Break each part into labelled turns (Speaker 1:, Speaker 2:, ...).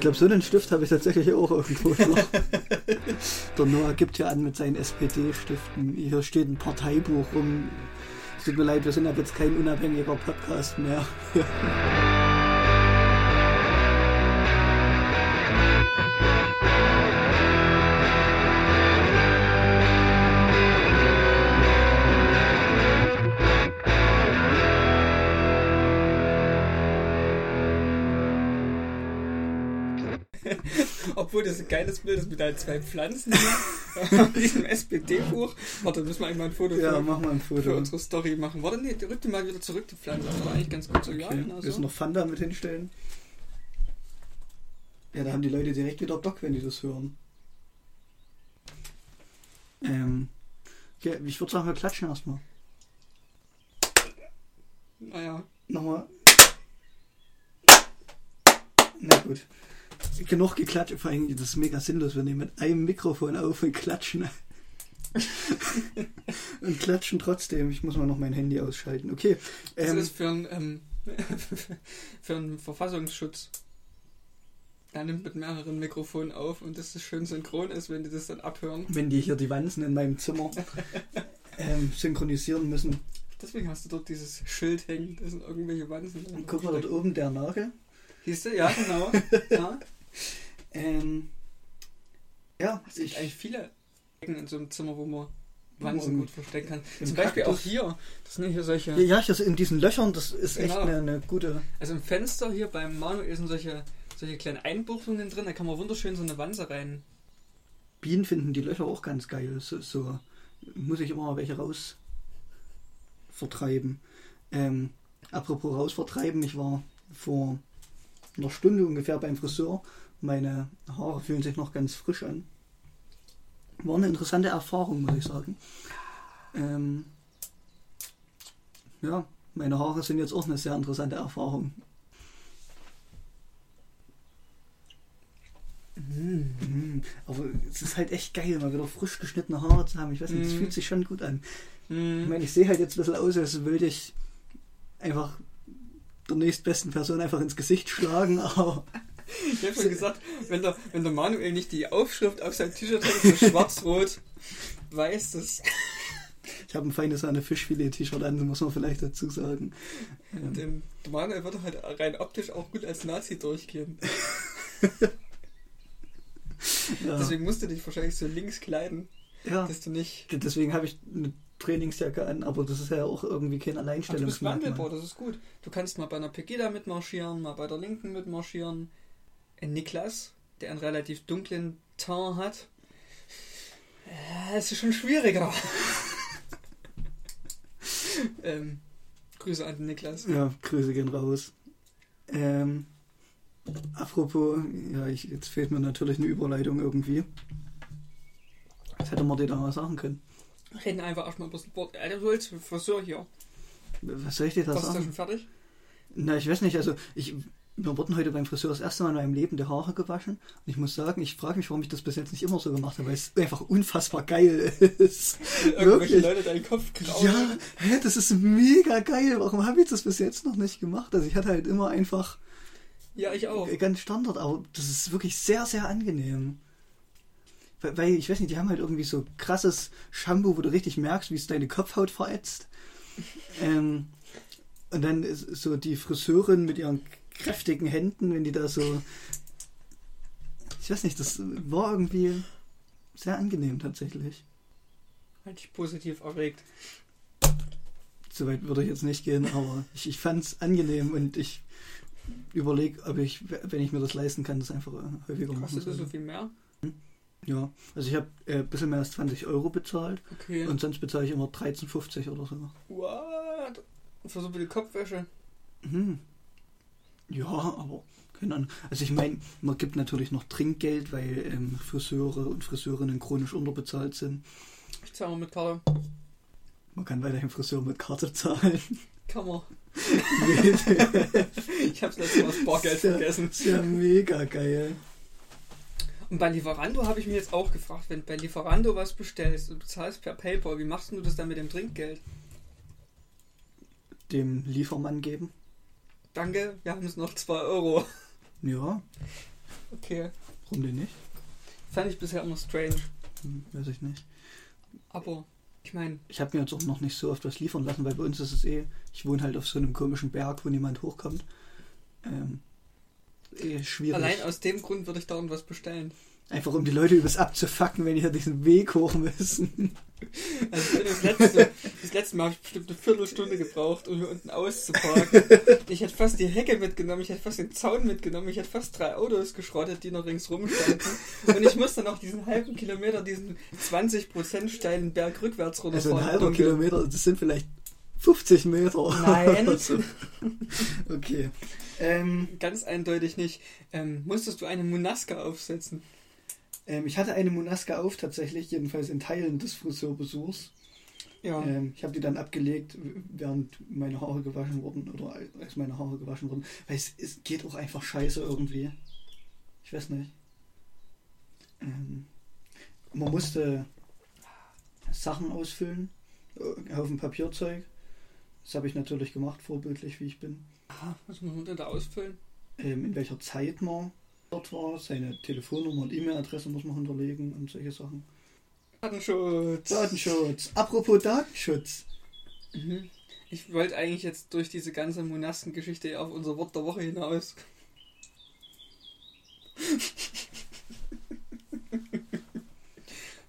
Speaker 1: Ich glaube, so einen Stift habe ich tatsächlich auch irgendwo noch. Der Noah gibt ja an mit seinen SPD-Stiften. Hier steht ein Parteibuch rum. Es tut mir leid, wir sind ab jetzt kein unabhängiger Podcast mehr.
Speaker 2: geiles Bild ist mit deinen zwei Pflanzen hier auf diesem SPD-Buch. Warte, müssen wir einmal ein Foto
Speaker 1: Ja,
Speaker 2: für,
Speaker 1: mach mal ein
Speaker 2: für
Speaker 1: Foto.
Speaker 2: unsere Story machen. Warte, nee, rück die mal wieder zurück, die Pflanze. Das war eigentlich ganz gut so. Ja,
Speaker 1: Okay.
Speaker 2: genau
Speaker 1: Willst
Speaker 2: so.
Speaker 1: du noch Fanta mit hinstellen? Ja, da haben die Leute direkt wieder Bock, wenn die das hören. Ähm, okay, ich würde sagen, wir klatschen erstmal.
Speaker 2: Naja,
Speaker 1: Nochmal. Na gut. Genug geklatscht, vor allem, das ist mega sinnlos. Wir nehmen mit einem Mikrofon auf und klatschen. und klatschen trotzdem. Ich muss mal noch mein Handy ausschalten. Okay.
Speaker 2: das
Speaker 1: Ähm,
Speaker 2: ist für einen, ähm, für einen Verfassungsschutz. Er nimmt mit mehreren Mikrofonen auf und dass das schön synchron ist, wenn die das dann abhören.
Speaker 1: wenn die hier die Wanzen in meinem Zimmer ähm, synchronisieren müssen.
Speaker 2: Deswegen hast du dort dieses Schild hängen, da sind irgendwelche Wanzen.
Speaker 1: Und guck mal dort oben der Nagel.
Speaker 2: Siehst du? Ja, genau. ja.
Speaker 1: Ähm, ja,
Speaker 2: Es gibt
Speaker 1: ich,
Speaker 2: eigentlich viele Ecken in so einem Zimmer, wo man Wanzen gut verstecken kann. Zum Beispiel auch
Speaker 1: Kaktus-
Speaker 2: hier. Das sind hier solche.
Speaker 1: ja, ja, hier so in diesen Löchern, das ist echt
Speaker 2: Genau.
Speaker 1: eine, eine gute.
Speaker 2: Also im Fenster hier beim Manuel sind solche, solche kleinen Einbuchtungen drin, da kann man wunderschön so eine Wanze rein.
Speaker 1: Bienen finden die Löcher auch ganz geil. So, so muss ich immer mal welche raus vertreiben. Ähm, apropos raus vertreiben, ich war vor einer Stunde ungefähr beim Friseur. Meine Haare fühlen sich noch ganz frisch an. War eine interessante Erfahrung, muss ich sagen. Ähm, ja, meine Haare sind jetzt auch eine sehr interessante Erfahrung. Mhm. Aber es ist halt echt geil, mal wieder frisch geschnittene Haare zu haben. Ich weiß nicht, es
Speaker 2: Mhm.
Speaker 1: fühlt sich schon gut an. Ich
Speaker 2: Mhm.
Speaker 1: meine, ich sehe halt jetzt ein bisschen aus, als würde ich einfach der nächstbesten Person einfach ins Gesicht schlagen, aber
Speaker 2: Ich habe schon gesagt, wenn der, wenn der Manuel nicht die Aufschrift auf seinem T-Shirt hat, so schwarz-rot, weiß das.
Speaker 1: ich habe ein feines Sahne Fischfilet-T-Shirt an, muss man vielleicht dazu sagen. Ähm,
Speaker 2: Dem, der Manuel würde halt rein optisch auch gut als Nazi durchgehen.
Speaker 1: ja,
Speaker 2: Deswegen musst du dich wahrscheinlich so links kleiden,
Speaker 1: ja,
Speaker 2: dass du nicht.
Speaker 1: deswegen habe ich eine Trainingsjacke an, aber das ist ja auch irgendwie kein
Speaker 2: Ach, du bist
Speaker 1: Alleinstellungsmerkmal.
Speaker 2: wandelbar, das ist gut. Du kannst mal bei einer Pegida mitmarschieren, mal bei der Linken mitmarschieren. Ein Niklas, der einen relativ dunklen Teint hat, äh, es ist schon schwieriger. ähm, Grüße an den Niklas.
Speaker 1: Ja, Grüße gehen raus. Ähm, apropos, ja, ich, jetzt fehlt mir natürlich eine Überleitung irgendwie. Das hätte man dir da mal sagen können.
Speaker 2: Reden einfach erstmal über das Wort. Alter, du willst Friseur hier.
Speaker 1: Was soll ich dir da
Speaker 2: Was ist
Speaker 1: sagen?
Speaker 2: schon fertig?
Speaker 1: Na, ich weiß nicht, also ich, mir wurden heute beim Friseur das erste Mal in meinem Leben die Haare gewaschen. Und ich muss sagen, ich frage mich, warum ich das bis jetzt nicht immer so gemacht habe, weil es einfach unfassbar geil ist.
Speaker 2: Irgendwelche
Speaker 1: Wirklich.
Speaker 2: Leute deinen Kopf grauen.
Speaker 1: Ja, hä, das ist mega geil. Warum habe ich das bis jetzt noch nicht gemacht? Also ich hatte halt immer einfach
Speaker 2: ja, ich auch.
Speaker 1: ganz Standard, aber das ist wirklich sehr, sehr angenehm. Weil, ich weiß nicht, die haben halt irgendwie so krasses Shampoo, wo du richtig merkst, wie es deine Kopfhaut verätzt. ähm, und dann so die Friseurin mit ihren kräftigen Händen, wenn die da so. Ich weiß nicht, das war irgendwie sehr angenehm tatsächlich.
Speaker 2: Halt dich positiv erregt.
Speaker 1: So weit würde ich jetzt nicht gehen, aber ich, ich fand es angenehm und ich überlege, ob ich, wenn ich mir das leisten kann, das einfach häufiger machen
Speaker 2: Kostet das so viel mehr?
Speaker 1: Ja, also ich habe äh, ein bisschen mehr als 20 Euro bezahlt
Speaker 2: Okay.
Speaker 1: und sonst bezahle ich immer 13,50 oder so.
Speaker 2: What? Für so viel Kopfwäsche.
Speaker 1: Hm. Ja, aber keine Ahnung. Also ich meine, man gibt natürlich noch Trinkgeld, weil ähm, Friseure und Friseurinnen chronisch unterbezahlt sind.
Speaker 2: Ich zahle mal mit Karte.
Speaker 1: Man kann weiterhin Friseur mit Karte zahlen.
Speaker 2: Kann man. Ich hab's letztes Mal das Bargeld vergessen.
Speaker 1: Ist ja mega geil.
Speaker 2: Und bei Lieferando habe ich mir jetzt auch gefragt, wenn du bei Lieferando was bestellst und du zahlst per PayPal, wie machst du das dann mit dem Trinkgeld?
Speaker 1: Dem Liefermann geben.
Speaker 2: Danke, wir haben es noch 2 Euro.
Speaker 1: Ja.
Speaker 2: Okay.
Speaker 1: Warum denn nicht?
Speaker 2: Fand ich bisher immer strange.
Speaker 1: Hm, weiß ich nicht.
Speaker 2: Aber ich meine,
Speaker 1: Ich habe mir jetzt auch noch nicht so oft was liefern lassen, weil bei uns ist es eh, ich wohne halt auf so einem komischen Berg, wo niemand hochkommt. Ähm, eh schwierig.
Speaker 2: allein aus dem Grund würde ich da irgendwas bestellen.
Speaker 1: Einfach um die Leute übers abzufacken, wenn die hier diesen Weg hoch müssen.
Speaker 2: Also das letzte, das letzte Mal habe ich bestimmt eine Viertelstunde gebraucht, um hier unten auszuparken. Ich hätte fast die Hecke mitgenommen, ich hätte fast den Zaun mitgenommen, ich hätte fast drei Autos geschrottet, die noch ringsrum standen. Und ich musste noch diesen halben Kilometer, diesen 20% steilen Berg rückwärts
Speaker 1: Also
Speaker 2: runterfahren.
Speaker 1: ein halber
Speaker 2: Dunkel.
Speaker 1: Kilometer, das sind vielleicht 50 Meter.
Speaker 2: Nein.
Speaker 1: Also, okay. Ähm,
Speaker 2: Ganz eindeutig nicht. Ähm, musstest du eine Munaska aufsetzen?
Speaker 1: ähm, ich hatte eine Monaska auf, tatsächlich, jedenfalls in Teilen des Friseurbesuchs.
Speaker 2: Ja.
Speaker 1: Ähm, ich habe die dann abgelegt, während meine Haare gewaschen wurden oder als meine Haare gewaschen wurden. Weil es, es geht auch einfach scheiße irgendwie. Ich weiß nicht. Ähm, man musste Sachen ausfüllen, äh, Haufen Papierzeug. Das habe ich natürlich gemacht, vorbildlich wie ich bin.
Speaker 2: Ah, was muss man denn da ausfüllen?
Speaker 1: Ähm, in welcher Zeit man dort war, seine Telefonnummer und E-Mail-Adresse muss man hinterlegen und solche Sachen.
Speaker 2: Datenschutz.
Speaker 1: Datenschutz. Apropos Datenschutz.
Speaker 2: Mhm. Ich wollte eigentlich jetzt durch diese ganze Monastengeschichte auf unser Wort der Woche hinaus.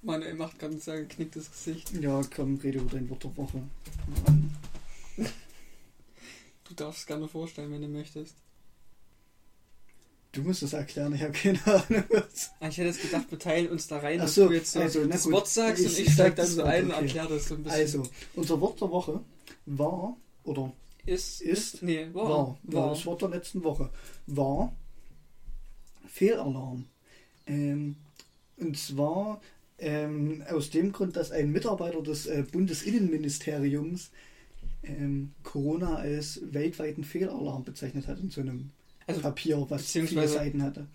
Speaker 2: Manuel macht gerade ein geknicktes Gesicht.
Speaker 1: Ja, komm, rede über dein Wort der Woche.
Speaker 2: Du darfst es gerne vorstellen, wenn du möchtest.
Speaker 1: Du musst es erklären, ich habe keine Ahnung. Was.
Speaker 2: Ah, Ich hätte jetzt gedacht, wir teilen uns da rein, dass
Speaker 1: so,
Speaker 2: du jetzt so
Speaker 1: also,
Speaker 2: das
Speaker 1: gut.
Speaker 2: Wort sagst
Speaker 1: Ich-
Speaker 2: und
Speaker 1: ich
Speaker 2: steig dann
Speaker 1: das
Speaker 2: so ein und
Speaker 1: okay.
Speaker 2: erkläre das so ein bisschen.
Speaker 1: Also, unser Wort der Woche war, oder
Speaker 2: ist,
Speaker 1: ist-
Speaker 2: nee, war,
Speaker 1: war,
Speaker 2: war,
Speaker 1: das Wort der letzten Woche, war Fehlalarm. Ähm, und zwar ähm, aus dem Grund, dass ein Mitarbeiter des äh, Bundesinnenministeriums ähm, Corona als weltweiten Fehlalarm bezeichnet hat in so einem
Speaker 2: Also,
Speaker 1: Papier, was viele Seiten hatte.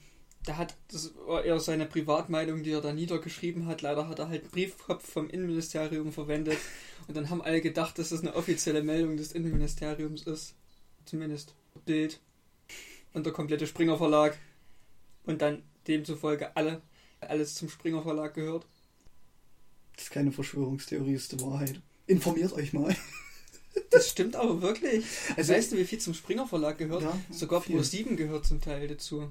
Speaker 2: Da hat, das war eher seine Privatmeinung, die er da niedergeschrieben hat. Leider hat er halt einen Briefkopf vom Innenministerium verwendet. Und dann haben alle gedacht, dass das eine offizielle Meldung des Innenministeriums ist. Zumindest Bild. Und der komplette Springer Verlag. Und dann demzufolge alle, alles zum Springer Verlag gehört.
Speaker 1: Das ist keine Verschwörungstheorie, ist die Wahrheit. Informiert euch mal.
Speaker 2: Das stimmt aber wirklich.
Speaker 1: Also,
Speaker 2: weißt du, wie viel zum Springer Verlag gehört?
Speaker 1: Ja,
Speaker 2: Sogar
Speaker 1: viel.
Speaker 2: Pro7 gehört zum Teil dazu.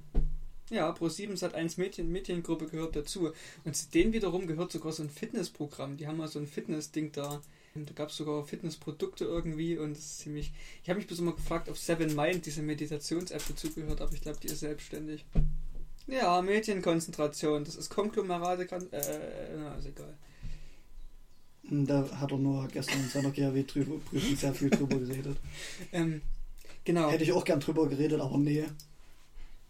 Speaker 2: Ja, Pro7 Sat 1 Mädchen, Mädchengruppe gehört dazu. Und zu denen wiederum gehört sogar so ein Fitnessprogramm. Die haben mal so ein Fitnessding da. Und da gab es sogar Fitnessprodukte irgendwie und das ist ziemlich. Ich habe mich bis immer gefragt, ob Seven Mind, diese Meditations-App, dazugehört, aber ich glaube, die ist selbstständig. Ja, Mädchenkonzentration, das ist Konglomerate, kann. Äh, na, ist egal.
Speaker 1: Da hat er nur gestern in seiner GHW-Prüfung sehr viel drüber geredet.
Speaker 2: Ähm, genau.
Speaker 1: Hätte ich auch gern drüber geredet, aber nee.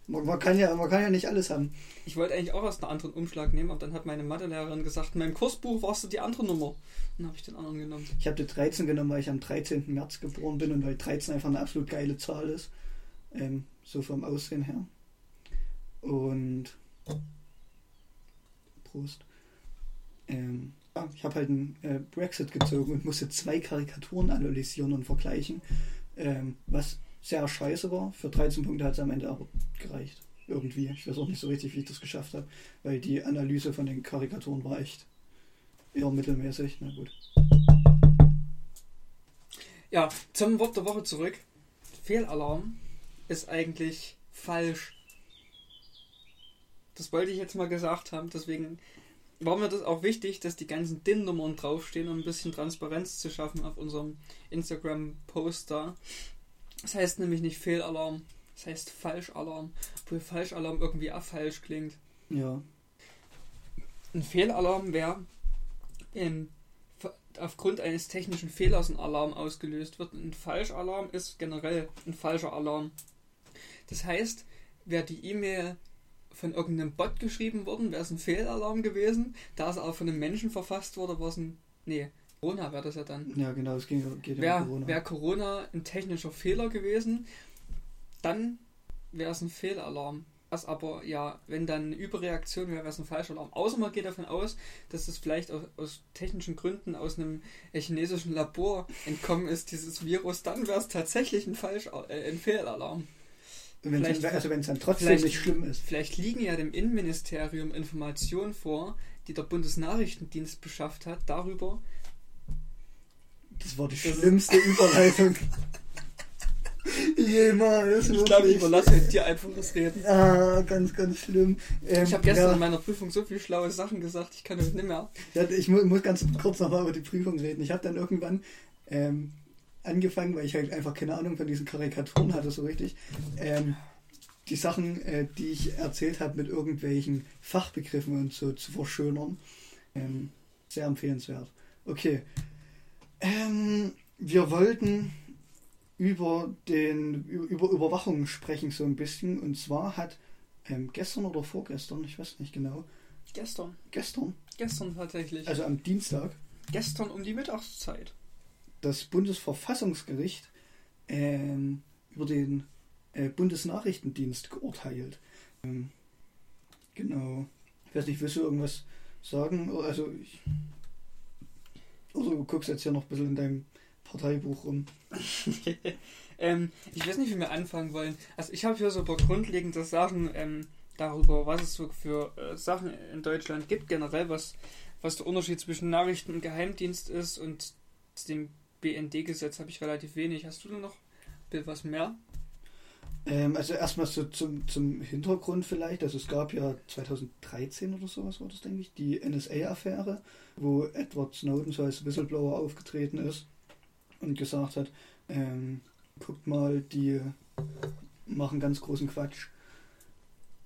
Speaker 1: Man, man, kann ja, man kann ja nicht alles haben.
Speaker 2: Ich wollte eigentlich auch aus einer anderen Umschlag nehmen, aber dann hat meine Mathelehrerin gesagt, in meinem Kursbuch warst du die andere Nummer. Dann habe ich den anderen genommen.
Speaker 1: Ich habe die 13 genommen, weil ich am 13. März geboren bin und weil 13 einfach eine absolut geile Zahl ist. Ähm, so vom Aussehen her. Und. Prost. Ähm, ich habe halt einen äh, Brexit gezogen und musste zwei Karikaturen analysieren und vergleichen. Ähm, was sehr scheiße war. Für 13 Punkte hat es am Ende aber gereicht. Irgendwie. Ich weiß auch nicht so richtig, wie ich das geschafft habe, weil die Analyse von den Karikaturen war echt eher mittelmäßig. Na gut.
Speaker 2: Ja, zum Wort der Woche zurück. Fehlalarm ist eigentlich falsch. Das wollte ich jetzt mal gesagt haben, deswegen war mir das auch wichtig, dass die ganzen DIN-Nummern draufstehen, um ein bisschen Transparenz zu schaffen auf unserem Instagram-Post da. Das heißt nämlich nicht Fehlalarm, das heißt Falschalarm, obwohl Falschalarm irgendwie auch falsch klingt.
Speaker 1: Ja.
Speaker 2: Ein Fehlalarm wäre, ähm, aufgrund eines technischen Fehlers ein Alarm ausgelöst wird. Ein Falschalarm ist generell ein falscher Alarm. Das heißt, wäre die E-Mail von irgendeinem Bot geschrieben worden, wäre es ein Fehlalarm gewesen. Da es auch von einem Menschen verfasst wurde, war es ein. Nee, Corona wäre das ja dann.
Speaker 1: Ja, genau, es ging, geht um
Speaker 2: Wäre
Speaker 1: Corona.
Speaker 2: wär Corona ein technischer Fehler gewesen, dann wäre es ein Fehlalarm. Was aber, ja, wenn dann eine Überreaktion wäre, wäre es ein Falschalarm. Außer man geht davon aus, dass es vielleicht aus, aus technischen Gründen aus einem äh, chinesischen Labor entkommen ist, dieses Virus, dann wäre es tatsächlich ein, Falsch, äh, ein Fehlalarm.
Speaker 1: Wenn's,
Speaker 2: Vielleicht-
Speaker 1: also wenn es dann trotzdem nicht schlimm ist.
Speaker 2: Vielleicht liegen ja dem Innenministerium Informationen vor, die der Bundesnachrichtendienst beschafft hat, darüber,
Speaker 1: Das war die
Speaker 2: Das
Speaker 1: schlimmste Überleitung. Jemals.
Speaker 2: ich glaube, ich überlasse dir einfach das Reden.
Speaker 1: Ah, ganz, ganz schlimm. Ähm,
Speaker 2: Ich habe gestern
Speaker 1: ja,
Speaker 2: in meiner Prüfung so viele schlaue Sachen gesagt, ich kann heute nicht mehr.
Speaker 1: Ja, ich mu muss ganz kurz nochmal über die Prüfung reden. Ich habe dann irgendwann ähm, angefangen, weil ich halt einfach keine Ahnung von diesen Karikaturen hatte, so richtig. Ähm, die Sachen, äh, die ich erzählt habe, mit irgendwelchen Fachbegriffen und so zu verschönern. Ähm, sehr empfehlenswert. Okay. Ähm, wir wollten über den über über Überwachung sprechen so ein bisschen und zwar hat ähm, gestern oder vorgestern, ich weiß nicht genau,
Speaker 2: Gestern.
Speaker 1: gestern,
Speaker 2: Gestern tatsächlich.
Speaker 1: also am Dienstag,
Speaker 2: gestern um die Mittagszeit.
Speaker 1: Das Bundesverfassungsgericht ähm, über den äh, Bundesnachrichtendienst geurteilt. Ähm, genau. Ich weiß nicht, willst du irgendwas sagen? Oder Also ich, oder du guckst jetzt ja noch ein bisschen in deinem Parteibuch rum.
Speaker 2: ähm, ich weiß nicht, wie wir anfangen wollen. Also ich habe hier so ein paar grundlegende Sachen ähm, darüber, was es so für äh, Sachen in Deutschland gibt, generell, was, was der Unterschied zwischen Nachrichten und Geheimdienst ist und dem BND-Gesetz habe ich relativ wenig. Hast du da noch was mehr?
Speaker 1: Ähm, also erstmal so zum, zum Hintergrund vielleicht. Also es gab ja 2013 oder sowas war das, denke ich, die NSA-Affäre, wo Edward Snowden so als Whistleblower aufgetreten ist und gesagt hat, ähm, guckt mal, die machen ganz großen Quatsch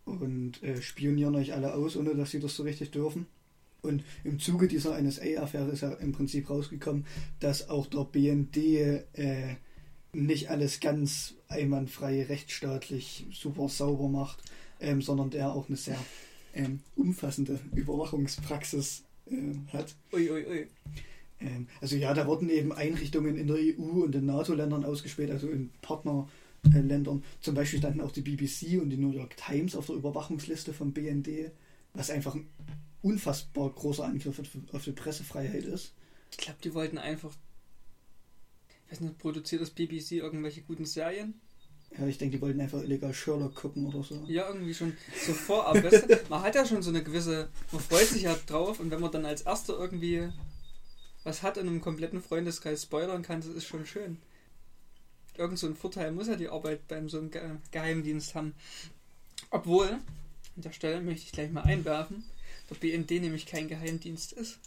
Speaker 1: und äh, spionieren euch alle aus, ohne dass sie das so richtig dürfen. Und im Zuge dieser NSA-Affäre ist ja im Prinzip rausgekommen, dass auch der BND äh, nicht alles ganz einwandfrei, rechtsstaatlich, super sauber macht, ähm, sondern der auch eine sehr ähm, umfassende Überwachungspraxis äh, hat.
Speaker 2: Ui, ui, ui.
Speaker 1: Ähm, also ja, da wurden eben Einrichtungen in der EU und in NATO-Ländern ausgespäht, also in Partnerländern. Zum Beispiel standen auch die BBC und die New York Times auf der Überwachungsliste vom BND, was einfach ein unfassbar großer Angriff auf- die Pressefreiheit ist.
Speaker 2: Ich glaube, die wollten einfach. Ich weiß nicht, produziert das BBC irgendwelche guten Serien?
Speaker 1: Ja, ich denke, die wollten einfach illegal Sherlock gucken oder so.
Speaker 2: Ja, irgendwie schon so vorab. weißt du, man hat ja schon so eine gewisse, man freut sich ja drauf und wenn man dann als Erster irgendwie was hat in einem kompletten Freundeskreis spoilern kann, das ist schon schön. Irgend so ein Vorteil muss ja die Arbeit beim so einem Ge Geheimdienst haben. Obwohl, an der Stelle möchte ich gleich mal einwerfen, der BND nämlich kein Geheimdienst ist.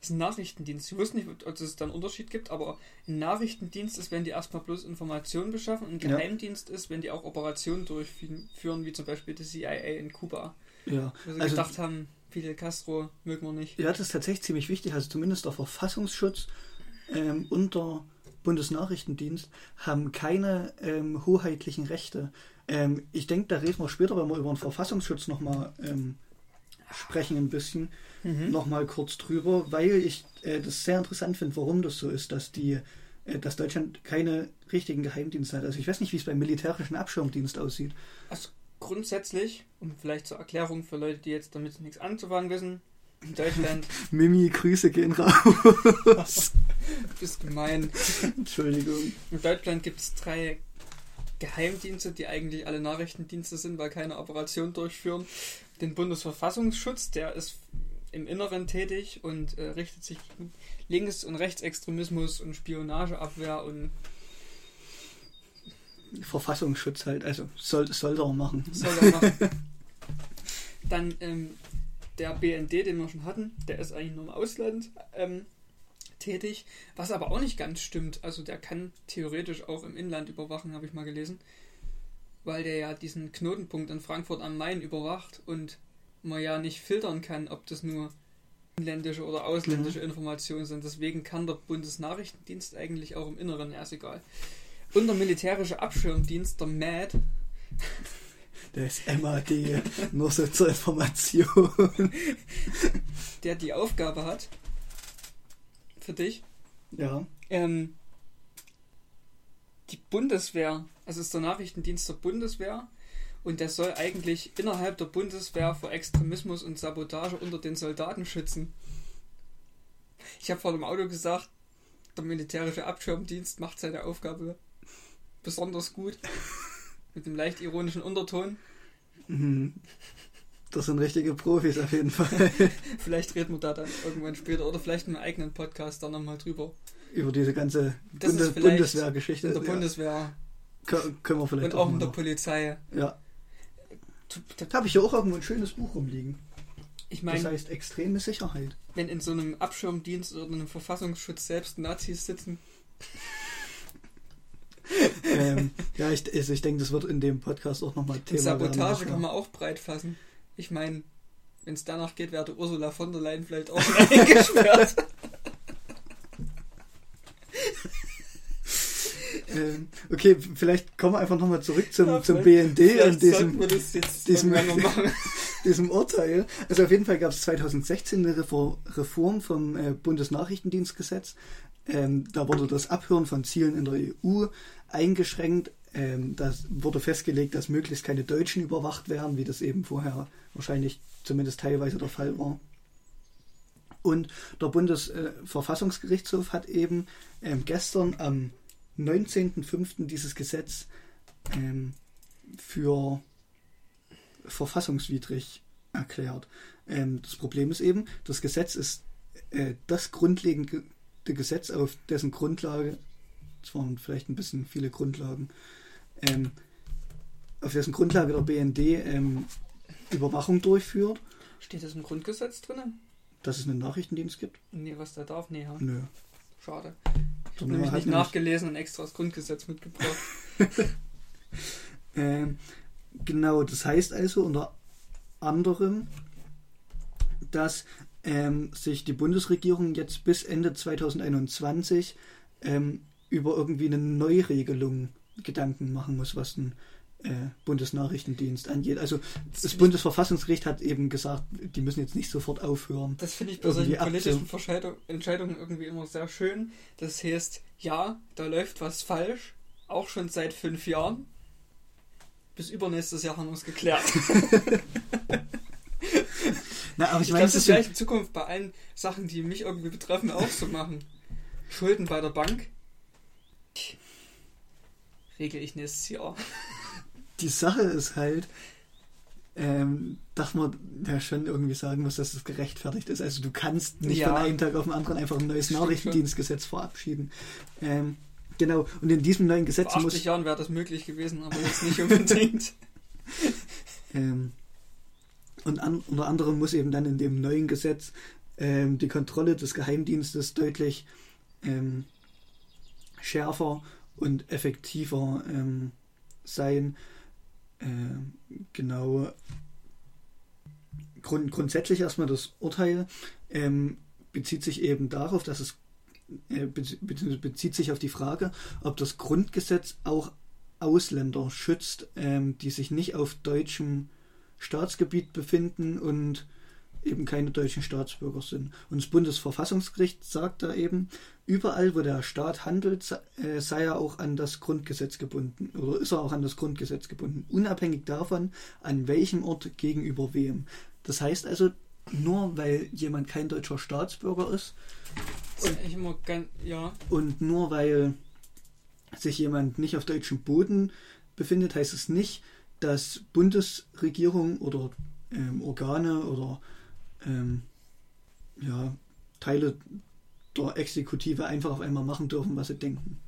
Speaker 2: Das ist ein Nachrichtendienst. Ich wusste nicht, ob es da einen Unterschied gibt, aber ein Nachrichtendienst ist, wenn die erstmal bloß Informationen beschaffen. und Ein
Speaker 1: Ja.
Speaker 2: Geheimdienst ist, wenn die auch Operationen durchführen, wie zum Beispiel die CIA in Kuba.
Speaker 1: Ja,
Speaker 2: Wo sie
Speaker 1: also
Speaker 2: gedacht haben, Fidel Castro mögen wir nicht.
Speaker 1: Ja, das ist tatsächlich ziemlich wichtig. Also zumindest der Verfassungsschutz ähm, und der Bundesnachrichtendienst haben keine ähm, hoheitlichen Rechte. Ähm, ich denke, da reden wir später, wenn wir über den Verfassungsschutz nochmal ähm, sprechen, ein bisschen
Speaker 2: Mhm.
Speaker 1: nochmal kurz drüber, weil ich äh, das sehr interessant finde, warum das so ist, dass die äh, dass Deutschland keine richtigen Geheimdienste hat. Also ich weiß nicht, wie es beim militärischen Abschirmdienst aussieht.
Speaker 2: Also grundsätzlich, und vielleicht zur Erklärung für Leute, die jetzt damit nichts anzufangen wissen, in Deutschland
Speaker 1: Mimi, Grüße gehen raus.
Speaker 2: ist gemein.
Speaker 1: Entschuldigung.
Speaker 2: In Deutschland gibt es drei Geheimdienste, die eigentlich alle Nachrichtendienste sind, weil keine Operation durchführen. Den Bundesverfassungsschutz, der ist im Inneren tätig und äh, richtet sich gegen Links- und Rechtsextremismus und Spionageabwehr und
Speaker 1: Verfassungsschutz halt, also soll, soll er machen.
Speaker 2: soll er machen. Dann ähm, der BND, den wir schon hatten, der ist eigentlich nur im Ausland ähm, tätig, was aber auch nicht ganz stimmt. Also der kann theoretisch auch im Inland überwachen, habe ich mal gelesen, weil der ja diesen Knotenpunkt in Frankfurt am Main überwacht und man ja nicht filtern kann, ob das nur inländische oder ausländische Informationen sind. Deswegen kann der Bundesnachrichtendienst eigentlich auch im Inneren, ja ist egal. Und der militärische Abschirmdienst, der MAD,
Speaker 1: Der ist MAD, nur so zur Information.
Speaker 2: der die Aufgabe hat, für dich,
Speaker 1: Ja,
Speaker 2: ähm, die Bundeswehr, also ist der Nachrichtendienst der Bundeswehr und der soll eigentlich innerhalb der Bundeswehr vor Extremismus und Sabotage unter den Soldaten schützen. Ich habe vor dem Auto gesagt, der militärische Abschirmdienst macht seine Aufgabe besonders gut. Mit dem leicht ironischen Unterton.
Speaker 1: Mhm. Das sind richtige Profis auf jeden Fall.
Speaker 2: vielleicht reden wir da dann irgendwann später oder vielleicht in einem eigenen Podcast dann nochmal drüber.
Speaker 1: Über diese ganze
Speaker 2: Das
Speaker 1: Bundes Bundeswehrgeschichte.
Speaker 2: In der
Speaker 1: ja.
Speaker 2: Bundeswehr
Speaker 1: Kö- Können wir vielleicht
Speaker 2: und auch
Speaker 1: mal
Speaker 2: in der
Speaker 1: noch.
Speaker 2: Polizei.
Speaker 1: Ja. Da habe ich ja auch irgendwo ein schönes Buch rumliegen.
Speaker 2: Ich
Speaker 1: Das
Speaker 2: meine,
Speaker 1: heißt extreme Sicherheit.
Speaker 2: wenn in so einem Abschirmdienst oder einem Verfassungsschutz selbst Nazis sitzen,
Speaker 1: ähm, ja, ich, also ich denke, das wird in dem Podcast auch nochmal
Speaker 2: und
Speaker 1: Thema werden.
Speaker 2: Sabotage kann man auch breit fassen. Ich meine, wenn es danach geht, wäre Ursula von der Leyen vielleicht auch eingesperrt.
Speaker 1: Ähm, okay, vielleicht kommen wir einfach nochmal zurück zum,
Speaker 2: Ja,
Speaker 1: zum BND und diesem, diesem- diesem Urteil. Also auf jeden Fall gab es 2016 eine Refor- Reform vom äh, Bundesnachrichtendienstgesetz. Ähm, da wurde das Abhören von Zielen in der EU eingeschränkt. Ähm, das wurde festgelegt, dass möglichst keine Deutschen überwacht werden, wie das eben vorher wahrscheinlich zumindest teilweise der Fall war. Und der Bundesverfassungsgerichtshof hat eben ähm, gestern am 19.05. dieses Gesetz ähm, für verfassungswidrig erklärt. Ähm, das Problem ist eben, das Gesetz ist äh, das grundlegende Gesetz, auf dessen Grundlage, es waren vielleicht ein bisschen viele Grundlagen, ähm, auf dessen Grundlage der BND ähm, Überwachung durchführt,
Speaker 2: Steht das im Grundgesetz drin?
Speaker 1: dass es einen Nachrichtendienst gibt.
Speaker 2: Nee, was der darf? Nee, ja.
Speaker 1: Nö.
Speaker 2: Schade. Ich habe nämlich nicht nachgelesen und extra das Grundgesetz mitgebracht.
Speaker 1: Ähm, genau, das heißt also unter anderem, dass ähm, sich die Bundesregierung jetzt bis Ende 2021 ähm, über irgendwie eine Neuregelung Gedanken machen muss, was den äh, Bundesnachrichtendienst angeht. Also das
Speaker 2: ich-
Speaker 1: Bundesverfassungsgericht hat eben gesagt, die müssen jetzt nicht sofort aufhören.
Speaker 2: Das finde ich bei solchen politischen Entscheidungen irgendwie immer sehr schön. Das heißt, ja, da läuft was falsch, auch schon seit fünf Jahren. Bis übernächstes Jahr haben wir es geklärt.
Speaker 1: Na, aber ich
Speaker 2: Ich
Speaker 1: meine,
Speaker 2: das
Speaker 1: ist
Speaker 2: ich in Zukunft bei allen Sachen, die mich irgendwie betreffen, auch so machen. Schulden bei der Bank. Regel ich nächstes Jahr.
Speaker 1: die Sache ist halt, ähm, dass man ja schon irgendwie sagen muss, dass es gerechtfertigt ist. Also du kannst nicht
Speaker 2: Ja.
Speaker 1: von einem Tag auf den anderen einfach ein neues Nachrichtendienstgesetz verabschieden. Ähm, genau, und in diesem neuen Gesetz
Speaker 2: Vor
Speaker 1: muss
Speaker 2: 80 Jahren wäre das möglich gewesen, aber jetzt nicht unbedingt.
Speaker 1: ähm, und an, unter anderem muss eben dann in dem neuen Gesetz ähm, die Kontrolle des Geheimdienstes deutlich ähm, schärfer und effektiver ähm, sein. Ähm, genau. Grund, grundsätzlich erstmal das Urteil ähm, bezieht sich eben darauf, dass es äh, bezieht sich auf die Frage, ob das Grundgesetz auch Ausländer schützt, ähm, die sich nicht auf deutschem Staatsgebiet befinden und eben keine deutschen Staatsbürger sind. Und das Bundesverfassungsgericht sagt da eben, überall, wo der Staat handelt, sei- äh, sei er auch an das Grundgesetz gebunden oder ist er auch an das Grundgesetz gebunden, unabhängig davon, an welchem Ort gegenüber wem. Das heißt also, nur weil jemand kein deutscher Staatsbürger ist
Speaker 2: immer ganz, ja.
Speaker 1: und nur weil sich jemand nicht auf deutschem Boden befindet, heißt es nicht, dass Bundesregierung oder ähm, Organe oder ähm, ja, Teile der Exekutive einfach auf einmal machen dürfen, was sie denken.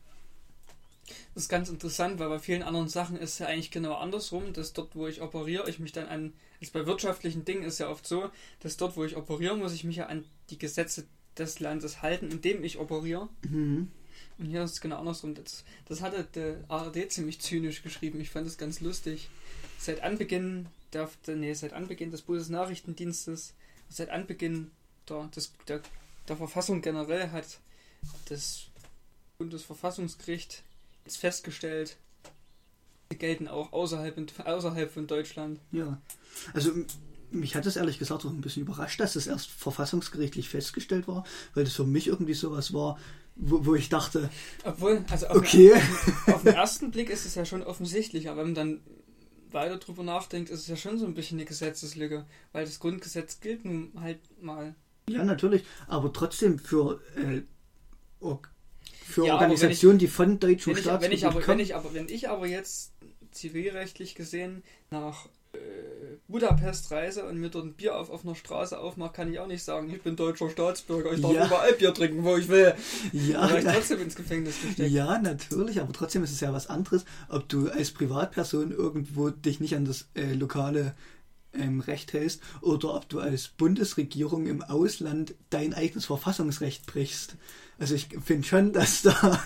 Speaker 2: Das ist ganz interessant, weil bei vielen anderen Sachen ist ja eigentlich genau andersrum, dass dort, wo ich operiere, ich mich dann an, also bei wirtschaftlichen Dingen ist ja oft so, dass dort, wo ich operiere, muss ich mich ja an die Gesetze des Landes halten, in dem ich operiere.
Speaker 1: Mhm.
Speaker 2: Und hier ist es genau andersrum. Das, das hatte der ARD ziemlich zynisch geschrieben. Ich fand das ganz lustig. Seit Anbeginn der, der nee, seit Anbeginn des Bundesnachrichtendienstes, seit Anbeginn der, des, der, der Verfassung generell hat das Bundesverfassungsgericht jetzt festgestellt, die gelten auch außerhalb, außerhalb von Deutschland.
Speaker 1: Ja. Also mich hat es ehrlich gesagt auch ein bisschen überrascht, dass das erst verfassungsgerichtlich festgestellt war, weil das für mich irgendwie sowas war, wo, wo ich dachte,
Speaker 2: Obwohl, also auf,
Speaker 1: okay,
Speaker 2: den, auf den ersten Blick ist es ja schon offensichtlich, aber wenn man dann weiter drüber nachdenkt, ist es ja schon so ein bisschen eine Gesetzeslücke, weil das Grundgesetz gilt nun halt mal.
Speaker 1: Ja natürlich, aber trotzdem für, äh, für
Speaker 2: Ja,
Speaker 1: Organisationen, die von deutschem
Speaker 2: Wenn ich, wenn, ich aber, wenn,
Speaker 1: kommen,
Speaker 2: ich aber, wenn ich aber jetzt zivilrechtlich gesehen nach äh, Budapest reise und mir dort ein Bier auf offener Straße aufmache, kann ich auch nicht sagen, ich bin deutscher Staatsbürger, ich darf
Speaker 1: Ja.
Speaker 2: überall Bier trinken, wo ich will.
Speaker 1: Ja,
Speaker 2: ich
Speaker 1: na-
Speaker 2: trotzdem ins Gefängnis gesteckt.
Speaker 1: ja, natürlich, aber trotzdem ist es ja was anderes, ob du als Privatperson irgendwo dich nicht an das äh, lokale ähm, Recht hältst oder ob du als Bundesregierung im Ausland dein eigenes Verfassungsrecht brichst. Also ich finde schon, dass da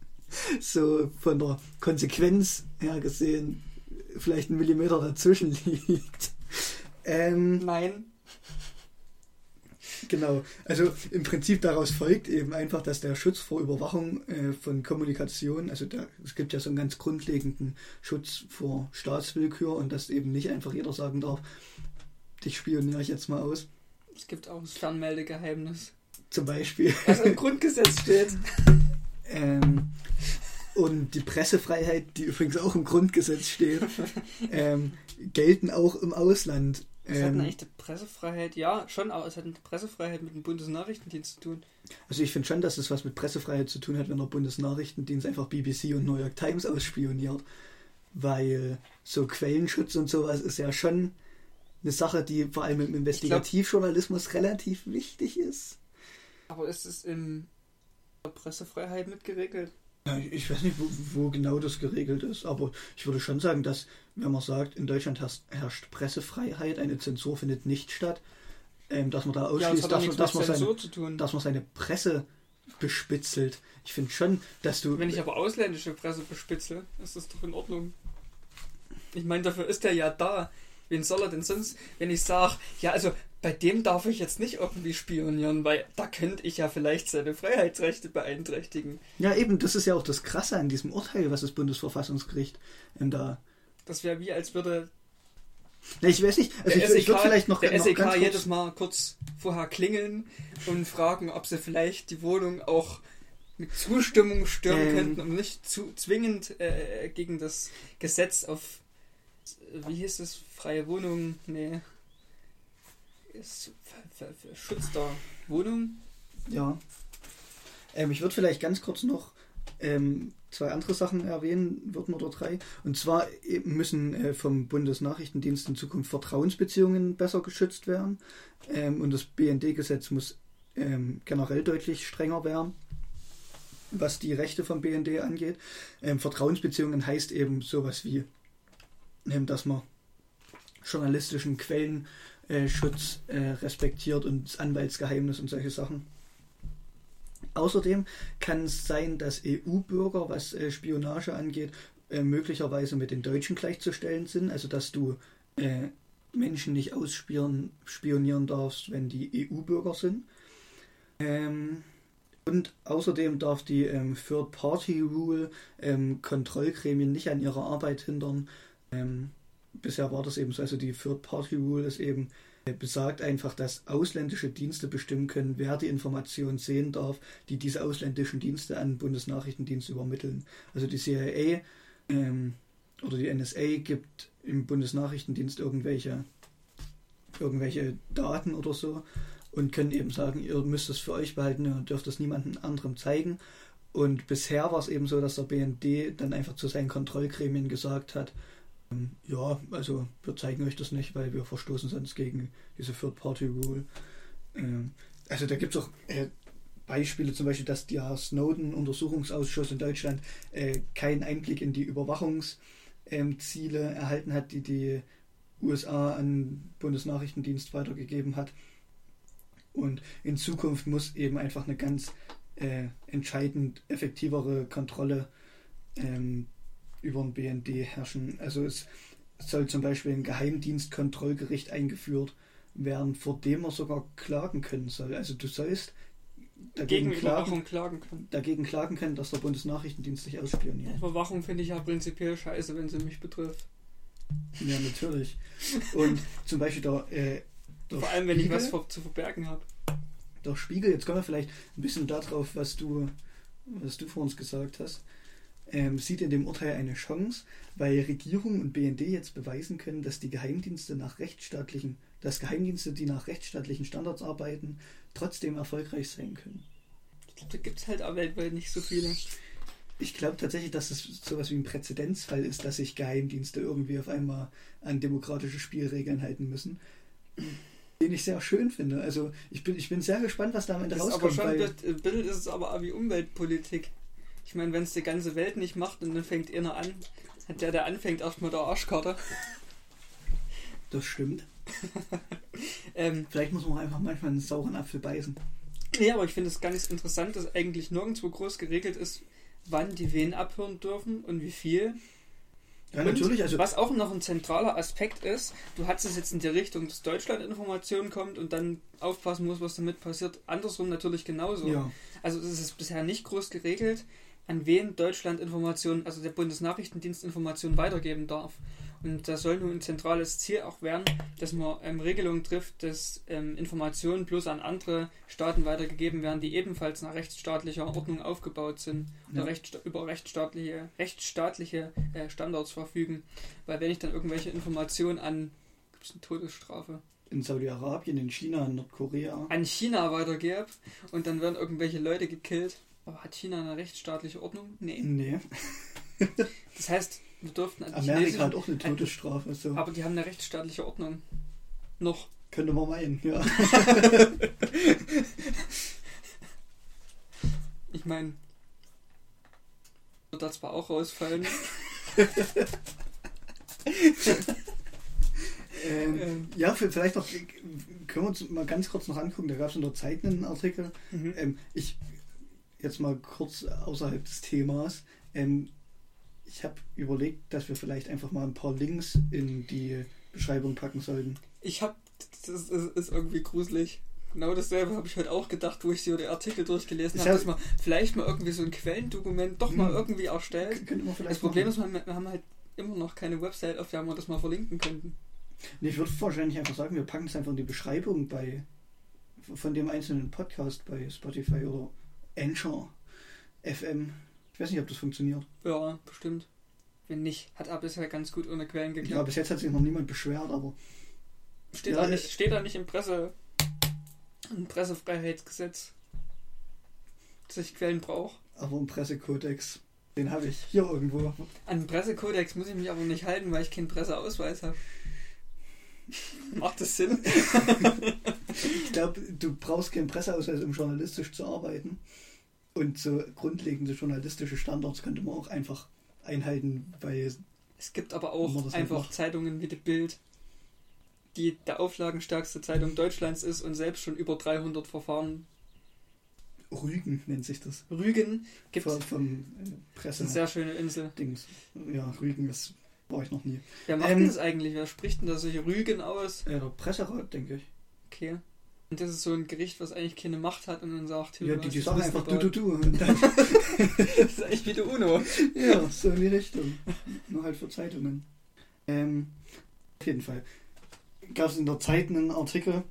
Speaker 1: so von der Konsequenz her gesehen vielleicht ein Millimeter dazwischen liegt. Ähm,
Speaker 2: Nein.
Speaker 1: Genau, also im Prinzip daraus folgt eben einfach, dass der Schutz vor Überwachung äh, von Kommunikation, also da, es gibt ja so einen ganz grundlegenden Schutz vor Staatswillkür und dass eben nicht einfach jeder sagen darf, dich spioniere ich jetzt mal aus,
Speaker 2: Es gibt auch das Fernmeldegeheimnis,
Speaker 1: zum Beispiel.
Speaker 2: was im Grundgesetz steht.
Speaker 1: Ähm, und die Pressefreiheit, die übrigens auch im Grundgesetz steht, ähm, gelten auch im Ausland.
Speaker 2: Es hat eine
Speaker 1: Ähm,
Speaker 2: echte Pressefreiheit, ja, schon, aber es hat eine Pressefreiheit mit dem Bundesnachrichtendienst zu tun.
Speaker 1: Also ich finde schon, dass es was mit Pressefreiheit zu tun hat, wenn der Bundesnachrichtendienst einfach BBC und New York Times ausspioniert. Weil so Quellenschutz und sowas ist ja schon eine Sache, die vor allem im Investigativjournalismus relativ wichtig ist.
Speaker 2: Aber ist es in der Pressefreiheit mitgeregelt?
Speaker 1: Ja, ich- weiß nicht, wo, wo genau das geregelt ist, aber ich würde schon sagen, dass, wenn man sagt, in Deutschland herrscht, Pressefreiheit, eine Zensur findet nicht statt, ähm, dass man da
Speaker 2: Ja,
Speaker 1: ausschließt,
Speaker 2: doch
Speaker 1: dass, man, dass, man seine, dass man seine Presse bespitzelt. Ich finde schon, dass du...
Speaker 2: Wenn ich aber ausländische Presse bespitze, ist das doch in Ordnung. Ich meine, dafür ist er ja da. Wen soll er denn sonst, wenn ich sage, ja, also bei dem darf ich jetzt nicht irgendwie spionieren, weil da könnte ich ja vielleicht seine Freiheitsrechte beeinträchtigen.
Speaker 1: Ja, eben, das ist ja auch das Krasse an diesem Urteil, was das Bundesverfassungsgericht da.
Speaker 2: Das wäre wie, als würde
Speaker 1: Ja, ich weiß nicht, also
Speaker 2: der
Speaker 1: ich, ich würde
Speaker 2: SEK,
Speaker 1: vielleicht noch,
Speaker 2: der
Speaker 1: noch
Speaker 2: SEK
Speaker 1: kurz,
Speaker 2: jedes Mal kurz vorher klingeln und fragen, ob sie vielleicht die Wohnung auch mit Zustimmung stürmen
Speaker 1: Ähm.
Speaker 2: könnten, um nicht zu zwingend äh, gegen das Gesetz auf, wie hieß es, freie Wohnung, nee, Schutz der Wohnung.
Speaker 1: Ja. Ähm, ich würde vielleicht ganz kurz noch ähm, zwei andere Sachen erwähnen, würden oder drei. Und zwar eben müssen äh, vom Bundesnachrichtendienst in Zukunft Vertrauensbeziehungen besser geschützt werden. Ähm, und das BND-Gesetz muss ähm, generell deutlich strenger werden, was die Rechte vom BND angeht. Ähm, Vertrauensbeziehungen heißt eben sowas wie, ähm, dass man journalistischen Quellenschutz äh, respektiert und das Anwaltsgeheimnis und solche Sachen. Außerdem kann es sein, dass EU-Bürger, was äh, Spionage angeht, äh, möglicherweise mit den Deutschen gleichzustellen sind. Also dass du äh, Menschen nicht ausspionieren spionieren darfst, wenn die EU-Bürger sind. Ähm, und außerdem darf die ähm, Third-Party-Rule ähm, Kontrollgremien nicht an ihrer Arbeit hindern. Ähm, bisher war das eben so. Also die Third-Party-Rule ist eben äh, besagt einfach, dass ausländische Dienste bestimmen können, wer die Informationen sehen darf, die diese ausländischen Dienste an den Bundesnachrichtendienst übermitteln. Also die CIA ähm, oder die NSA gibt im Bundesnachrichtendienst irgendwelche, irgendwelche Daten oder so und können eben sagen, ihr müsst es für euch behalten und dürft es niemandem anderem zeigen. Und bisher war es eben so, dass der BND dann einfach zu seinen Kontrollgremien gesagt hat, ja, also wir zeigen euch das nicht, weil wir verstoßen sonst gegen diese Third-Party-Rule. Ähm, also da gibt es auch äh, Beispiele, zum Beispiel, dass der Snowden-Untersuchungsausschuss in Deutschland äh, keinen Einblick in die Überwachungsziele erhalten hat, die die USA an Bundesnachrichtendienst weitergegeben hat. Und in Zukunft muss eben einfach eine ganz äh, entscheidend effektivere Kontrolle ähm, über den BND herrschen. Also es soll zum Beispiel ein Geheimdienstkontrollgericht eingeführt werden, vor dem man sogar klagen können soll. Also du sollst dagegen
Speaker 2: Gegen
Speaker 1: klagen,
Speaker 2: klagen können.
Speaker 1: dagegen klagen können, dass der Bundesnachrichtendienst dich ausspioniert.
Speaker 2: Überwachung finde ich ja prinzipiell scheiße, wenn sie mich betrifft.
Speaker 1: Ja, natürlich. Und zum Beispiel der, äh, der
Speaker 2: Vor allem, wenn ich
Speaker 1: Spiegel-
Speaker 2: was ver zu verbergen habe.
Speaker 1: Der Spiegel, jetzt kommen wir vielleicht ein bisschen darauf, was du, was du vor uns gesagt hast, ähm, sieht in dem Urteil eine Chance, weil Regierung und BND jetzt beweisen können, dass die Geheimdienste nach rechtsstaatlichen, dass Geheimdienste, die nach rechtsstaatlichen Standards arbeiten, trotzdem erfolgreich sein können.
Speaker 2: Ich glaube, da gibt es halt auch weltweit nicht so viele.
Speaker 1: Ich glaube tatsächlich, dass es sowas wie ein Präzedenzfall ist, dass sich Geheimdienste irgendwie auf einmal an demokratische Spielregeln halten müssen. Den ich sehr schön finde. Also ich bin, ich bin sehr gespannt, was da am Ende
Speaker 2: Das ist aber
Speaker 1: rauskommt.
Speaker 2: schon, ein bisschen ist es aber auch wie Umweltpolitik. Ich meine, wenn es die ganze Welt nicht macht und dann fängt einer an, hat der, der anfängt, erstmal der Arschkarte.
Speaker 1: das stimmt.
Speaker 2: Ähm,
Speaker 1: Vielleicht muss man einfach manchmal einen sauren Apfel beißen.
Speaker 2: nee, aber ich finde es ganz interessant, dass eigentlich nirgendwo groß geregelt ist, wann die wen abhören dürfen und wie viel.
Speaker 1: Ja,
Speaker 2: Und
Speaker 1: natürlich. Also,
Speaker 2: Was auch noch ein zentraler Aspekt ist, du hast es jetzt in die Richtung, dass Deutschland Informationen kommt und dann aufpassen muss, was damit passiert. Andersrum natürlich genauso.
Speaker 1: ja.
Speaker 2: Also es ist bisher nicht groß geregelt, an wen Deutschland Informationen, also der Bundesnachrichtendienst Informationen weitergeben darf. Und das soll nun ein zentrales Ziel auch werden, dass man ähm, Regelungen trifft, dass ähm, Informationen bloß an andere Staaten weitergegeben werden, die ebenfalls nach rechtsstaatlicher Ordnung aufgebaut sind oder
Speaker 1: Ja.
Speaker 2: rechtsta über rechtsstaatliche, rechtsstaatliche äh, Standards verfügen. Weil wenn ich dann irgendwelche Informationen an gibt es eine Todesstrafe
Speaker 1: In Saudi-Arabien, in China, in Nordkorea.
Speaker 2: an China weitergebe und dann werden irgendwelche Leute gekillt. Aber hat China eine rechtsstaatliche Ordnung? Nee.
Speaker 1: Nee.
Speaker 2: Das heißt, wir durften
Speaker 1: Amerika hat auch eine Todesstrafe. So.
Speaker 2: Aber die haben eine rechtsstaatliche Ordnung. Noch.
Speaker 1: Könnte man meinen, ja.
Speaker 2: Ich meine, wird da zwar auch rausfallen.
Speaker 1: Ähm,
Speaker 2: Ähm.
Speaker 1: ja, vielleicht noch, können wir uns mal ganz kurz noch angucken, da gab es in der Zeit einen Artikel.
Speaker 2: Mhm.
Speaker 1: Ähm, ich, jetzt mal kurz außerhalb des Themas. Ähm, ich habe überlegt, dass wir vielleicht einfach mal ein paar Links in die Beschreibung packen sollten.
Speaker 2: Ich hab, das ist, irgendwie gruselig. Genau dasselbe habe ich heute auch gedacht, wo ich so die Artikel durchgelesen habe, dass man vielleicht mal irgendwie so ein Quellendokument doch mal
Speaker 1: Mhm.
Speaker 2: irgendwie erstellt. Das Problem
Speaker 1: machen.
Speaker 2: ist, wir haben halt immer noch keine Website, auf der wir das mal verlinken könnten.
Speaker 1: Nee, ich würde wahrscheinlich einfach sagen, wir packen es einfach in die Beschreibung bei von dem einzelnen Podcast bei Spotify oder Anchor FM. Ich weiß nicht, ob das funktioniert.
Speaker 2: Ja, bestimmt. Wenn nicht, hat er bisher ganz gut ohne Quellen
Speaker 1: Ja,
Speaker 2: geklappt.
Speaker 1: bis jetzt hat sich noch niemand beschwert, aber
Speaker 2: steht,
Speaker 1: ja,
Speaker 2: da nicht, steht da nicht im Presse im Pressefreiheitsgesetz, dass ich Quellen brauche.
Speaker 1: aber im Pressekodex, den habe ich hier irgendwo.
Speaker 2: An den Pressekodex muss ich mich aber nicht halten, weil ich keinen Presseausweis habe. Macht das Sinn?
Speaker 1: Ich glaube, du brauchst keinen Presseausweis, um journalistisch zu arbeiten. Und so grundlegende journalistische Standards könnte man auch einfach einhalten, weil
Speaker 2: Es gibt aber auch
Speaker 1: halt
Speaker 2: einfach
Speaker 1: macht.
Speaker 2: Zeitungen wie die Bild, die der auflagenstärkste Zeitung Deutschlands ist und selbst schon über 300 Verfahren
Speaker 1: Rügen nennt sich das.
Speaker 2: Rügen gibt.
Speaker 1: Vom, vom äh,
Speaker 2: ist
Speaker 1: Presse.
Speaker 2: eine sehr schöne Insel.
Speaker 1: Dings. Ja, Rügen, das war ich noch nie.
Speaker 2: Wer macht
Speaker 1: Ähm,
Speaker 2: denn das eigentlich? Wer spricht denn da solche Rügen aus?
Speaker 1: Ja, der Presserat, denke ich.
Speaker 2: Okay. Und das ist so ein Gericht, was eigentlich keine Macht hat und dann sagt,
Speaker 1: Ja,
Speaker 2: du
Speaker 1: die, die sagen einfach du, du, du. Und dann,
Speaker 2: Das ist eigentlich wie der UNO.
Speaker 1: ja, so in die Richtung. Nur halt für Zeitungen. Ähm, auf jeden Fall. Gab es in der Zeit einen Artikel,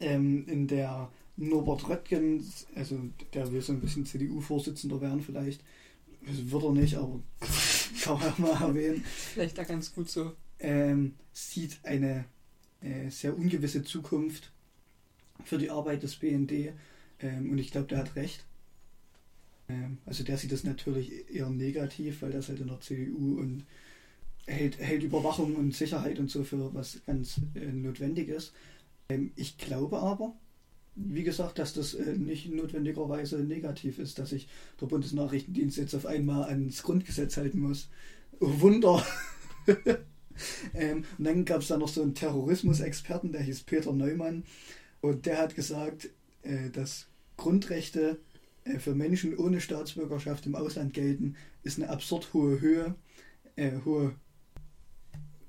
Speaker 1: ähm, in der Norbert Röttgen, also der will so ein bisschen CDU-Vorsitzender werden vielleicht, das wird er nicht, aber kann man mal erwähnen,
Speaker 2: Vielleicht da ganz gut so.
Speaker 1: ähm, sieht eine sehr ungewisse Zukunft für die Arbeit des BND ähm, und ich glaube, der hat recht. Ähm, also der sieht das natürlich eher negativ, weil das halt in der CDU und hält, hält Überwachung und Sicherheit und so für was ganz äh, notwendig ist. Ähm, ich glaube aber, wie gesagt, dass das äh, nicht notwendigerweise negativ ist, dass sich der Bundesnachrichtendienst jetzt auf einmal ans Grundgesetz halten muss. Oh Wunder! ähm, und dann gab es da noch so einen Terrorismusexperten, der hieß Peter Neumann. Und der hat gesagt, äh, dass Grundrechte äh, für Menschen ohne Staatsbürgerschaft im Ausland gelten, ist eine absurd hohe Höhe, äh, hohe,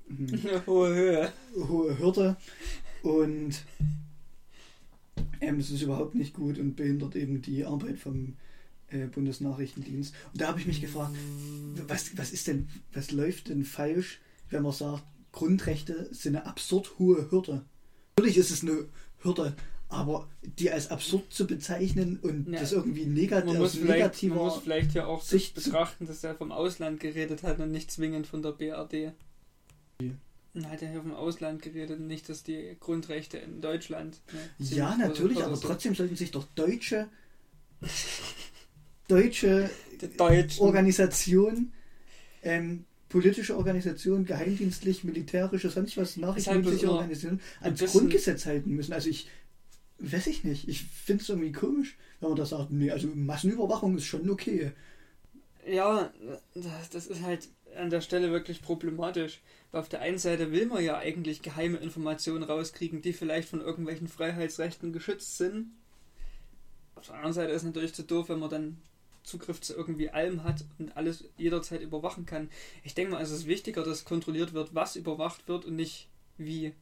Speaker 1: hm,
Speaker 2: Eine hohe Höhe.
Speaker 1: hohe Hürde. Und ähm, das ist überhaupt nicht gut und behindert eben die Arbeit vom äh, Bundesnachrichtendienst. Und da habe ich mich gefragt, was, was ist denn, was läuft denn falsch, wenn man sagt, Grundrechte sind eine absurd hohe Hürde? Natürlich ist es eine Hürde, aber die als absurd zu bezeichnen und
Speaker 2: Ja.
Speaker 1: das irgendwie negat
Speaker 2: Man muss,
Speaker 1: aus
Speaker 2: vielleicht, man muss
Speaker 1: negativer
Speaker 2: vielleicht ja auch
Speaker 1: Sicht-
Speaker 2: betrachten, dass er vom Ausland geredet hat und nicht zwingend von der BRD. Dann hat er ja vom Ausland geredet und nicht, dass die Grundrechte in Deutschland. ne,
Speaker 1: Ja,
Speaker 2: ziemlich
Speaker 1: natürlich, aber trotzdem sollten sich doch deutsche deutsche
Speaker 2: Der Deutschen.
Speaker 1: Organisation, ähm, politische Organisation, geheimdienstlich, militärische, sonst was,
Speaker 2: halt
Speaker 1: nachrichtendienstliche
Speaker 2: bloß immer
Speaker 1: Organisation
Speaker 2: ein
Speaker 1: ans Grundgesetz halten müssen. Also ich weiß ich nicht. Ich finde es irgendwie komisch, wenn man da sagt, nee, also Massenüberwachung ist schon okay.
Speaker 2: Ja, das das ist halt an der Stelle wirklich problematisch. Weil auf der einen Seite will man ja eigentlich geheime Informationen rauskriegen, die vielleicht von irgendwelchen Freiheitsrechten geschützt sind. Auf der anderen Seite ist es natürlich zu doof, wenn man dann Zugriff zu irgendwie allem hat und alles jederzeit überwachen kann. Ich denke mal, es ist wichtiger, dass kontrolliert wird, was überwacht wird und nicht wie.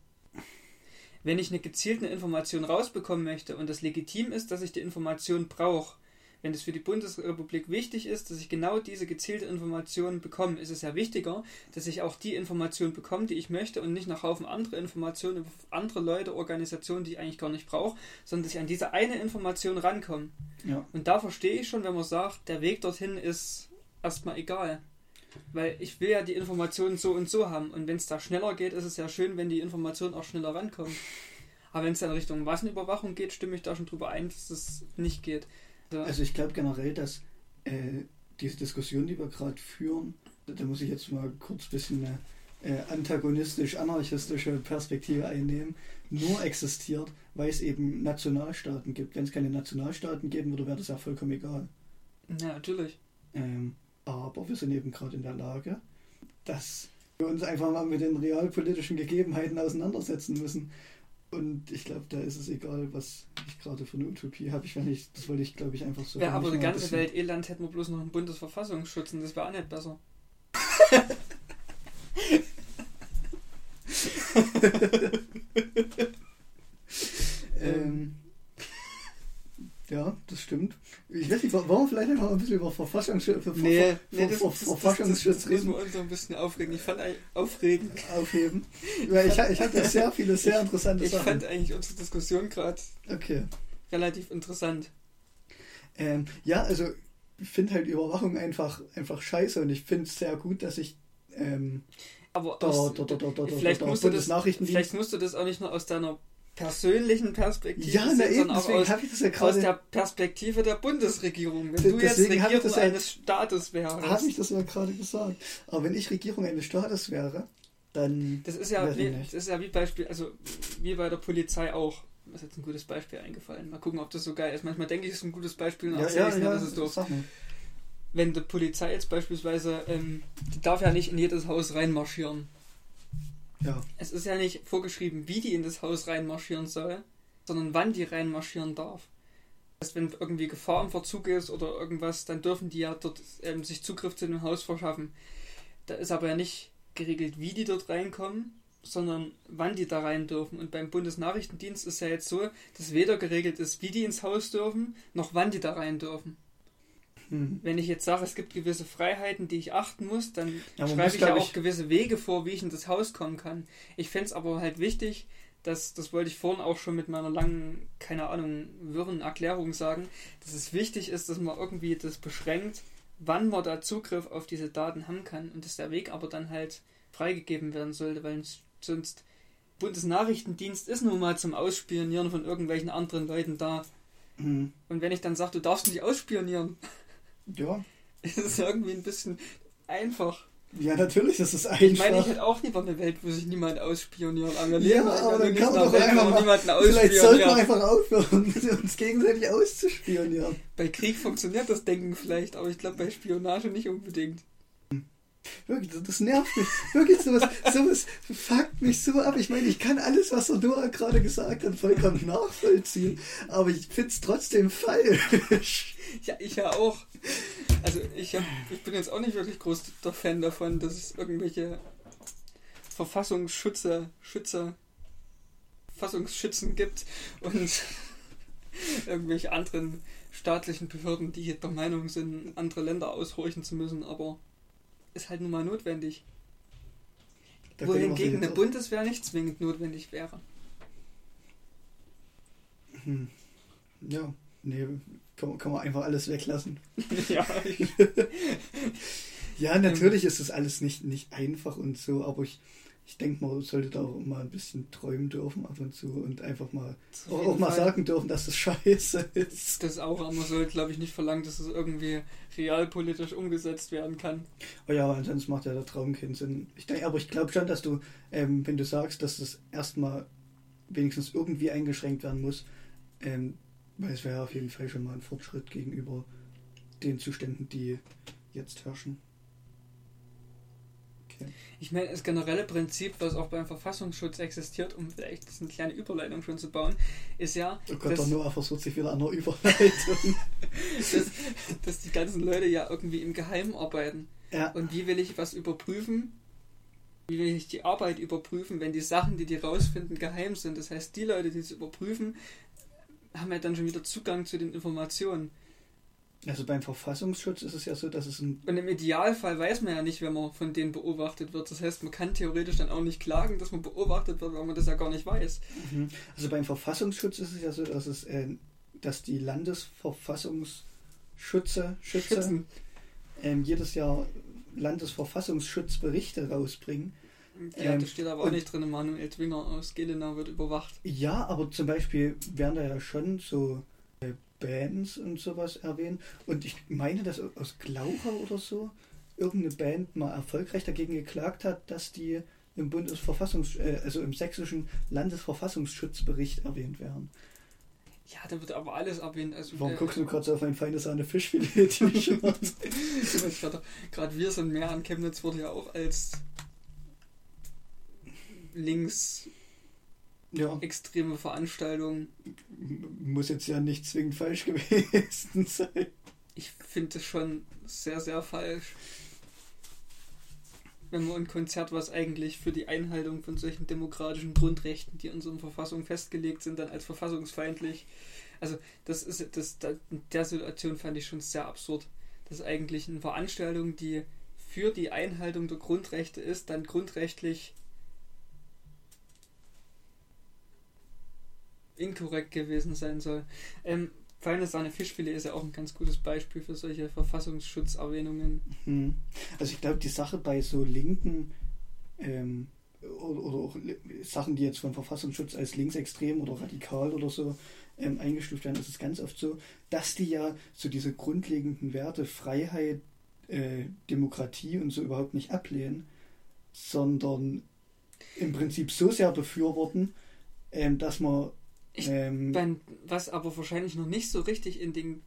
Speaker 2: Wenn ich eine gezielte Information rausbekommen möchte und es legitim ist, dass ich die Information brauche, wenn es für die Bundesrepublik wichtig ist, dass ich genau diese gezielte Information bekomme, ist es ja wichtiger, dass ich auch die Information bekomme, die ich möchte und nicht nach Haufen andere Informationen über andere Leute, Organisationen, die ich eigentlich gar nicht brauche, sondern dass ich an diese eine Information rankomme.
Speaker 1: Ja.
Speaker 2: Und da verstehe ich schon, wenn man sagt, der Weg dorthin ist erstmal egal. Weil ich will ja die Informationen so und so haben. Und wenn es da schneller geht, ist es ja schön, wenn die Informationen auch schneller rankommen. Aber wenn es dann Richtung Massenüberwachung geht, stimme ich da schon drüber ein, dass das nicht geht. Also,
Speaker 1: Also ich glaube generell, dass äh, diese Diskussion, die wir gerade führen, da, da muss ich jetzt mal kurz ein bisschen eine äh, antagonistisch-anarchistische Perspektive einnehmen, nur existiert, weil es eben Nationalstaaten gibt. Wenn es keine Nationalstaaten geben würde, wäre das ja vollkommen egal.
Speaker 2: ja, natürlich.
Speaker 1: Ähm, aber wir sind eben gerade in der Lage, dass wir uns einfach mal mit den realpolitischen Gegebenheiten auseinandersetzen müssen. Und ich glaube, da ist es egal, was ich gerade für eine Utopie habe. Ich weiß nicht, das wollte ich, glaube ich, einfach so.
Speaker 2: Ja, aber die ganze Welt Elend hätten wir bloß noch einen Bundesverfassungsschutz und das wäre auch nicht besser.
Speaker 1: Ähm, ja, das stimmt. Ich weiß nicht, wir vielleicht einfach ein bisschen über Verfassungsschutz, Ver- Ver- Ver- Ver- Verfassungsschutz
Speaker 2: müssen
Speaker 1: reden,
Speaker 2: wir uns ein bisschen aufregen. Ich fand aufregen.
Speaker 1: aufheben? Weil ich, ich hatte sehr viele sehr interessante
Speaker 2: Ich
Speaker 1: Sachen.
Speaker 2: fand eigentlich unsere Diskussion gerade
Speaker 1: Okay.
Speaker 2: relativ interessant.
Speaker 1: Ähm, ja, also ich finde halt Überwachung einfach, einfach scheiße und ich finde es sehr gut, dass ich ähm,
Speaker 2: Aber aus,
Speaker 1: da, da, da,
Speaker 2: vielleicht, musst du das, vielleicht musst du das auch nicht nur aus deiner persönlichen Perspektive
Speaker 1: Ja, na
Speaker 2: sehen,
Speaker 1: eben,
Speaker 2: sondern auch aus,
Speaker 1: ja
Speaker 2: aus der Perspektive der Bundesregierung. Wenn du jetzt Regierung
Speaker 1: ja-
Speaker 2: eines Staates wärst.
Speaker 1: habe ich das ja gerade gesagt. Aber wenn ich Regierung eines Staates wäre, dann
Speaker 2: Das ist ja wie,
Speaker 1: nicht.
Speaker 2: das ist ja wie Beispiel, also wie bei der Polizei auch. Das ist jetzt ein gutes Beispiel eingefallen. Mal gucken, ob das so geil ist. Manchmal denke ich, es ist ein gutes Beispiel und
Speaker 1: ja, ja, ja,
Speaker 2: das ist doof. Wenn die Polizei jetzt beispielsweise, ähm, die darf ja nicht in jedes Haus reinmarschieren.
Speaker 1: Ja,
Speaker 2: Es ist ja nicht vorgeschrieben, wie die in das Haus reinmarschieren soll, sondern wann die reinmarschieren darf. Das heißt, wenn irgendwie Gefahr im Verzug ist oder irgendwas, dann dürfen die ja dort ähm, sich Zugriff zu dem Haus verschaffen. Da ist aber ja nicht geregelt, wie die dort reinkommen, sondern wann die da rein dürfen. Und beim Bundesnachrichtendienst ist ja jetzt so, dass weder geregelt ist, wie die ins Haus dürfen, noch wann die da rein dürfen.
Speaker 1: Hm.
Speaker 2: Wenn ich jetzt sage, es gibt gewisse Freiheiten, die ich achten muss, dann
Speaker 1: Ja,
Speaker 2: schreibe
Speaker 1: muss,
Speaker 2: ich ja auch
Speaker 1: ich-
Speaker 2: gewisse Wege vor, wie ich in das Haus kommen kann. Ich fände es aber halt wichtig, dass, das wollte ich vorhin auch schon mit meiner langen, keine Ahnung, wirren Erklärung sagen, dass es wichtig ist, dass man irgendwie das beschränkt, wann man da Zugriff auf diese Daten haben kann und dass der Weg aber dann halt freigegeben werden sollte, weil sonst Bundesnachrichtendienst ist nun mal zum Ausspionieren von irgendwelchen anderen Leuten da.
Speaker 1: Hm.
Speaker 2: Und wenn ich dann sage, du darfst nicht ausspionieren,
Speaker 1: Ja.
Speaker 2: ist es irgendwie ein bisschen einfach.
Speaker 1: ja, natürlich ist es einfach.
Speaker 2: Ich meine, ich hätte auch lieber eine Welt, wo sich niemand ausspioniert. Aber wir
Speaker 1: Ja,
Speaker 2: halt
Speaker 1: aber dann kann man doch
Speaker 2: Welt,
Speaker 1: einfach
Speaker 2: niemanden
Speaker 1: Vielleicht sollten wir einfach aufhören, uns gegenseitig auszuspionieren.
Speaker 2: Bei Krieg funktioniert das Denken vielleicht, aber ich glaube bei Spionage nicht unbedingt.
Speaker 1: Wirklich, das, nervt mich. Wirklich, sowas, sowas fuckt mich so ab. Ich meine, ich kann alles, was Noah gerade gesagt hat, vollkommen nachvollziehen. Aber ich finde es trotzdem falsch.
Speaker 2: Ja, ich ja auch. Also ich, hab, ich bin jetzt auch nicht wirklich groß der Fan davon, dass es irgendwelche Verfassungsschützer, Schützer, Verfassungsschützen gibt und irgendwelche anderen staatlichen Behörden, die der Meinung sind, andere Länder aushorchen zu müssen, aber ist halt nun mal notwendig.
Speaker 1: Da
Speaker 2: Wohingegen eine Bundeswehr nicht zwingend notwendig wäre.
Speaker 1: Hm. Ja, nee, kann, kann man einfach alles weglassen.
Speaker 2: ja,
Speaker 1: Ja, natürlich ist das alles nicht, nicht einfach und so, aber ich ich denke, man sollte da auch mal ein bisschen träumen dürfen ab und zu und einfach mal auch, auch mal sagen dürfen, dass das scheiße ist.
Speaker 2: Das auch, aber man sollte, glaube ich, nicht verlangen, dass es irgendwie realpolitisch umgesetzt werden kann.
Speaker 1: Oh ja, ansonsten macht ja der Traum keinen Sinn. Ich denke, aber ich glaube schon, dass du, ähm, wenn du sagst, dass das erstmal wenigstens irgendwie eingeschränkt werden muss, ähm, weil es wäre auf jeden Fall schon mal ein Fortschritt gegenüber den Zuständen, die jetzt herrschen. Okay.
Speaker 2: Ich meine, das generelle Prinzip, was auch beim Verfassungsschutz existiert, um vielleicht eine kleine Überleitung schon zu bauen, ist ja,
Speaker 1: Oh Gott,
Speaker 2: dass,
Speaker 1: der Noah versucht sich wieder an der Überleitung.
Speaker 2: dass, dass die ganzen Leute ja irgendwie im Geheimen arbeiten.
Speaker 1: ja,
Speaker 2: Und wie will ich was überprüfen? Wie will ich die Arbeit überprüfen, wenn die Sachen, die die rausfinden, geheim sind? Das heißt, die Leute, die es überprüfen, haben ja dann schon wieder Zugang zu den Informationen.
Speaker 1: Also beim Verfassungsschutz ist es ja so, dass es ein
Speaker 2: Und im Idealfall weiß man ja nicht, wenn man von denen beobachtet wird. Das heißt, man kann theoretisch dann auch nicht klagen, dass man beobachtet wird, weil man das ja gar nicht weiß.
Speaker 1: Mhm. Also beim Verfassungsschutz ist es ja so, dass es, äh, dass die Landesverfassungsschütze Schütze,
Speaker 2: Schützen.
Speaker 1: ähm, jedes Jahr Landesverfassungsschutzberichte rausbringen.
Speaker 2: Ja,
Speaker 1: Ähm,
Speaker 2: da steht aber auch nicht drin, Manuel Twinger aus Gelenau wird überwacht.
Speaker 1: Ja, aber zum Beispiel werden da ja schon so Bands und sowas erwähnt. Und ich meine, dass aus Glauchau oder so irgendeine Band mal erfolgreich dagegen geklagt hat, dass die im Bundesverfassungs äh, also im sächsischen Landesverfassungsschutzbericht erwähnt werden.
Speaker 2: Ja, da wird aber alles erwähnt. Also,
Speaker 1: Warum
Speaker 2: äh,
Speaker 1: guckst du gerade so auf ein feines Sahne Fischfilet-T-Shirt?
Speaker 2: Gerade wir sind mehr an Chemnitz wurde ja auch als links
Speaker 1: ja,
Speaker 2: extreme Veranstaltung.
Speaker 1: Muss jetzt ja nicht zwingend falsch gewesen sein.
Speaker 2: Ich finde das schon sehr, sehr falsch. Wenn man ein Konzert, was eigentlich für die Einhaltung von solchen demokratischen Grundrechten, die in unserer Verfassung festgelegt sind, dann als verfassungsfeindlich. Also das ist das da- in der Situation fand ich schon sehr absurd. dass eigentlich eine Veranstaltung, die für die Einhaltung der Grundrechte ist, dann grundrechtlich inkorrekt gewesen sein soll. Ähm, Feine Sahne Fischfilet ist ja auch ein ganz gutes Beispiel für solche Verfassungsschutzerwähnungen.
Speaker 1: Hm. Also ich glaube, die Sache bei so linken ähm, oder, oder auch Sachen, die jetzt vom Verfassungsschutz als linksextrem oder radikal oder so ähm, eingestuft werden, ist es ganz oft so, dass die ja so diese grundlegenden Werte Freiheit, äh, Demokratie und so überhaupt nicht ablehnen, sondern im Prinzip so sehr befürworten, ähm, dass man
Speaker 2: Ich-
Speaker 1: ähm,
Speaker 2: Beim, was aber wahrscheinlich noch nicht so richtig in den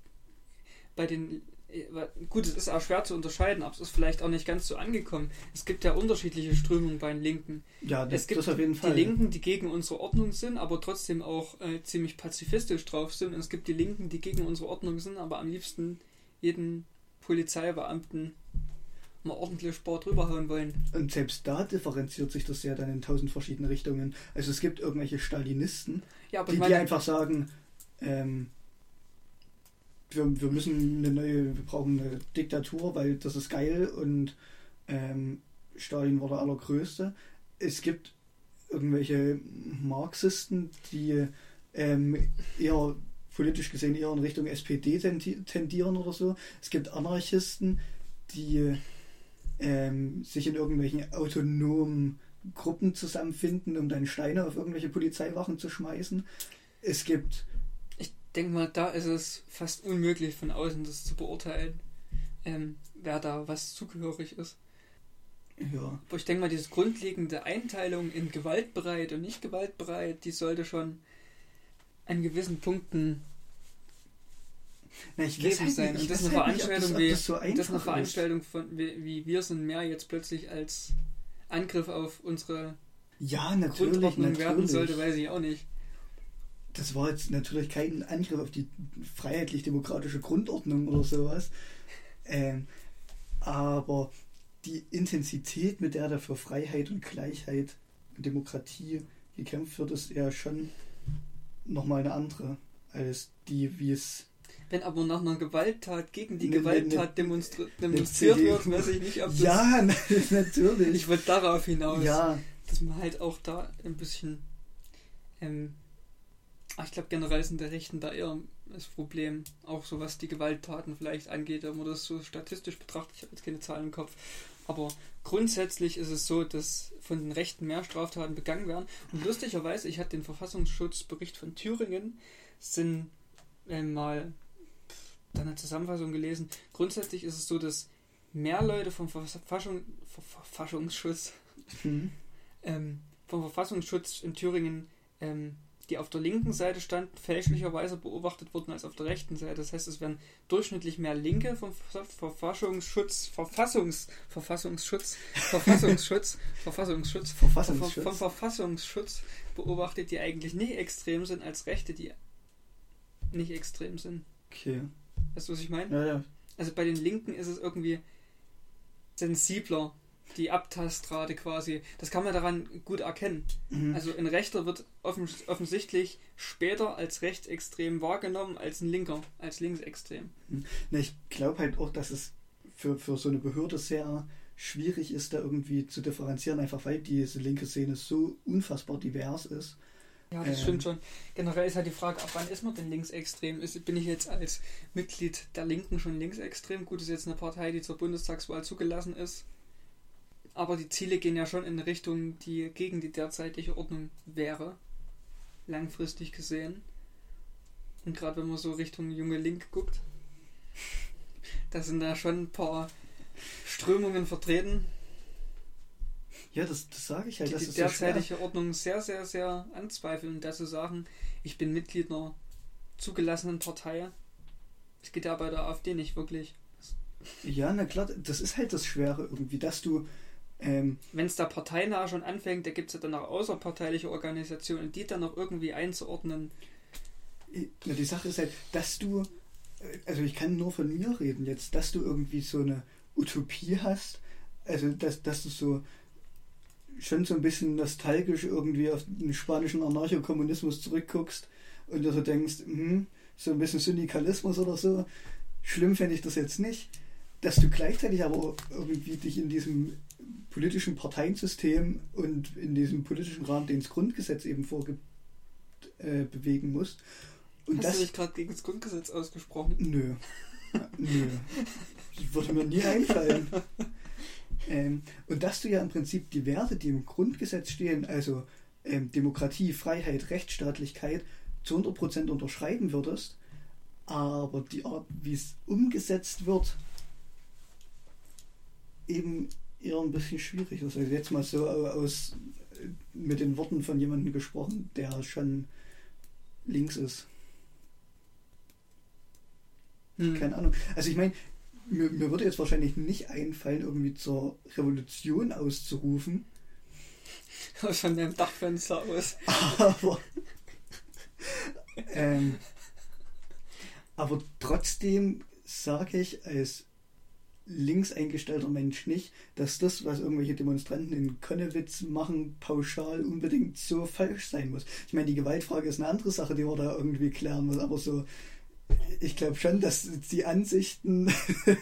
Speaker 2: bei den äh, gut, es ist auch schwer zu unterscheiden, aber es ist vielleicht auch nicht ganz so angekommen. Es gibt ja unterschiedliche Strömungen bei den Linken.
Speaker 1: ja, das,
Speaker 2: es gibt
Speaker 1: das auf jeden Fall.
Speaker 2: Die Linken, die gegen unsere Ordnung sind, aber trotzdem auch äh, ziemlich pazifistisch drauf sind. Und es gibt die Linken, die gegen unsere Ordnung sind, aber am liebsten jeden Polizeibeamten mal ordentlich Sport rüberhauen wollen.
Speaker 1: Und selbst da differenziert sich das ja dann in tausend verschiedene Richtungen. Also es gibt irgendwelche Stalinisten,
Speaker 2: Ja,
Speaker 1: die, die einfach sagen, ähm, wir, wir müssen eine neue, wir brauchen eine Diktatur, weil das ist geil und ähm, Stalin war der allergrößte. Es gibt irgendwelche Marxisten, die ähm, eher politisch gesehen eher in Richtung SPD tendi- tendieren oder so. Es gibt Anarchisten, die ähm, sich in irgendwelchen autonomen Gruppen zusammenfinden, um dann Steine auf irgendwelche Polizeiwachen zu schmeißen. Es gibt
Speaker 2: ich denke mal, da ist es fast unmöglich von außen das zu beurteilen, ähm, wer da was zugehörig ist.
Speaker 1: ja,
Speaker 2: Aber ich denke mal, diese grundlegende Einteilung in gewaltbereit und nicht gewaltbereit, die sollte schon an gewissen Punkten
Speaker 1: Na, ich
Speaker 2: gegeben
Speaker 1: weiß
Speaker 2: sein.
Speaker 1: halt
Speaker 2: Und
Speaker 1: nicht-
Speaker 2: das ist eine
Speaker 1: halt nicht,
Speaker 2: Veranstaltung wie
Speaker 1: das so
Speaker 2: das ist eine Veranstaltung von wie, wie wir sind mehr jetzt plötzlich als Angriff auf unsere
Speaker 1: Ja, natürlich,
Speaker 2: Grundordnung werden
Speaker 1: natürlich.
Speaker 2: sollte, weiß ich auch nicht.
Speaker 1: Das war jetzt natürlich kein Angriff auf die freiheitlich-demokratische Grundordnung oder sowas. Ähm, aber die Intensität, mit der da für Freiheit und Gleichheit und Demokratie gekämpft wird, ist ja schon nochmal eine andere als die, wie es
Speaker 2: Wenn aber nach einer Gewalttat gegen die
Speaker 1: Ne- ne-
Speaker 2: Gewalttat demonstri demonstriert wird, weiß ich nicht, ob das.
Speaker 1: Ja, natürlich.
Speaker 2: Ich wollte darauf hinaus,
Speaker 1: Ja,
Speaker 2: dass man halt auch da ein bisschen. Ähm, ach, ich glaube, generell sind der Rechten da eher das Problem, auch so was die Gewalttaten vielleicht angeht, wenn man das so statistisch betrachtet. Ich habe jetzt keine Zahlen im Kopf. Aber grundsätzlich ist es so, dass von den Rechten mehr Straftaten begangen werden. Und lustigerweise, ich hatte den Verfassungsschutzbericht von Thüringen, sind äh, mal dann eine Zusammenfassung gelesen. Grundsätzlich ist es so, dass mehr Leute vom Verfassung, Verfassungsschutz, mhm. ähm, vom Verfassungsschutz in Thüringen ähm, die auf der linken Seite standen, fälschlicherweise beobachtet wurden als auf der rechten Seite. Das heißt, es werden durchschnittlich mehr Linke vom Verfassungsschutz, Verfassungs, Verfassungsschutz, Verfassungsschutz, Verfassungsschutz, Verfassungsschutz, vom Verfassungsschutz beobachtet, die eigentlich nicht extrem sind, als Rechte, die nicht extrem sind.
Speaker 1: Okay.
Speaker 2: Weißt du, was ich meine?
Speaker 1: Ja, ja.
Speaker 2: Also bei den Linken ist es irgendwie sensibler die Abtastrate quasi. Das kann man daran gut erkennen. Mhm. Also ein Rechter wird offens offensichtlich später als rechtsextrem wahrgenommen als ein Linker, als linksextrem.
Speaker 1: Mhm. Na, ich glaube halt auch, dass es für, für so eine Behörde sehr schwierig ist, da irgendwie zu differenzieren, einfach weil diese linke Szene so unfassbar divers ist.
Speaker 2: Ja, das ähm, stimmt schon. Generell ist halt die Frage, ab wann ist man denn linksextrem? Ist, bin ich jetzt als Mitglied der Linken schon linksextrem? Gut, ist jetzt eine Partei, die zur Bundestagswahl zugelassen ist aber die Ziele gehen ja schon in eine Richtung, die gegen die derzeitige Ordnung wäre, langfristig gesehen. Und gerade wenn man so Richtung junge Link guckt, da sind da schon ein paar Strömungen vertreten.
Speaker 1: Ja, das, das sage ich halt.
Speaker 2: Die die derzeitige so Ordnung sehr, sehr, sehr anzweifeln und dazu sagen, ich bin Mitglied einer zugelassenen Partei. Es geht ja bei der AfD nicht wirklich.
Speaker 1: Ja, na klar, das ist halt das Schwere irgendwie, dass du ähm,
Speaker 2: Wenn es da parteinah schon anfängt, da gibt es ja dann auch außerparteiliche Organisationen, die dann noch irgendwie einzuordnen.
Speaker 1: Na, die Sache ist halt, dass du, äh, also ich kann nur von mir reden jetzt, dass du irgendwie so eine Utopie hast, also dass, dass du so schon so ein bisschen nostalgisch irgendwie auf den spanischen Anarchokommunismus zurückguckst und dir so denkst, hm, so ein bisschen Syndikalismus oder so, schlimm fände ich das jetzt nicht, dass du gleichzeitig aber irgendwie dich in diesem politischen Parteiensystem und in diesem politischen Rahmen, den das Grundgesetz eben vorgibt, äh, bewegen muss.
Speaker 2: Und Hast das, du dich gerade gegen das Grundgesetz ausgesprochen?
Speaker 1: Nö. Nö. Das würde mir nie einfallen. Ähm, und dass du ja im Prinzip die Werte, die im Grundgesetz stehen, also ähm, Demokratie, Freiheit, Rechtsstaatlichkeit, zu 100% unterschreiben würdest, aber die Art, wie es umgesetzt wird, eben eher ein bisschen schwierig ist. Also jetzt mal so aus mit den Worten von jemandem gesprochen, der schon links ist. Hm. Keine Ahnung. Also ich meine, mir, mir, würde jetzt wahrscheinlich nicht einfallen, irgendwie zur Revolution auszurufen.
Speaker 2: Von dem Dachfenster aus.
Speaker 1: Aber, ähm, aber trotzdem sage ich als links eingestellter Mensch nicht, dass das, was irgendwelche Demonstranten in Konnewitz machen, pauschal unbedingt so falsch sein muss. Ich meine, die Gewaltfrage ist eine andere Sache, die man da irgendwie klären muss, aber so, ich glaube schon, dass die Ansichten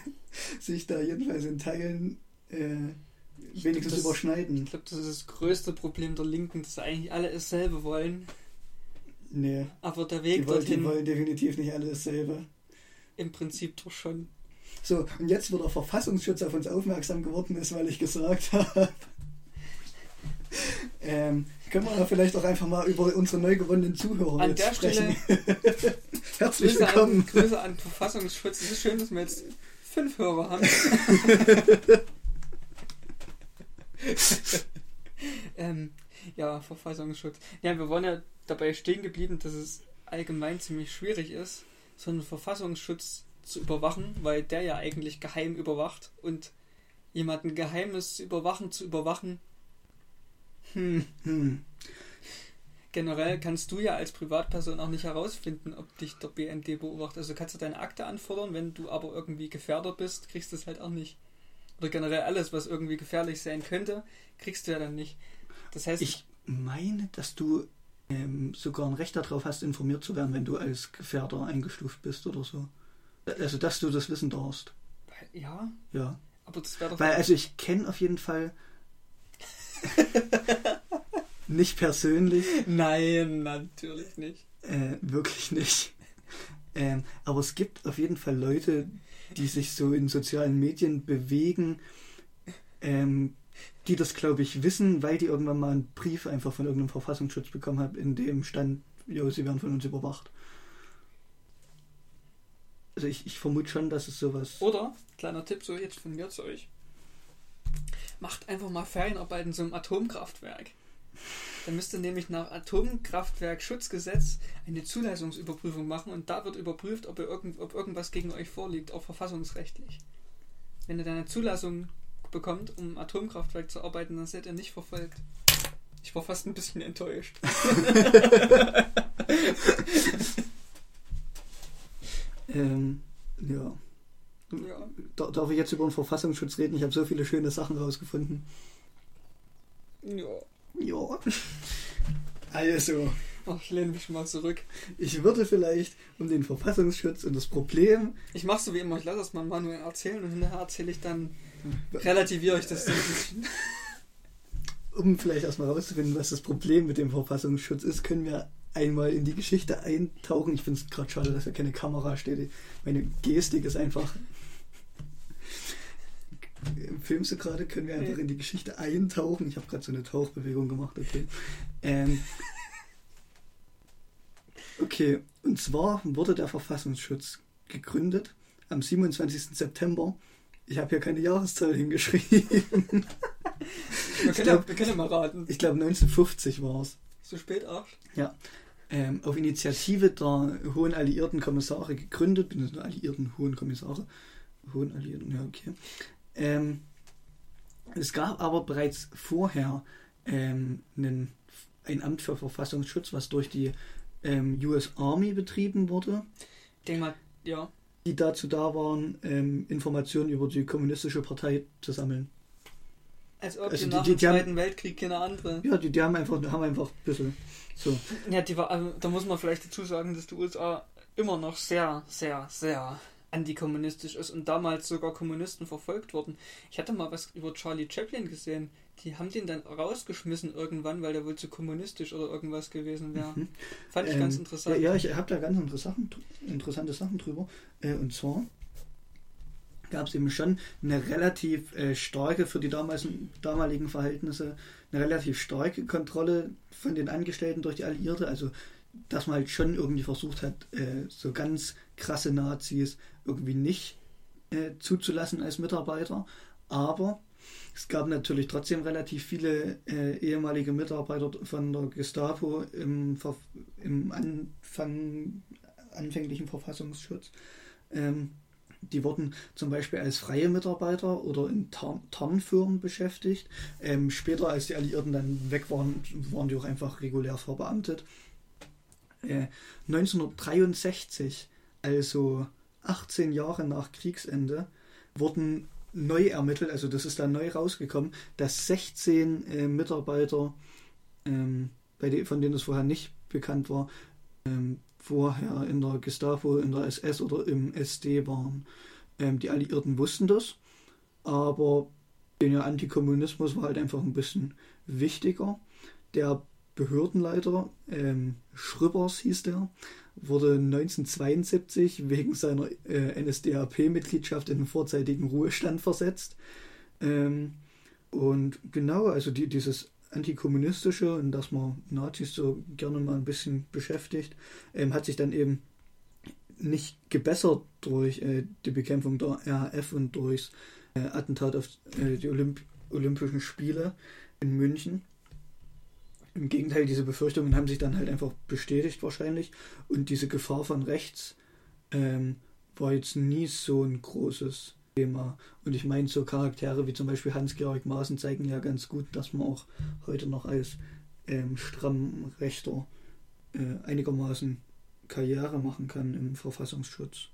Speaker 1: sich da jedenfalls in Teilen äh, wenigstens
Speaker 2: das,
Speaker 1: überschneiden.
Speaker 2: Ich glaube, das ist das größte Problem der Linken, dass eigentlich alle dasselbe wollen.
Speaker 1: Nee.
Speaker 2: Aber der Weg
Speaker 1: die wollen, dorthin. Die wollen definitiv nicht alle dasselbe.
Speaker 2: Im Prinzip doch schon.
Speaker 1: So, und jetzt, wo der Verfassungsschutz auf uns aufmerksam geworden ist, weil ich gesagt habe, ähm, können wir vielleicht auch einfach mal über unsere neu gewonnenen Zuhörer
Speaker 2: an der sprechen. Stelle
Speaker 1: Herzlich Grüße willkommen.
Speaker 2: An, Grüße an Verfassungsschutz. Es ist schön, dass wir jetzt fünf Hörer haben. ähm, ja, Verfassungsschutz. Ja, wir waren ja dabei stehen geblieben, dass es allgemein ziemlich schwierig ist, so einen Verfassungsschutz zu überwachen, weil der ja eigentlich geheim überwacht und jemanden Geheimes zu überwachen, zu überwachen. Hm. hm. Generell kannst du ja als Privatperson auch nicht herausfinden, ob dich der BND beobachtet. Also kannst du deine Akte anfordern, wenn du aber irgendwie gefährdet bist, kriegst du es halt auch nicht. Oder generell alles, was irgendwie gefährlich sein könnte, kriegst du ja dann nicht. Das heißt.
Speaker 1: Ich meine, dass du ähm, sogar ein Recht darauf hast, informiert zu werden, wenn du als Gefährder eingestuft bist oder so. Also, dass du das wissen darfst.
Speaker 2: Ja.
Speaker 1: Ja.
Speaker 2: Aber das wäre doch.
Speaker 1: Weil, also, ich kenne auf jeden Fall. nicht persönlich.
Speaker 2: Nein, natürlich nicht.
Speaker 1: Äh, wirklich nicht. Ähm, aber es gibt auf jeden Fall Leute, die sich so in sozialen Medien bewegen ähm, die das, glaube ich, wissen, weil die irgendwann mal einen Brief einfach von irgendeinem Verfassungsschutz bekommen haben, in dem stand, jo, sie werden von uns überwacht. Also ich, ich vermute schon, dass es sowas.
Speaker 2: Oder, kleiner Tipp so jetzt von mir zu euch. Macht einfach mal Ferienarbeit in so einem Atomkraftwerk. Dann müsst ihr nämlich nach Atomkraftwerkschutzgesetz eine Zulassungsüberprüfung machen und da wird überprüft, ob, irgend, ob irgendwas gegen euch vorliegt, auch verfassungsrechtlich. Wenn ihr dann eine Zulassung bekommt, um Atomkraftwerk zu arbeiten, dann seid ihr nicht verfolgt. Ich war fast ein bisschen enttäuscht.
Speaker 1: ähm, ja.
Speaker 2: Ja.
Speaker 1: Darf ich jetzt über den Verfassungsschutz reden? Ich habe so viele schöne Sachen rausgefunden.
Speaker 2: Ja.
Speaker 1: Ja. Also.
Speaker 2: Ach, ich lehne mich mal zurück.
Speaker 1: Ich würde vielleicht um den Verfassungsschutz und das Problem.
Speaker 2: Ich mache so wie immer, ich lasse es mal Manuel erzählen und hinterher erzähle ich dann, relativiere ich das.
Speaker 1: Um vielleicht erstmal rauszufinden, was das Problem mit dem Verfassungsschutz ist, können wir einmal in die Geschichte eintauchen. Ich finde es gerade schade, dass da keine Kamera steht. Meine Gestik ist einfach. Filmst du gerade? Können wir einfach in die Geschichte eintauchen? Ich habe gerade so eine Tauchbewegung gemacht. Okay. Ähm, okay, und zwar wurde der Verfassungsschutz gegründet am 27. September. Ich habe hier keine Jahreszahl hingeschrieben.
Speaker 2: wir, können, glaub, wir können mal raten.
Speaker 1: Ich glaube 1950 war es.
Speaker 2: So spät auch?
Speaker 1: Ja. Ähm, auf Initiative der Hohen Alliierten Kommissare gegründet, beziehungsweise Alliierten Hohen Kommissare. Hohen Alliierten, ja, okay. Ähm, es gab aber bereits vorher ähm, einen, ein Amt für Verfassungsschutz, was durch die ähm, US Army betrieben wurde.
Speaker 2: Ich denke mal, ja.
Speaker 1: Die dazu da waren, ähm, Informationen über die kommunistische Partei zu sammeln.
Speaker 2: Als ob also die, nach die, dem Zweiten haben, Weltkrieg keine andere.
Speaker 1: Ja, die, die haben einfach, haben einfach ein bisschen so.
Speaker 2: Ja, die war, also, da muss man vielleicht dazu sagen, dass die USA immer noch sehr, sehr, sehr antikommunistisch ist und damals sogar Kommunisten verfolgt wurden. Ich hatte mal was über Charlie Chaplin gesehen. Die haben den dann rausgeschmissen irgendwann, weil der wohl zu kommunistisch oder irgendwas gewesen wäre. Mhm. Fand ich ähm, ganz interessant.
Speaker 1: Ja, ja ich habe da ganz interessante, interessante Sachen drüber. Äh, und zwar gab es eben schon eine relativ äh, starke, für die damaligen, damaligen Verhältnisse, eine relativ starke Kontrolle von den Angestellten durch die Alliierte. Also, dass man halt schon irgendwie versucht hat, äh, so ganz krasse Nazis irgendwie nicht äh, zuzulassen als Mitarbeiter. Aber es gab natürlich trotzdem relativ viele äh, ehemalige Mitarbeiter von der Gestapo im, im Anfang, anfänglichen Verfassungsschutz. Ähm, die wurden zum Beispiel als freie Mitarbeiter oder in Tarn Tarnfirmen beschäftigt. Ähm, später, als die Alliierten dann weg waren, waren die auch einfach regulär verbeamtet. Äh, 1963, also 18 Jahre nach Kriegsende, wurden neu ermittelt, also das ist dann neu rausgekommen, dass 16 äh, Mitarbeiter, ähm, bei de von denen es vorher nicht bekannt war, ähm, vorher in der Gestapo, in der SS oder im SD waren. Ähm, die Alliierten wussten das, aber der Antikommunismus war halt einfach ein bisschen wichtiger. Der Behördenleiter, ähm, Schröbers hieß der, wurde 1972 wegen seiner äh, NSDAP-Mitgliedschaft in den vorzeitigen Ruhestand versetzt. Ähm, und genau, also die, dieses antikommunistische und dass man Nazis so gerne mal ein bisschen beschäftigt, ähm, hat sich dann eben nicht gebessert durch äh, die Bekämpfung der RAF und durchs äh, Attentat auf äh, die Olymp Olympischen Spiele in München. Im Gegenteil, diese Befürchtungen haben sich dann halt einfach bestätigt wahrscheinlich und diese Gefahr von rechts ähm, war jetzt nie so ein großes Thema. Und ich meine, so Charaktere wie zum Beispiel Hans-Georg Maaßen zeigen ja ganz gut, dass man auch heute noch als ähm, stramm Rechter äh, einigermaßen Karriere machen kann im Verfassungsschutz.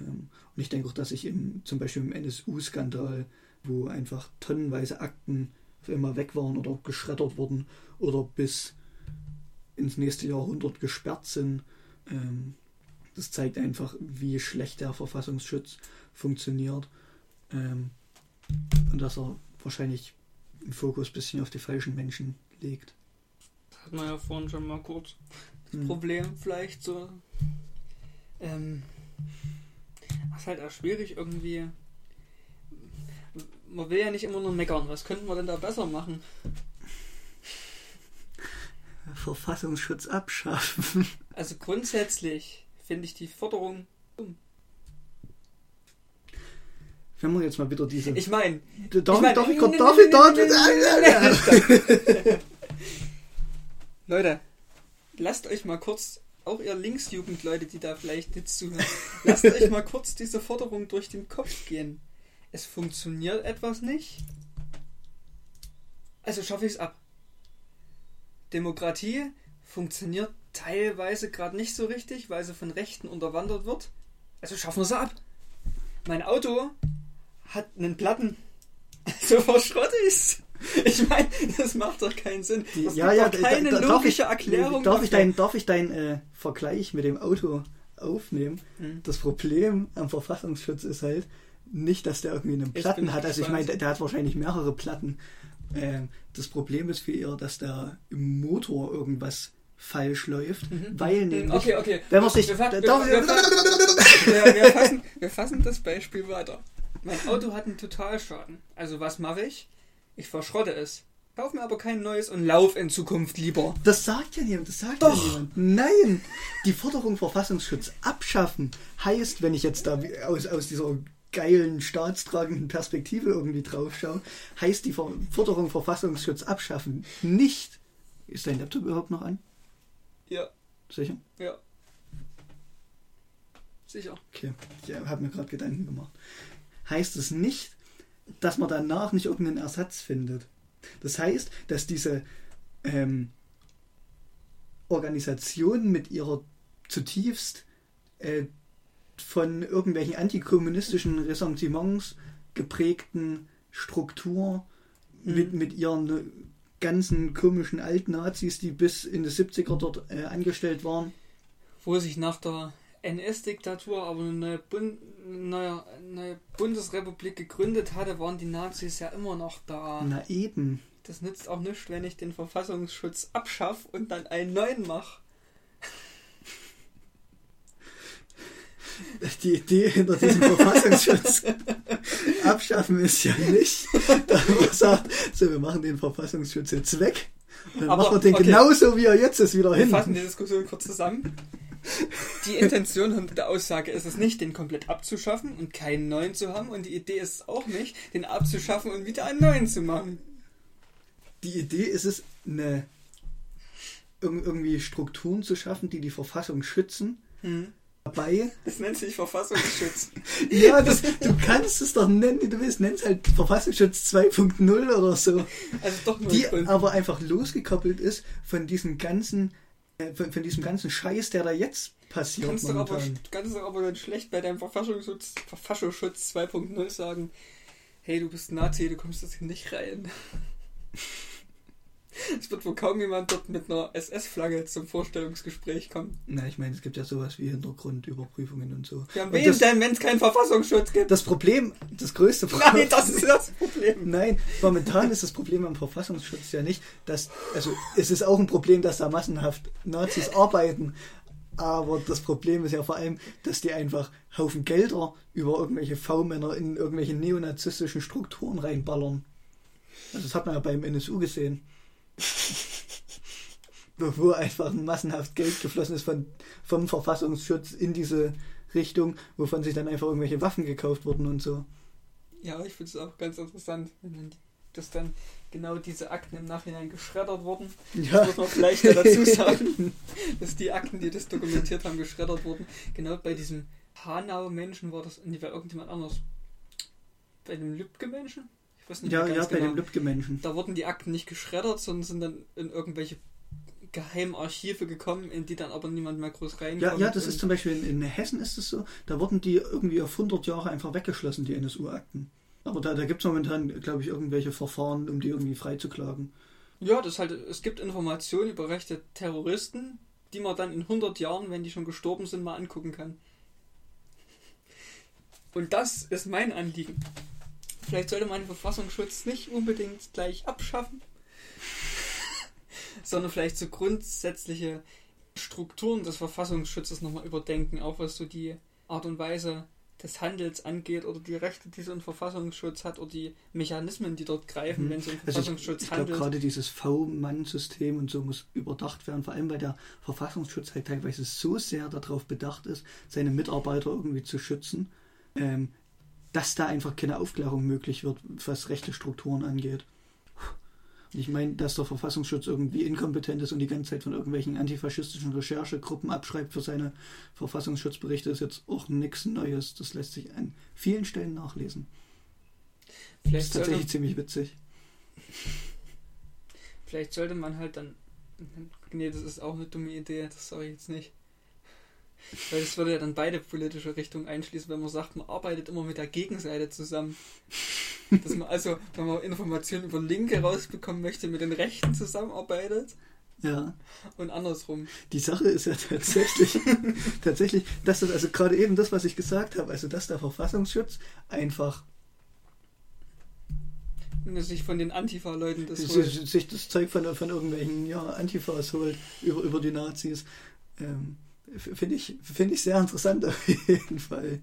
Speaker 1: Ähm, und ich denke auch, dass ich im, zum Beispiel im NSU-Skandal, wo einfach tonnenweise Akten immer weg waren oder geschreddert wurden oder bis ins nächste Jahrhundert gesperrt sind, ähm, das zeigt einfach, wie schlecht der Verfassungsschutz funktioniert. Ähm, und dass er wahrscheinlich den Fokus ein bisschen auf die falschen Menschen legt.
Speaker 2: Das hat man ja vorhin schon mal kurz. Das hm. Problem vielleicht so. Ähm, das ist halt auch schwierig irgendwie. man will ja nicht immer nur meckern. Was könnten wir denn da besser machen?
Speaker 1: Verfassungsschutz abschaffen.
Speaker 2: Also grundsätzlich finde ich die Forderung dumm.
Speaker 1: Wenn wir jetzt mal wieder diese.
Speaker 2: Ich meine,
Speaker 1: darf
Speaker 2: ich mein-
Speaker 1: darf ich, darf ich, darf ich,
Speaker 2: Leute, lasst euch mal kurz, auch ihr Linksjugendleute, die da vielleicht nicht zuhören, lasst euch mal kurz diese Forderung durch den Kopf gehen. Es funktioniert etwas nicht. Also schaffe ich es ab. Demokratie funktioniert teilweise gerade nicht so richtig, weil sie von Rechten unterwandert wird. Also schaffen wir sie ab. Mein Auto hat einen Platten. Also verschrotte ich's. Ich meine, das macht doch keinen Sinn. Das
Speaker 1: ja, ja,
Speaker 2: doch keine
Speaker 1: da- da-
Speaker 2: logische
Speaker 1: ich,
Speaker 2: Erklärung.
Speaker 1: Darf ich deinen darf ich dein, äh, Vergleich mit dem Auto aufnehmen?
Speaker 2: Hm.
Speaker 1: Das Problem am Verfassungsschutz ist halt nicht, dass der irgendwie einen Platten hat. Also ich meine, der, der hat wahrscheinlich mehrere Platten. Ähm, das Problem ist für ihr, dass da im Motor irgendwas falsch läuft, weil nämlich,
Speaker 2: Mhm. Okay, okay.
Speaker 1: wenn man sich,
Speaker 2: Wir, fa-
Speaker 1: da-
Speaker 2: wir, fassen, wir fassen das Beispiel weiter. Mein Auto hat einen Totalschaden. Also was mache ich? Ich verschrotte es. Kauf mir aber kein neues und lauf in Zukunft lieber.
Speaker 1: Das sagt ja niemand, das sagt
Speaker 2: Doch.
Speaker 1: ja niemand. Nein! Die Forderung Verfassungsschutz abschaffen heißt, wenn ich jetzt da aus, aus dieser geilen, staatstragenden Perspektive irgendwie drauf schaue, heißt die Forderung Verfassungsschutz abschaffen nicht. Ist dein Laptop überhaupt noch an?
Speaker 2: Ja,
Speaker 1: Sicher?
Speaker 2: ja. Sicher.
Speaker 1: Okay, ich habe mir gerade Gedanken gemacht. Heißt es nicht, dass man danach nicht irgendeinen Ersatz findet. Das heißt, dass diese ähm, Organisation mit ihrer zutiefst äh, von irgendwelchen antikommunistischen Ressentiments geprägten Struktur
Speaker 2: Mhm.
Speaker 1: mit, mit ihren ganzen komischen Altnazis, die bis in die 70er dort äh, angestellt waren.
Speaker 2: Wo sich nach der NS-Diktatur aber eine neue, Bund neue, neue Bundesrepublik gegründet hatte, waren die Nazis ja immer noch da.
Speaker 1: Na eben.
Speaker 2: Das nützt auch nichts, wenn ich den Verfassungsschutz abschaffe und dann einen neuen mache.
Speaker 1: Die Idee hinter diesem Verfassungsschutz abschaffen ist ja nicht, dass man sagt, so, wir machen den Verfassungsschutz jetzt weg. Und dann
Speaker 2: Aber,
Speaker 1: machen wir den
Speaker 2: okay.
Speaker 1: genauso, wie er jetzt ist, wieder
Speaker 2: Wir
Speaker 1: hin.
Speaker 2: fassen die Diskussion kurz zusammen. Die Intention hinter der Aussage ist es nicht, den komplett abzuschaffen und keinen neuen zu haben. Und die Idee ist es auch nicht, den abzuschaffen und wieder einen neuen zu machen.
Speaker 1: Die Idee ist es, eine, irg- irgendwie Strukturen zu schaffen, die die Verfassung schützen.
Speaker 2: Hm.
Speaker 1: Dabei,
Speaker 2: Das nennt sich Verfassungsschutz.
Speaker 1: ja, das, du kannst es doch nennen, wie du willst. Nenn es halt Verfassungsschutz 2.0 oder so.
Speaker 2: Also doch nur
Speaker 1: die
Speaker 2: Grund.
Speaker 1: aber einfach losgekoppelt ist von diesem ganzen, äh, von, von diesem ganzen Scheiß, der da jetzt passiert
Speaker 2: kannst doch aber,
Speaker 1: momentan.
Speaker 2: du kannst doch aber ganz schlecht bei deinem Verfassungsschutz, Verfassungsschutz 2.0 sagen, hey, du bist Nazi, du kommst jetzt hier nicht rein. Es wird wohl kaum jemand dort mit einer SS-Flagge zum Vorstellungsgespräch kommen.
Speaker 1: Na, ich meine, es gibt ja sowas wie Hintergrundüberprüfungen und so.
Speaker 2: Ja, wen
Speaker 1: das,
Speaker 2: denn, wenn es keinen Verfassungsschutz gibt?
Speaker 1: das Problem, das größte Problem.
Speaker 2: Nein, das ist das Problem.
Speaker 1: Nein, momentan ist das Problem am Verfassungsschutz ja nicht, dass, also es ist auch ein Problem, dass da massenhaft Nazis arbeiten, aber das Problem ist ja vor allem, dass die einfach Haufen Gelder über irgendwelche V-Männer in irgendwelche neonazistischen Strukturen reinballern. Also das hat man ja beim NSU gesehen. Wo einfach massenhaft Geld geflossen ist von, vom Verfassungsschutz in diese Richtung, wovon sich dann einfach irgendwelche Waffen gekauft wurden und so.
Speaker 2: Ja, ich finde es auch ganz interessant, dass dann genau diese Akten im Nachhinein geschreddert wurden.
Speaker 1: Ja.
Speaker 2: Das muss man vielleicht ja dazu sagen, dass die Akten, die das dokumentiert haben, geschreddert wurden. Genau bei diesem Hanau-Menschen war das, nee, bei irgendjemand anders. Bei dem Lübcke-Menschen? Weiß nicht
Speaker 1: Ja, ja, bei
Speaker 2: genau.
Speaker 1: den Lübcke-Menschen.
Speaker 2: Da wurden die Akten nicht geschreddert, sondern sind dann in irgendwelche geheimen Archive gekommen, in die dann aber niemand mehr groß reinkommt.
Speaker 1: Ja, ja, das ist zum Beispiel in, in Hessen ist es so, da wurden die irgendwie auf 100 Jahre einfach weggeschlossen, die NSU-Akten. Aber da, da gibt es momentan, glaube ich, irgendwelche Verfahren, um die irgendwie freizuklagen.
Speaker 2: Ja, das halt, es gibt Informationen über rechte Terroristen, die man dann in 100 Jahren, wenn die schon gestorben sind, mal angucken kann. Und das ist mein Anliegen. Vielleicht sollte man den Verfassungsschutz nicht unbedingt gleich abschaffen, sondern vielleicht so grundsätzliche Strukturen des Verfassungsschutzes nochmal überdenken, auch was so die Art und Weise des Handels angeht oder die Rechte, die so ein Verfassungsschutz hat oder die Mechanismen, die dort greifen,
Speaker 1: Mhm.
Speaker 2: wenn so ein
Speaker 1: Also
Speaker 2: Verfassungsschutz
Speaker 1: ich ich glaube
Speaker 2: handelt.
Speaker 1: gerade dieses V-Mann-System und so muss überdacht werden, vor allem weil der Verfassungsschutz halt teilweise so sehr darauf bedacht ist, seine Mitarbeiter irgendwie zu schützen, ähm, dass da einfach keine Aufklärung möglich wird, was rechte Strukturen angeht. Ich meine, dass der Verfassungsschutz irgendwie inkompetent ist und die ganze Zeit von irgendwelchen antifaschistischen Recherchegruppen abschreibt für seine Verfassungsschutzberichte, ist jetzt auch nichts Neues. Das lässt sich an vielen Stellen nachlesen. Das
Speaker 2: Vielleicht
Speaker 1: ist
Speaker 2: sollte,
Speaker 1: tatsächlich ziemlich witzig.
Speaker 2: vielleicht sollte man halt dann. Nee, das ist auch eine dumme Idee, das sage ich jetzt nicht. Weil das würde ja dann beide politische Richtungen einschließen, wenn man sagt, man arbeitet immer mit der Gegenseite zusammen. Dass man also, wenn man Informationen über Linke rausbekommen möchte, mit den Rechten zusammenarbeitet
Speaker 1: Ja.
Speaker 2: und andersrum.
Speaker 1: Die Sache ist ja tatsächlich, tatsächlich, dass das, also gerade eben das, was ich gesagt habe, also dass der Verfassungsschutz einfach
Speaker 2: sich von den Antifa-Leuten das holt.
Speaker 1: sich das Zeug von, von irgendwelchen ja, Antifas holt über, über die Nazis. Ähm, Finde ich, finde ich sehr interessant auf jeden Fall.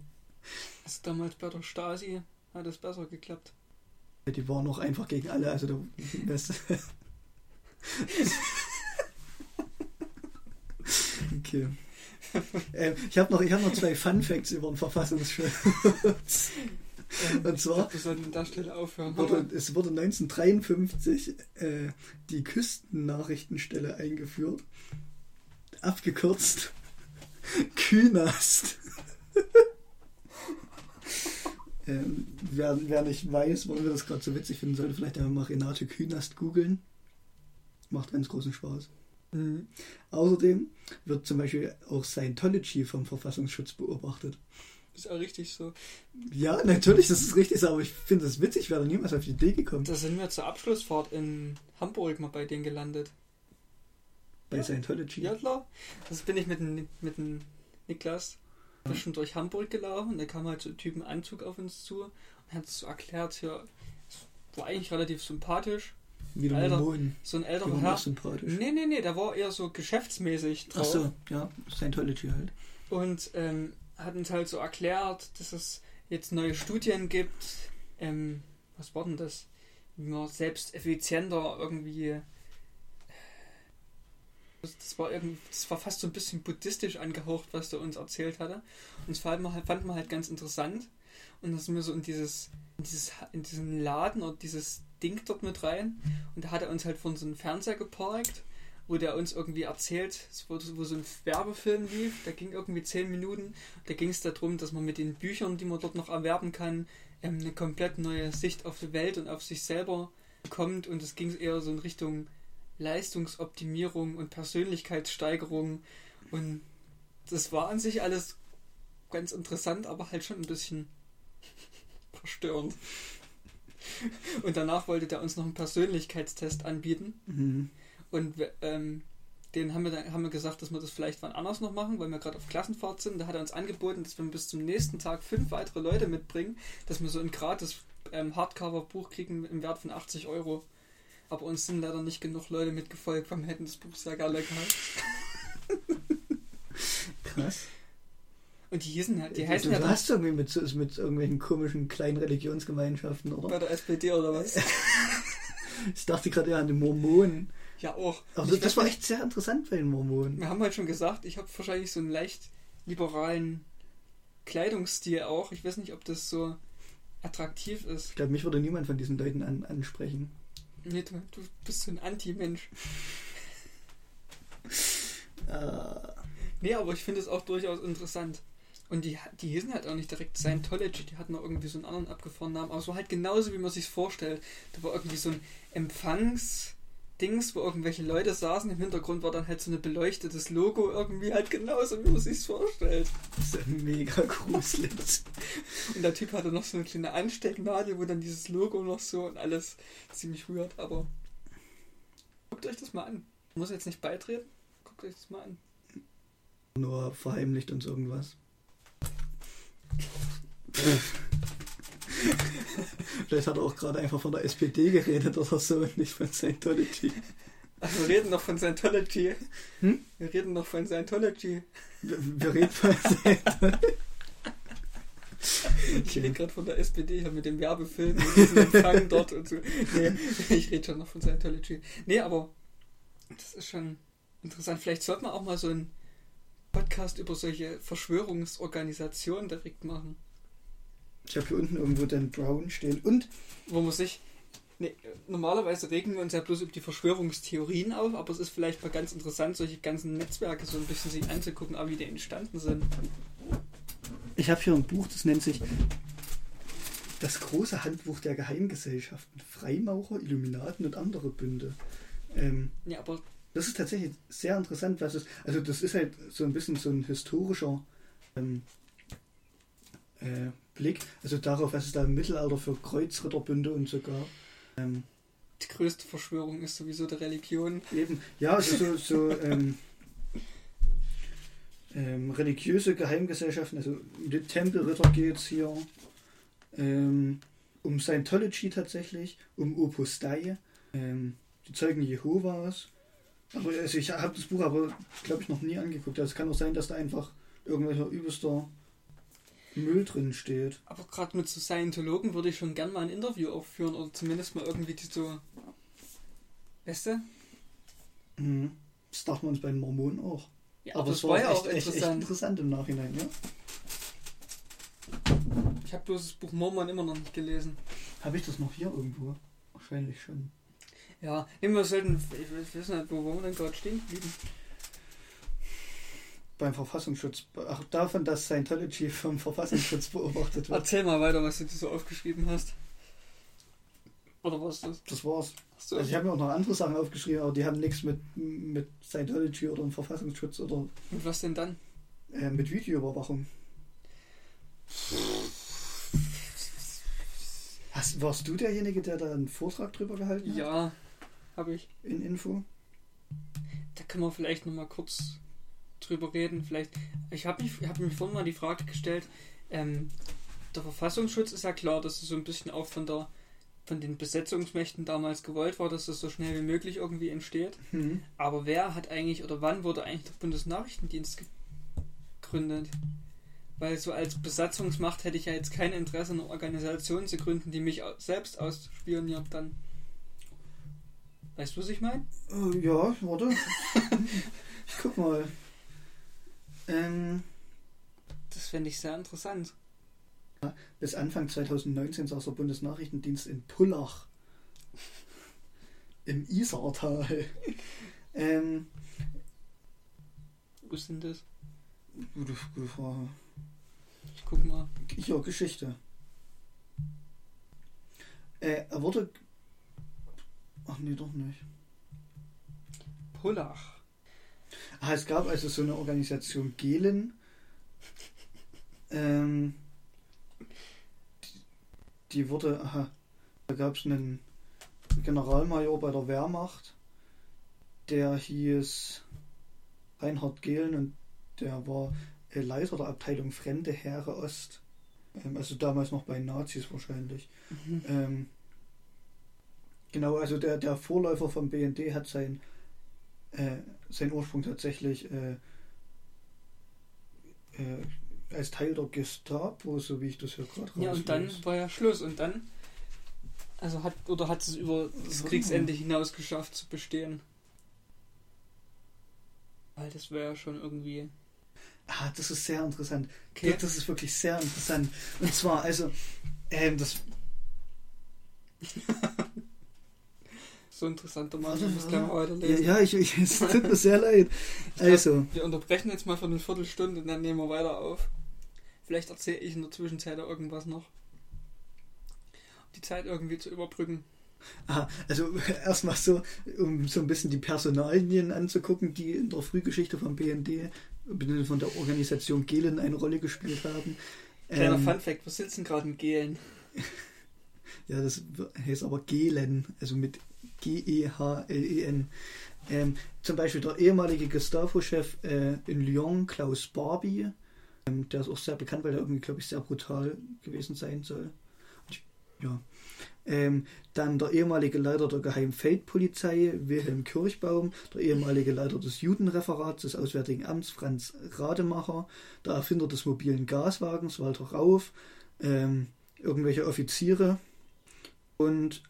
Speaker 2: Also damals bei der Stasi hat es besser geklappt.
Speaker 1: Die waren auch einfach gegen alle, also da, das, Okay. Ähm, ich habe noch, ich hab noch zwei Fun Facts über den Verfassungsschutz.
Speaker 2: Ähm,
Speaker 1: Und zwar-
Speaker 2: wir sollten an der Stelle aufhören.
Speaker 1: wurde, es wurde 1953 äh, die Küstennachrichtenstelle eingeführt. Abgekürzt Künast. ähm, wer, wer nicht weiß, warum wir das gerade so witzig finden, sollte vielleicht einfach mal Renate Künast googeln. Macht ganz großen Spaß.
Speaker 2: Mhm.
Speaker 1: Außerdem wird zum Beispiel auch Scientology vom Verfassungsschutz beobachtet.
Speaker 2: Ist auch richtig so.
Speaker 1: Ja, natürlich, das ist richtig so, aber ich finde es witzig, wäre da niemals auf die Idee gekommen.
Speaker 2: Da sind wir zur Abschlussfahrt in Hamburg mal bei denen gelandet.
Speaker 1: Bei
Speaker 2: Ja.
Speaker 1: Scientology.
Speaker 2: Ja, klar. Das bin ich mit dem, mit dem Niklas ein bisschen durch Hamburg gelaufen da kam halt so ein Typ im Anzug auf uns zu und hat so erklärt, ja, es war eigentlich relativ sympathisch.
Speaker 1: Wieder
Speaker 2: Alter,
Speaker 1: Mormonen.
Speaker 2: So ein älterer Herr.
Speaker 1: sympathisch.
Speaker 2: Nee, nee, nee, der war eher so geschäftsmäßig
Speaker 1: Ach
Speaker 2: drauf.
Speaker 1: so, ja, Scientology halt.
Speaker 2: Und ähm, hat uns halt so erklärt, dass es jetzt neue Studien gibt. Ähm, was war denn das? Wie man selbst effizienter irgendwie. Das, war irgendwie, das war fast so ein bisschen buddhistisch angehaucht, was er uns erzählt hatte. Und das fand man halt, halt ganz interessant. Und dann sind wir so in dieses, in dieses, in diesen Laden oder dieses Ding dort mit rein. Und da hat er uns halt von so einem Fernseher geparkt wo der uns irgendwie erzählt, wurde- wo so ein Werbefilm lief, der ging irgendwie zehn Minuten. Da ging es darum, dass man mit den Büchern, die man dort noch erwerben kann, ähm, eine komplett neue Sicht auf die Welt und auf sich selber bekommt. Und es ging eher so in Richtung Leistungsoptimierung und Persönlichkeitssteigerung. Und das war an sich alles ganz interessant, aber halt schon ein bisschen verstörend. Und danach wollte der uns noch einen Persönlichkeitstest anbieten.
Speaker 1: Mhm.
Speaker 2: Und ähm, den haben wir, dann, haben wir gesagt, dass wir das vielleicht wann anders noch machen, weil wir gerade auf Klassenfahrt sind. Da hat er uns angeboten, dass wir bis zum nächsten Tag fünf weitere Leute mitbringen, dass wir so ein gratis ähm, Hardcover-Buch kriegen im Wert von 80 Euro. Aber uns sind leider nicht genug Leute mitgefolgt, weil wir hätten das Buch sehr gerne gehabt.
Speaker 1: Krass.
Speaker 2: Und die hießen halt, die
Speaker 1: du
Speaker 2: heißen
Speaker 1: du
Speaker 2: ja dann
Speaker 1: hast irgendwie mit, mit irgendwelchen komischen kleinen Religionsgemeinschaften,
Speaker 2: bei
Speaker 1: oder?
Speaker 2: der SPD oder was?
Speaker 1: Ich dachte gerade eher an die Mormonen.
Speaker 2: Ja, auch.
Speaker 1: Aber
Speaker 2: Und
Speaker 1: das, das war echt sehr interessant bei den Mormonen.
Speaker 2: Wir haben halt schon gesagt, ich habe wahrscheinlich so einen leicht liberalen Kleidungsstil auch. Ich weiß nicht, ob das so attraktiv ist.
Speaker 1: Ich glaube, mich würde niemand von diesen Leuten an, ansprechen.
Speaker 2: Nee, du, du bist so ein Anti-Mensch.
Speaker 1: Äh,
Speaker 2: Nee, aber ich finde es auch durchaus interessant. Und die, die hießen halt auch nicht direkt Scientology, die hatten auch irgendwie so einen anderen abgefahrenen Namen. Aber es war halt genauso, wie man sich vorstellt. Da war irgendwie so ein Empfangsdings, wo irgendwelche Leute saßen. Im Hintergrund war dann halt so ein beleuchtetes Logo irgendwie halt genauso, wie man sich vorstellt.
Speaker 1: das ist ja mega gruselig.
Speaker 2: Und der Typ hatte noch so eine kleine Anstecknadel, wo dann dieses Logo noch so und alles ziemlich rührt. Aber guckt euch das mal an. Muss jetzt nicht beitreten. Guckt euch das mal an.
Speaker 1: Nur verheimlicht uns irgendwas. Vielleicht hat er auch gerade einfach von der SPD geredet oder so und nicht von Scientology.
Speaker 2: Ach, wir reden noch von Scientology.
Speaker 1: Hm?
Speaker 2: Wir reden noch von Scientology.
Speaker 1: Wir, wir reden von Scientology.
Speaker 2: Ich rede gerade von der SPD, ich habe mit dem Werbefilm und diesen Empfang dort und so. Nee, ich rede schon noch von Scientology. Nee, aber das ist schon interessant. Vielleicht sollte man auch mal so einen Podcast über solche Verschwörungsorganisationen direkt machen.
Speaker 1: Ich habe hier unten irgendwo den Brown stehen. Und
Speaker 2: Wo man sich. Nee, normalerweise regen wir uns ja bloß über die Verschwörungstheorien auf, aber es ist vielleicht mal ganz interessant, solche ganzen Netzwerke so ein bisschen sich anzugucken, wie die entstanden sind.
Speaker 1: ich habe hier ein Buch, das nennt sich Das große Handbuch der Geheimgesellschaften, Freimaurer, Illuminaten und andere Bünde. Ähm,
Speaker 2: Ja, aber
Speaker 1: das ist tatsächlich sehr interessant, was es. Also, das ist halt so ein bisschen so ein historischer ähm, äh, Blick, also darauf, was es da im Mittelalter für Kreuzritterbünde und so gab. Ähm,
Speaker 2: die größte Verschwörung ist sowieso die Religion.
Speaker 1: Eben, ja, also so, so ähm, ähm, religiöse Geheimgesellschaften, also um die Tempelritter geht es hier, ähm, um Scientology tatsächlich, um Opus Dei, ähm, die Zeugen Jehovas. Aber also ich habe das Buch aber, glaube ich, noch nie angeguckt. Also es kann auch sein, dass da einfach irgendwelcher übelster Müll drin steht.
Speaker 2: Aber gerade mit so Scientologen würde ich schon gern mal ein Interview aufführen oder zumindest mal irgendwie die so. Weißt du?
Speaker 1: Mhm. Das dachten wir uns bei den Mormonen auch.
Speaker 2: Ja,
Speaker 1: aber es
Speaker 2: das war ja
Speaker 1: echt,
Speaker 2: auch
Speaker 1: echt, echt
Speaker 2: interessant.
Speaker 1: interessant im Nachhinein, ja.
Speaker 2: Ich habe bloß das Buch Mormon immer noch nicht gelesen.
Speaker 1: Habe ich das noch hier irgendwo? Wahrscheinlich schon.
Speaker 2: Ja, nee, wir sollten. Ich, weiß nicht, wo wir denn gerade stehen geblieben?
Speaker 1: Beim Verfassungsschutz. Ach, davon, dass Scientology vom Verfassungsschutz beobachtet wird.
Speaker 2: Erzähl mal weiter, was du dir so aufgeschrieben hast. Oder was das?
Speaker 1: Das war's. Also ich habe mir auch noch andere Sachen aufgeschrieben, aber die haben nichts mit, mit Scientology oder dem Verfassungsschutz oder
Speaker 2: Und was denn dann?
Speaker 1: äh, mit Videoüberwachung. Hast, warst du derjenige, der da einen Vortrag drüber gehalten hat?
Speaker 2: Ja, habe ich.
Speaker 1: In Info?
Speaker 2: Da können wir vielleicht nochmal kurz drüber reden. Vielleicht. Ich habe mich, hab mir vorhin mal die Frage gestellt, ähm, der Verfassungsschutz ist ja klar, dass es so ein bisschen auch von der von den Besetzungsmächten damals gewollt war, dass das so schnell wie möglich irgendwie entsteht.
Speaker 1: Hm.
Speaker 2: Aber wer hat eigentlich oder wann wurde eigentlich der Bundesnachrichtendienst gegründet? Weil so als Besatzungsmacht hätte ich ja jetzt kein Interesse, eine Organisation zu gründen, die mich selbst ausspioniert dann. Weißt du, was ich meine?
Speaker 1: Äh, ja, warte. ich guck mal. Ähm,
Speaker 2: Das fände ich sehr interessant.
Speaker 1: bis Anfang 2019 saß der Bundesnachrichtendienst in Pullach. Im Isartal. ähm,
Speaker 2: Wo ist denn das?
Speaker 1: gute, gute Frage.
Speaker 2: Ich guck mal.
Speaker 1: Ja, Geschichte. Äh, er wurde. Ach nee, doch nicht.
Speaker 2: Pullach.
Speaker 1: Ah, es gab also so eine Organisation Gelen. Ähm, die, die wurde. Aha, da gab es einen Generalmajor bei der Wehrmacht, der hieß Reinhard Gehlen und der war äh, Leiter der Abteilung Fremde Heere Ost. Ähm, also damals noch bei Nazis wahrscheinlich. Ähm, genau, also der, der Vorläufer vom BND hat sein, äh, seinen Ursprung tatsächlich äh, äh, als Teil der Gestapo, so wie ich das hier gerade
Speaker 2: Ja, und dann war ja Schluss. Und dann. Also hat. Oder hat es über das
Speaker 1: Warte
Speaker 2: Kriegsende hinaus geschafft zu bestehen? Weil das wäre ja schon irgendwie.
Speaker 1: Ah, das ist sehr interessant.
Speaker 2: Okay.
Speaker 1: Das, das ist wirklich sehr interessant. Und zwar, also, ähm, das.
Speaker 2: So interessanter Mann.
Speaker 1: Warte,
Speaker 2: Ich muss gleich mal
Speaker 1: Ja,
Speaker 2: weiterlesen.
Speaker 1: ja ich, ich, es tut mir sehr leid. Also,
Speaker 2: Wir unterbrechen jetzt mal für eine Viertelstunde und dann nehmen wir weiter auf. Vielleicht erzähle ich in der Zwischenzeit irgendwas noch. Um die Zeit irgendwie zu überbrücken.
Speaker 1: aha, also erstmal so, um so ein bisschen die Personalien anzugucken, die in der Frühgeschichte vom BND, von der Organisation Gehlen eine Rolle gespielt haben.
Speaker 2: Kleiner
Speaker 1: Ähm,
Speaker 2: Funfact, wir sitzen gerade in Gehlen.
Speaker 1: Ja, das heißt aber Gehlen, also mit G-E-H-L-E-N. Ähm, zum Beispiel der ehemalige Gestapo-Chef äh, in Lyon, Klaus Barbie, ähm, der ist auch sehr bekannt, weil er irgendwie, glaube ich, sehr brutal gewesen sein soll. Ja. Ähm, dann der ehemalige Leiter der Geheimfeldpolizei, Wilhelm Kirchbaum, der ehemalige Leiter des Judenreferats des Auswärtigen Amts, Franz Rademacher, der Erfinder des mobilen Gaswagens, Walter Rauf, ähm, irgendwelche Offiziere und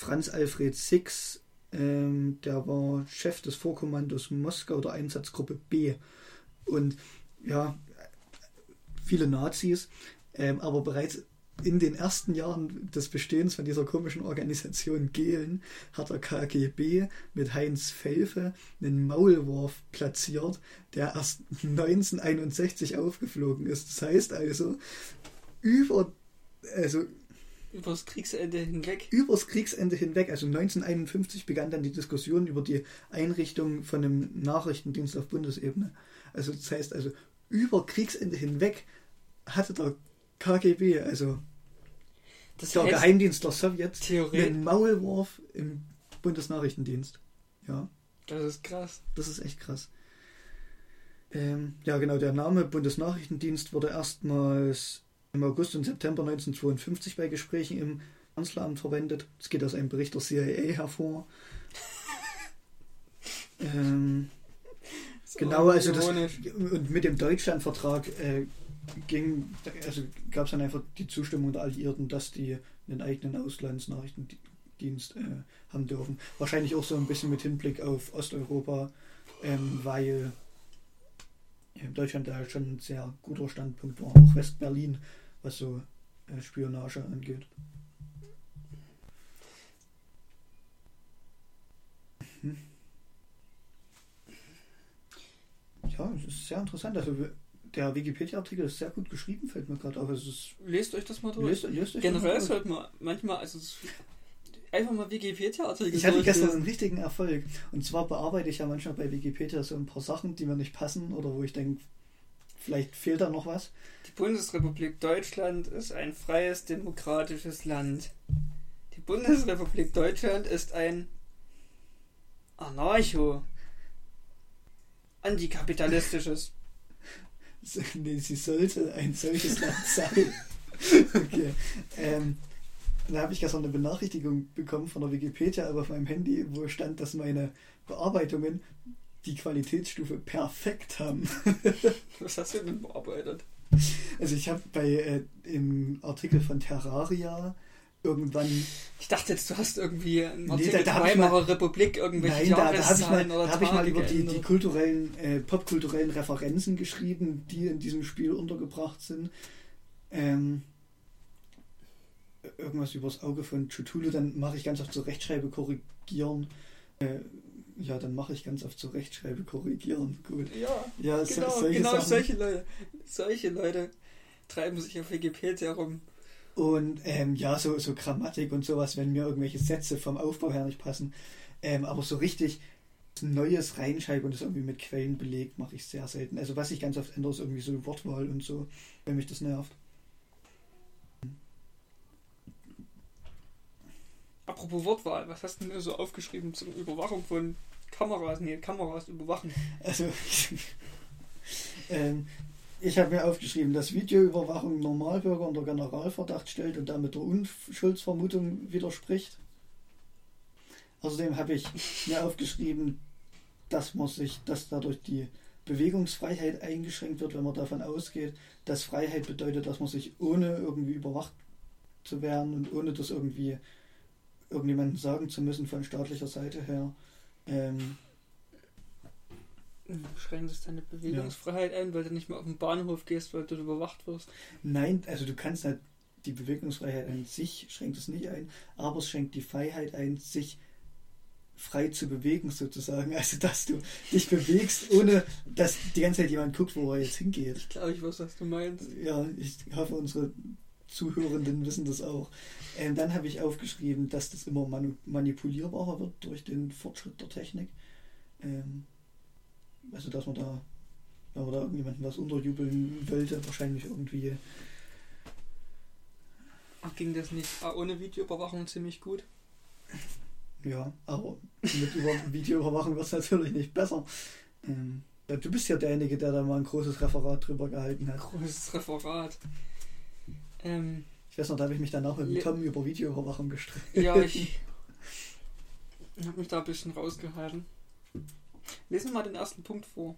Speaker 1: Franz Alfred Six, ähm, der war Chef des Vorkommandos Moskau der Einsatzgruppe B. Und ja, viele Nazis, ähm, aber bereits in den ersten Jahren des Bestehens von dieser komischen Organisation Gehlen hat der KGB mit Heinz Felfe einen Maulwurf platziert, der erst 1961 aufgeflogen ist. Das heißt also, über, also
Speaker 2: übers Kriegsende hinweg.
Speaker 1: Übers Kriegsende hinweg, also 1951 begann dann die Diskussion über die Einrichtung von einem Nachrichtendienst auf Bundesebene. Also das heißt also, über Kriegsende hinweg hatte der KGB, also
Speaker 2: Das
Speaker 1: der
Speaker 2: heißt,
Speaker 1: Geheimdienst der Sowjets, einen Maulwurf im Bundesnachrichtendienst. Ja,
Speaker 2: Das ist krass.
Speaker 1: das ist echt krass. Ähm, ja, genau, der Name Bundesnachrichtendienst wurde erstmals im August und September 1952 bei Gesprächen im Kanzleramt verwendet. Es geht aus einem Bericht der CIA hervor. ähm,
Speaker 2: So
Speaker 1: Genau, also das, und mit dem Deutschlandvertrag äh, ging, also gab es dann einfach die Zustimmung der Alliierten, dass die einen eigenen Auslandsnachrichtendienst äh, haben dürfen. Wahrscheinlich auch so ein bisschen mit Hinblick auf Osteuropa, ähm, weil in Deutschland da schon ein sehr guter Standpunkt war, auch Westberlin, was so äh, Spionage angeht. Mhm. Ja, es ist sehr interessant. Also der Wikipedia-Artikel ist sehr gut geschrieben, fällt mir gerade auf. Also es ist,
Speaker 2: Lest euch das mal durch.
Speaker 1: lest, lest euch
Speaker 2: Generell sollte man manchmal, also einfach mal Wikipedia-Artikel
Speaker 1: Ich hatte gestern einen richtigen Erfolg. Und zwar bearbeite ich ja manchmal bei Wikipedia so ein paar Sachen, die mir nicht passen oder wo ich denke, vielleicht fehlt da noch was.
Speaker 2: Die Bundesrepublik Deutschland ist ein freies, demokratisches Land. Die Bundesrepublik Deutschland ist ein Anarcho. Antikapitalistisches.
Speaker 1: Nee, sie sollte ein solches Land sein. okay. Ähm, da habe ich gestern eine Benachrichtigung bekommen von der Wikipedia aber auf meinem Handy, wo stand, dass meine Bearbeitungen die Qualitätsstufe perfekt haben.
Speaker 2: Was hast du denn bearbeitet?
Speaker 1: Also ich habe bei äh, im Artikel von Terraria irgendwann
Speaker 2: Ich dachte jetzt, du hast irgendwie einen
Speaker 1: Nee,
Speaker 2: Artikel
Speaker 1: da-
Speaker 2: der
Speaker 1: da ich
Speaker 2: Weimarer Republik irgendwelche
Speaker 1: Nein, da, da habe ich mal, da hab ich mal über die, die kulturellen, äh, popkulturellen Referenzen geschrieben, die in diesem Spiel untergebracht sind. Ähm, irgendwas übers Auge von Cthulhu, dann mache ich ganz oft so Rechtschreibe korrigieren. Äh, ja, dann mache ich ganz oft so Rechtschreibe korrigieren. Gut.
Speaker 2: Ja,
Speaker 1: Ja, so-
Speaker 2: genau,
Speaker 1: solche
Speaker 2: genau
Speaker 1: Sachen.
Speaker 2: solche Leute. Solche Leute treiben sich auf Wikipedia rum.
Speaker 1: Und ähm, ja, so, so Grammatik und sowas, wenn mir irgendwelche Sätze vom Aufbau her nicht passen. Ähm, aber so richtig Neues reinschreiben und das irgendwie mit Quellen belegt, mache ich sehr selten. Also was ich ganz oft ändere, ist irgendwie so Wortwahl und so, wenn mich das nervt.
Speaker 2: Apropos Wortwahl, was hast du denn so aufgeschrieben zur Überwachung von Kameras? Nee, Kameras überwachen.
Speaker 1: Also ähm, ich habe mir aufgeschrieben, dass Videoüberwachung Normalbürger unter Generalverdacht stellt und damit der Unschuldsvermutung widerspricht. Außerdem habe ich mir aufgeschrieben, dass man sich, dass dadurch die Bewegungsfreiheit eingeschränkt wird, wenn man davon ausgeht, dass Freiheit bedeutet, dass man sich ohne irgendwie überwacht zu werden und ohne das irgendwie irgendjemandem sagen zu müssen von staatlicher Seite her. Ähm,
Speaker 2: Schränkt es deine Bewegungsfreiheit ein, weil du nicht mehr auf den Bahnhof gehst, weil du überwacht wirst.
Speaker 1: Nein, also du kannst halt die Bewegungsfreiheit an sich schränkt es nicht ein, aber es schränkt die Freiheit ein, sich frei zu bewegen sozusagen. Also dass du dich bewegst, ohne dass die ganze Zeit jemand guckt, wo er jetzt hingeht.
Speaker 2: Ich glaube, ich weiß, was du meinst.
Speaker 1: Ja, ich hoffe, unsere Zuhörenden wissen das auch. Ähm, dann habe ich aufgeschrieben, dass das immer manu manipulierbarer wird durch den Fortschritt der Technik. Ähm, also dass man da, wenn man da irgendjemandem was unterjubeln wollte, wahrscheinlich irgendwie
Speaker 2: Ach, ging das nicht ah, ohne Videoüberwachung ziemlich gut?
Speaker 1: Ja, aber mit über Videoüberwachung wird es natürlich nicht besser. Ähm, du bist ja derjenige, der da mal ein großes Referat drüber gehalten hat.
Speaker 2: Großes Referat. Ähm,
Speaker 1: Ich weiß noch, da habe ich mich danach mit dem Tom über Videoüberwachung gestritten.
Speaker 2: Ja, ich habe mich da ein bisschen rausgehalten. Lesen wir mal den ersten Punkt vor.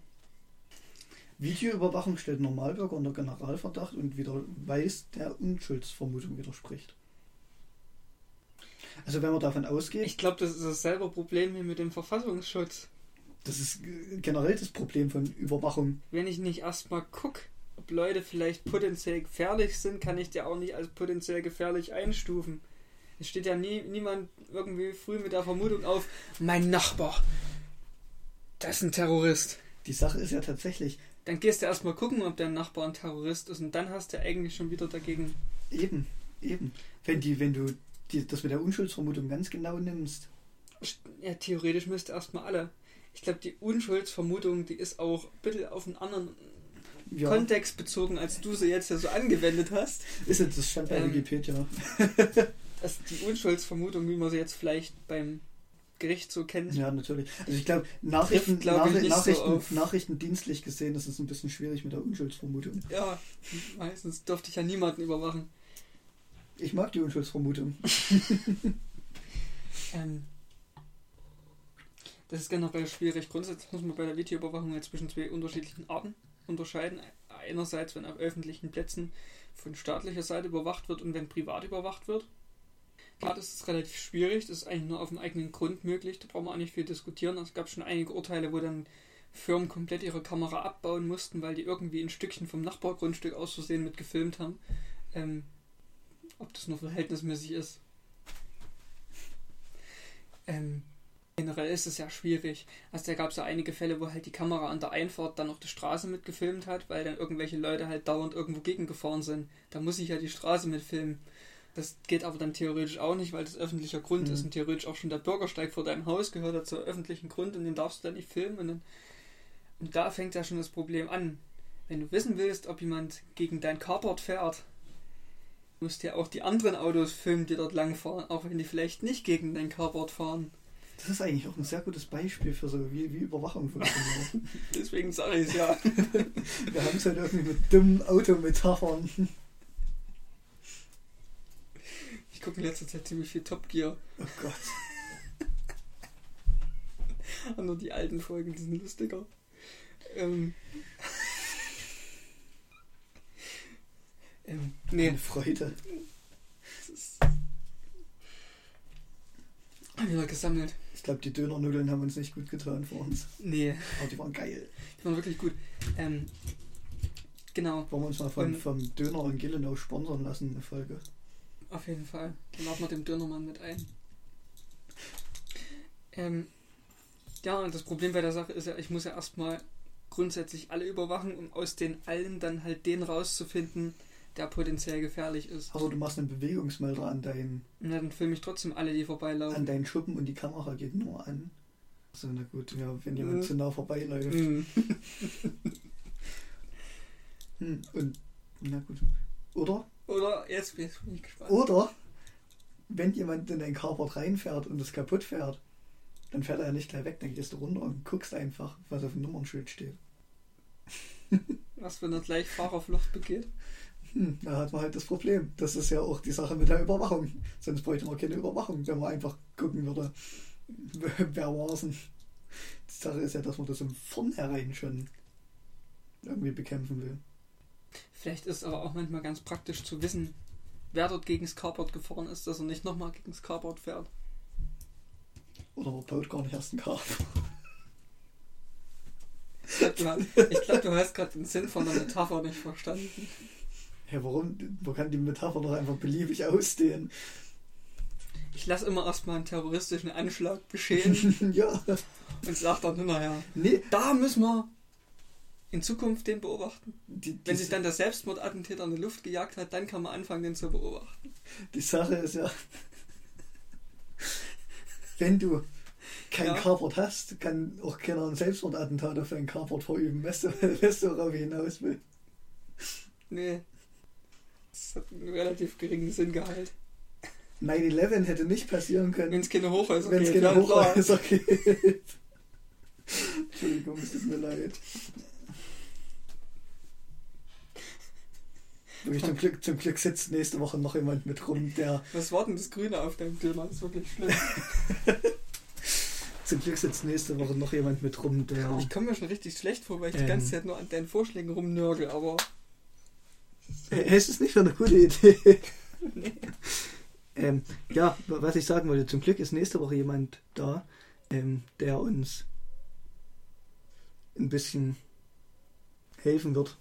Speaker 1: Videoüberwachung stellt Normalbürger unter Generalverdacht und wieder weiß der Unschuldsvermutung widerspricht. Also wenn man davon ausgeht,
Speaker 2: Ich glaube, das ist dasselbe Problem hier mit dem Verfassungsschutz.
Speaker 1: das ist generell das Problem von Überwachung.
Speaker 2: Wenn ich nicht erstmal gucke, ob Leute vielleicht potenziell gefährlich sind, kann ich die auch nicht als potenziell gefährlich einstufen. Es steht ja nie, niemand irgendwie früh mit der Vermutung auf, mein Nachbar, das ist ein Terrorist.
Speaker 1: Die Sache ist ja tatsächlich
Speaker 2: Dann gehst du erstmal gucken, ob dein Nachbar ein Terrorist ist und dann hast du eigentlich schon wieder dagegen.
Speaker 1: eben, eben. Wenn die, wenn du die, das mit der Unschuldsvermutung ganz genau nimmst,
Speaker 2: Ja, theoretisch müsste erstmal alle. Ich glaube, die Unschuldsvermutung, die ist auch ein bisschen auf einen anderen
Speaker 1: ja,
Speaker 2: Kontext bezogen, als du sie jetzt ja so angewendet hast.
Speaker 1: ist jetzt das stand bei
Speaker 2: Ähm,
Speaker 1: Wikipedia.
Speaker 2: Das die Unschuldsvermutung, wie man sie jetzt vielleicht beim Gericht so kennt.
Speaker 1: Ja, natürlich. Also ich glaube, Nachrichten,
Speaker 2: glaub ich,
Speaker 1: Nachri-
Speaker 2: nicht so
Speaker 1: Nachrichten,
Speaker 2: auf.
Speaker 1: nachrichtendienstlich gesehen, das ist ein bisschen schwierig mit der Unschuldsvermutung.
Speaker 2: Ja, meistens dürfte ich ja niemanden überwachen.
Speaker 1: Ich mag die Unschuldsvermutung.
Speaker 2: Ähm, das ist generell schwierig. Grundsätzlich muss man bei der Videoüberwachung jetzt zwischen zwei unterschiedlichen Arten unterscheiden. Einerseits, wenn auf öffentlichen Plätzen von staatlicher Seite überwacht wird und wenn privat überwacht wird. Klar, das ist relativ schwierig. Das ist eigentlich nur auf dem eigenen Grund möglich. Da brauchen wir auch nicht viel diskutieren. Es gab schon einige Urteile, wo dann Firmen komplett ihre Kamera abbauen mussten, weil die irgendwie ein Stückchen vom Nachbargrundstück aus Versehen mit gefilmt haben. Ähm, ob das nur verhältnismäßig ist. Ähm, generell ist es ja schwierig. Also da gab es ja einige Fälle, wo halt die Kamera an der Einfahrt dann noch die Straße mitgefilmt hat, weil dann irgendwelche Leute halt dauernd irgendwo gegengefahren sind. Da muss ich ja die Straße mitfilmen. Das geht aber dann theoretisch auch nicht, weil das öffentlicher Grund
Speaker 1: Mhm.
Speaker 2: ist und theoretisch auch schon der Bürgersteig vor deinem Haus gehört ja zur öffentlichen Grund und den darfst du dann nicht filmen. Und, dann, und da fängt ja schon das Problem an. Wenn du wissen willst, ob jemand gegen dein Carport fährt, musst du ja auch die anderen Autos filmen, die dort langfahren, auch wenn die vielleicht nicht gegen dein Carport fahren.
Speaker 1: Das ist eigentlich auch ein sehr gutes Beispiel für so, wie, wie Überwachung funktioniert.
Speaker 2: Deswegen sage ich es ja.
Speaker 1: Wir haben es halt irgendwie mit dummen Autometaphern.
Speaker 2: Ich gucke in letzter Zeit ziemlich viel Top Gear.
Speaker 1: Oh Gott.
Speaker 2: Und nur die alten Folgen, die sind lustiger. Ähm. ähm, nee,
Speaker 1: Eine Freude.
Speaker 2: das ist. Hab wieder gesammelt.
Speaker 1: Ich glaube, die Dönernudeln haben uns nicht gut getan vor uns.
Speaker 2: Nee,
Speaker 1: Aber die waren geil.
Speaker 2: die waren wirklich gut. Ähm, genau,
Speaker 1: Wollen wir uns mal vom,
Speaker 2: Und-
Speaker 1: vom Döner in Gillenau sponsern lassen, eine Folge.
Speaker 2: auf jeden Fall. Dann laden wir den Dönermann mit ein. Ähm, ja, und das Problem bei der Sache ist ja, ich muss ja erstmal grundsätzlich alle überwachen, um aus den allen dann halt den rauszufinden, der potenziell gefährlich ist.
Speaker 1: Aber du machst einen Bewegungsmelder an deinen,
Speaker 2: Und dann filme ich trotzdem alle, die
Speaker 1: an
Speaker 2: vorbeilaufen.
Speaker 1: deinen Schuppen und die Kamera geht nur an. So, na gut, ja, wenn jemand
Speaker 2: Mhm.
Speaker 1: zu nah vorbeiläuft.
Speaker 2: Mhm.
Speaker 1: Hm, und, na gut. Oder,
Speaker 2: Oder, jetzt bin ich gespannt.
Speaker 1: oder, wenn jemand in dein Carport reinfährt und es kaputt fährt, dann fährt er ja nicht gleich weg, dann gehst du runter und guckst einfach, was auf dem Nummernschild steht.
Speaker 2: Was, wenn er gleich Fahrerflucht begeht?
Speaker 1: Hm, da hat man halt das Problem. Das ist ja auch die Sache mit der Überwachung. Sonst bräuchte man keine Überwachung, wenn man einfach gucken würde, wer war's denn. Die Sache ist ja, dass man das im Vornherein schon irgendwie bekämpfen will.
Speaker 2: Vielleicht ist aber auch manchmal ganz praktisch zu wissen, wer dort gegen das Carport gefahren ist, dass er nicht nochmal gegen das Carport fährt.
Speaker 1: Oder man baut gar nicht erst einen Carport.
Speaker 2: Ich glaube, du, glaub, du hast gerade den Sinn von der Metapher nicht verstanden.
Speaker 1: Ja, warum? Man kann die Metapher doch einfach beliebig ausdehnen.
Speaker 2: Ich lasse immer erstmal einen terroristischen Anschlag geschehen
Speaker 1: ja.
Speaker 2: und sage dann hinterher,
Speaker 1: Nee,
Speaker 2: da müssen wir in Zukunft den beobachten.
Speaker 1: die,
Speaker 2: Wenn
Speaker 1: die,
Speaker 2: sich dann der Selbstmordattentäter in die Luft gejagt hat, dann kann man anfangen, den zu beobachten.
Speaker 1: die Sache ist ja, wenn du kein
Speaker 2: Ja.
Speaker 1: Carport hast, kann auch keiner ein Selbstmordattentat auf dein Carport verüben. Weißt du, weißt du worauf ich hinaus will?
Speaker 2: Nee. Das hat einen relativ geringen Sinngehalt.
Speaker 1: 9-11 hätte nicht passieren
Speaker 2: Wenn
Speaker 1: können,
Speaker 2: es keine Hochhäuser
Speaker 1: wenn es
Speaker 2: gibt.
Speaker 1: keine
Speaker 2: ja, klar.
Speaker 1: Hochhäuser gibt. Entschuldigung, es tut mir leid. Wirklich, zum, Glück, zum Glück sitzt nächste Woche noch jemand mit rum, der.
Speaker 2: Was war denn das Grüne auf deinem Thema? Das ist wirklich schlimm.
Speaker 1: zum Glück sitzt nächste Woche noch jemand mit rum, der.
Speaker 2: Ich komme mir schon richtig schlecht vor, weil ich
Speaker 1: Ähm.
Speaker 2: die ganze Zeit nur an deinen Vorschlägen rumnörgel, aber
Speaker 1: Hey, ist es nicht für eine gute Idee? ähm, ja, was ich sagen wollte, zum Glück ist nächste Woche jemand da, ähm, der uns ein bisschen helfen wird.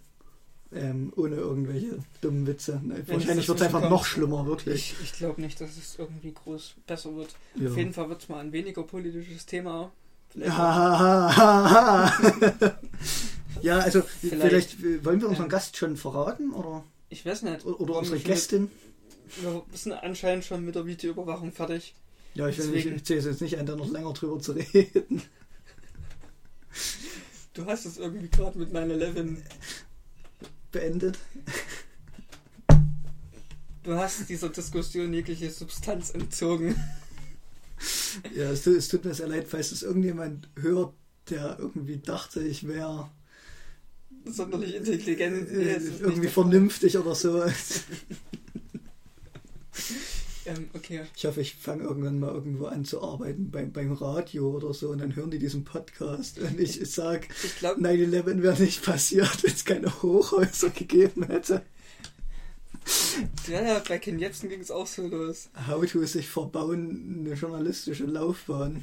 Speaker 1: Ähm, ohne irgendwelche dummen Witze.
Speaker 2: Wenn
Speaker 1: Wahrscheinlich
Speaker 2: es
Speaker 1: wird es einfach
Speaker 2: dazwischen
Speaker 1: noch
Speaker 2: kommt.
Speaker 1: schlimmer, wirklich.
Speaker 2: ich, ich glaube nicht, dass es irgendwie groß besser wird.
Speaker 1: Ja.
Speaker 2: Auf jeden Fall wird es mal ein weniger politisches Thema. Vielleicht.
Speaker 1: ja, also vielleicht,
Speaker 2: Vielleicht,
Speaker 1: äh, wollen wir unseren
Speaker 2: ähm,
Speaker 1: Gast schon verraten oder,
Speaker 2: Ich weiß nicht.
Speaker 1: oder unsere Gästin?
Speaker 2: Mit, wir sind anscheinend schon mit der Videoüberwachung fertig.
Speaker 1: Ja, ich, will nicht,
Speaker 2: deswegen-
Speaker 1: ich zähle es jetzt nicht ein, da noch länger drüber zu reden.
Speaker 2: Du hast es irgendwie gerade mit 9-11.
Speaker 1: Beendet.
Speaker 2: Du hast dieser Diskussion jegliche Substanz entzogen.
Speaker 1: Ja, es, tut- es tut mir sehr leid, falls es irgendjemand hört, der irgendwie dachte, ich wäre
Speaker 2: Sonderlich intelligent.
Speaker 1: Äh,
Speaker 2: ist
Speaker 1: irgendwie vernünftig oder so.
Speaker 2: Ähm, okay.
Speaker 1: Ich hoffe, ich fange irgendwann mal irgendwo an zu arbeiten, beim, beim Radio oder so, und dann hören die diesen Podcast und ich sage,
Speaker 2: Ich glaube,
Speaker 1: 9-11 wäre nicht passiert, wenn es keine Hochhäuser gegeben hätte.
Speaker 2: ja, ja, bei Ken Jebsen ging es auch so los.
Speaker 1: How to sich verbauen, eine journalistische Laufbahn.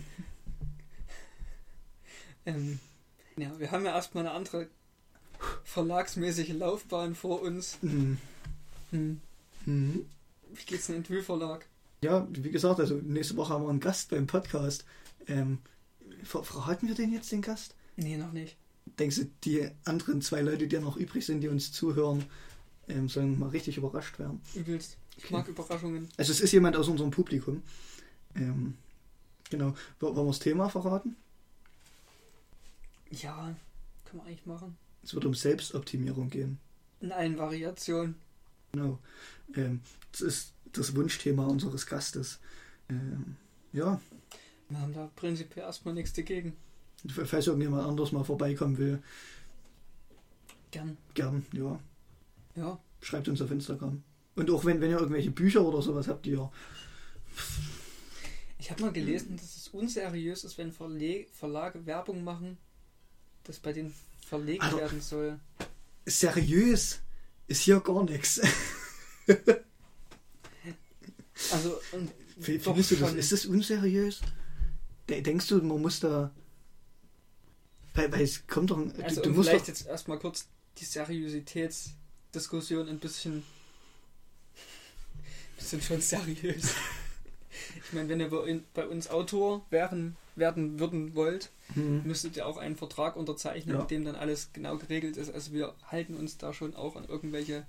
Speaker 2: Ähm, ja, wir haben ja erstmal eine andere verlagsmäßige Laufbahn vor uns.
Speaker 1: Hm.
Speaker 2: Hm.
Speaker 1: Hm.
Speaker 2: Wie geht's denn in den Verlag?
Speaker 1: Ja, wie gesagt, also nächste Woche haben wir einen Gast beim Podcast. Ähm, ver verraten wir den jetzt, den Gast?
Speaker 2: Nee, noch nicht.
Speaker 1: Denkst du, die anderen zwei Leute, die noch übrig sind, die uns zuhören, ähm, sollen mal richtig überrascht werden?
Speaker 2: Übelst. Ich
Speaker 1: Okay.
Speaker 2: mag Überraschungen.
Speaker 1: Also es ist jemand aus unserem Publikum. Ähm, genau. Wo- Wollen wir das Thema verraten?
Speaker 2: Ja, können wir eigentlich machen.
Speaker 1: Es wird um Selbstoptimierung gehen.
Speaker 2: In allen Variationen.
Speaker 1: Genau. Ähm, das ist das Wunschthema unseres Gastes. Ähm, ja,
Speaker 2: Wir haben da prinzipiell erstmal nichts dagegen.
Speaker 1: falls irgendjemand anders mal vorbeikommen will,
Speaker 2: Gern.
Speaker 1: gern, ja.
Speaker 2: Ja.
Speaker 1: Schreibt uns auf Instagram. Und auch wenn, wenn ihr irgendwelche Bücher oder sowas habt, die ihr.
Speaker 2: Ich habe mal gelesen, dass es unseriös ist, wenn Verle Verlage Werbung machen, das bei denen verlegt
Speaker 1: Also-
Speaker 2: werden soll.
Speaker 1: Seriös ist hier gar nichts.
Speaker 2: Also,
Speaker 1: Findest du das? Ist das unseriös? De- Denkst du, man muss da. Weil, weil es kommt doch. ein-
Speaker 2: Also
Speaker 1: du, du musst
Speaker 2: vielleicht
Speaker 1: doch.
Speaker 2: jetzt erstmal kurz die Seriositätsdiskussion ein bisschen, bisschen schon seriös. Ich meine, wenn ihr bei uns Autor werden, werden würden wollt,
Speaker 1: Hm.
Speaker 2: müsstet ihr auch einen Vertrag unterzeichnen,
Speaker 1: Ja.
Speaker 2: in dem dann alles genau geregelt ist. Also wir halten uns da schon auch an irgendwelche.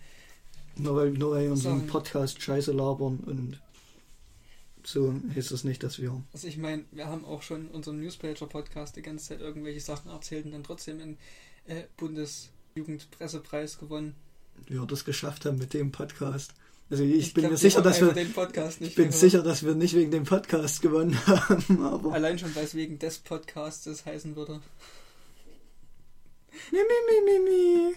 Speaker 1: Nur weil, nur weil wir unseren. Podcast scheiße labern und so heißt das nicht, dass wir.
Speaker 2: Also ich meine, wir haben auch schon in unserem Newspager-Podcast die ganze Zeit irgendwelche Sachen erzählt und dann trotzdem einen äh, Bundesjugendpressepreis gewonnen.
Speaker 1: Ja, das geschafft haben mit dem Podcast. Also ich, bin
Speaker 2: glaub,
Speaker 1: mir sicher, dass wir.
Speaker 2: den Podcast nicht
Speaker 1: Ich bin
Speaker 2: gehört.
Speaker 1: sicher, dass wir nicht wegen dem Podcast gewonnen haben, aber.
Speaker 2: Allein schon, weil es wegen des Podcastes heißen würde.
Speaker 1: Mi, mi, mi, mi, mi.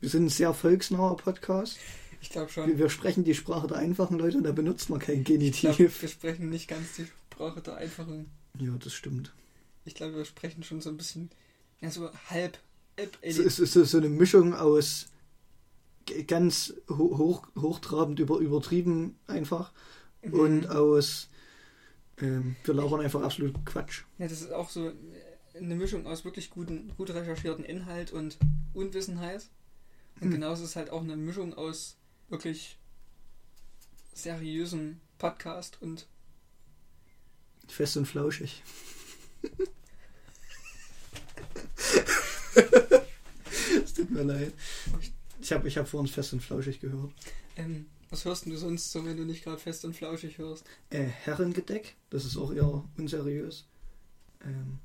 Speaker 1: Wir sind ein sehr volksnaher Podcast.
Speaker 2: Ich glaube
Speaker 1: Wir,
Speaker 2: schon.
Speaker 1: wir sprechen die Sprache der einfachen Leute und da benutzt man kein
Speaker 2: Ich glaube,
Speaker 1: Genitiv.
Speaker 2: wir sprechen nicht ganz die Sprache der Einfachen.
Speaker 1: Ja, das stimmt.
Speaker 2: Ich glaube, wir sprechen schon so ein bisschen, ja, so halb, halb
Speaker 1: Es ist, es ist so eine Mischung aus ganz ho hoch, hochtrabend über, übertrieben einfach
Speaker 2: Mhm.
Speaker 1: und aus ähm, wir labern einfach absolut Quatsch.
Speaker 2: Ja, das ist auch so eine Mischung aus wirklich guten, gut recherchierten Inhalt und Unwissenheit. Und
Speaker 1: Hm.
Speaker 2: genauso ist halt auch eine Mischung aus wirklich seriösem Podcast und
Speaker 1: Fest und flauschig. Es tut mir leid. Ich habe ich hab vorhin fest und flauschig gehört.
Speaker 2: ähm, was hörst du sonst so, wenn du nicht gerade fest und flauschig hörst?
Speaker 1: Äh, Herrengedeck, das ist auch eher unseriös. Ähm,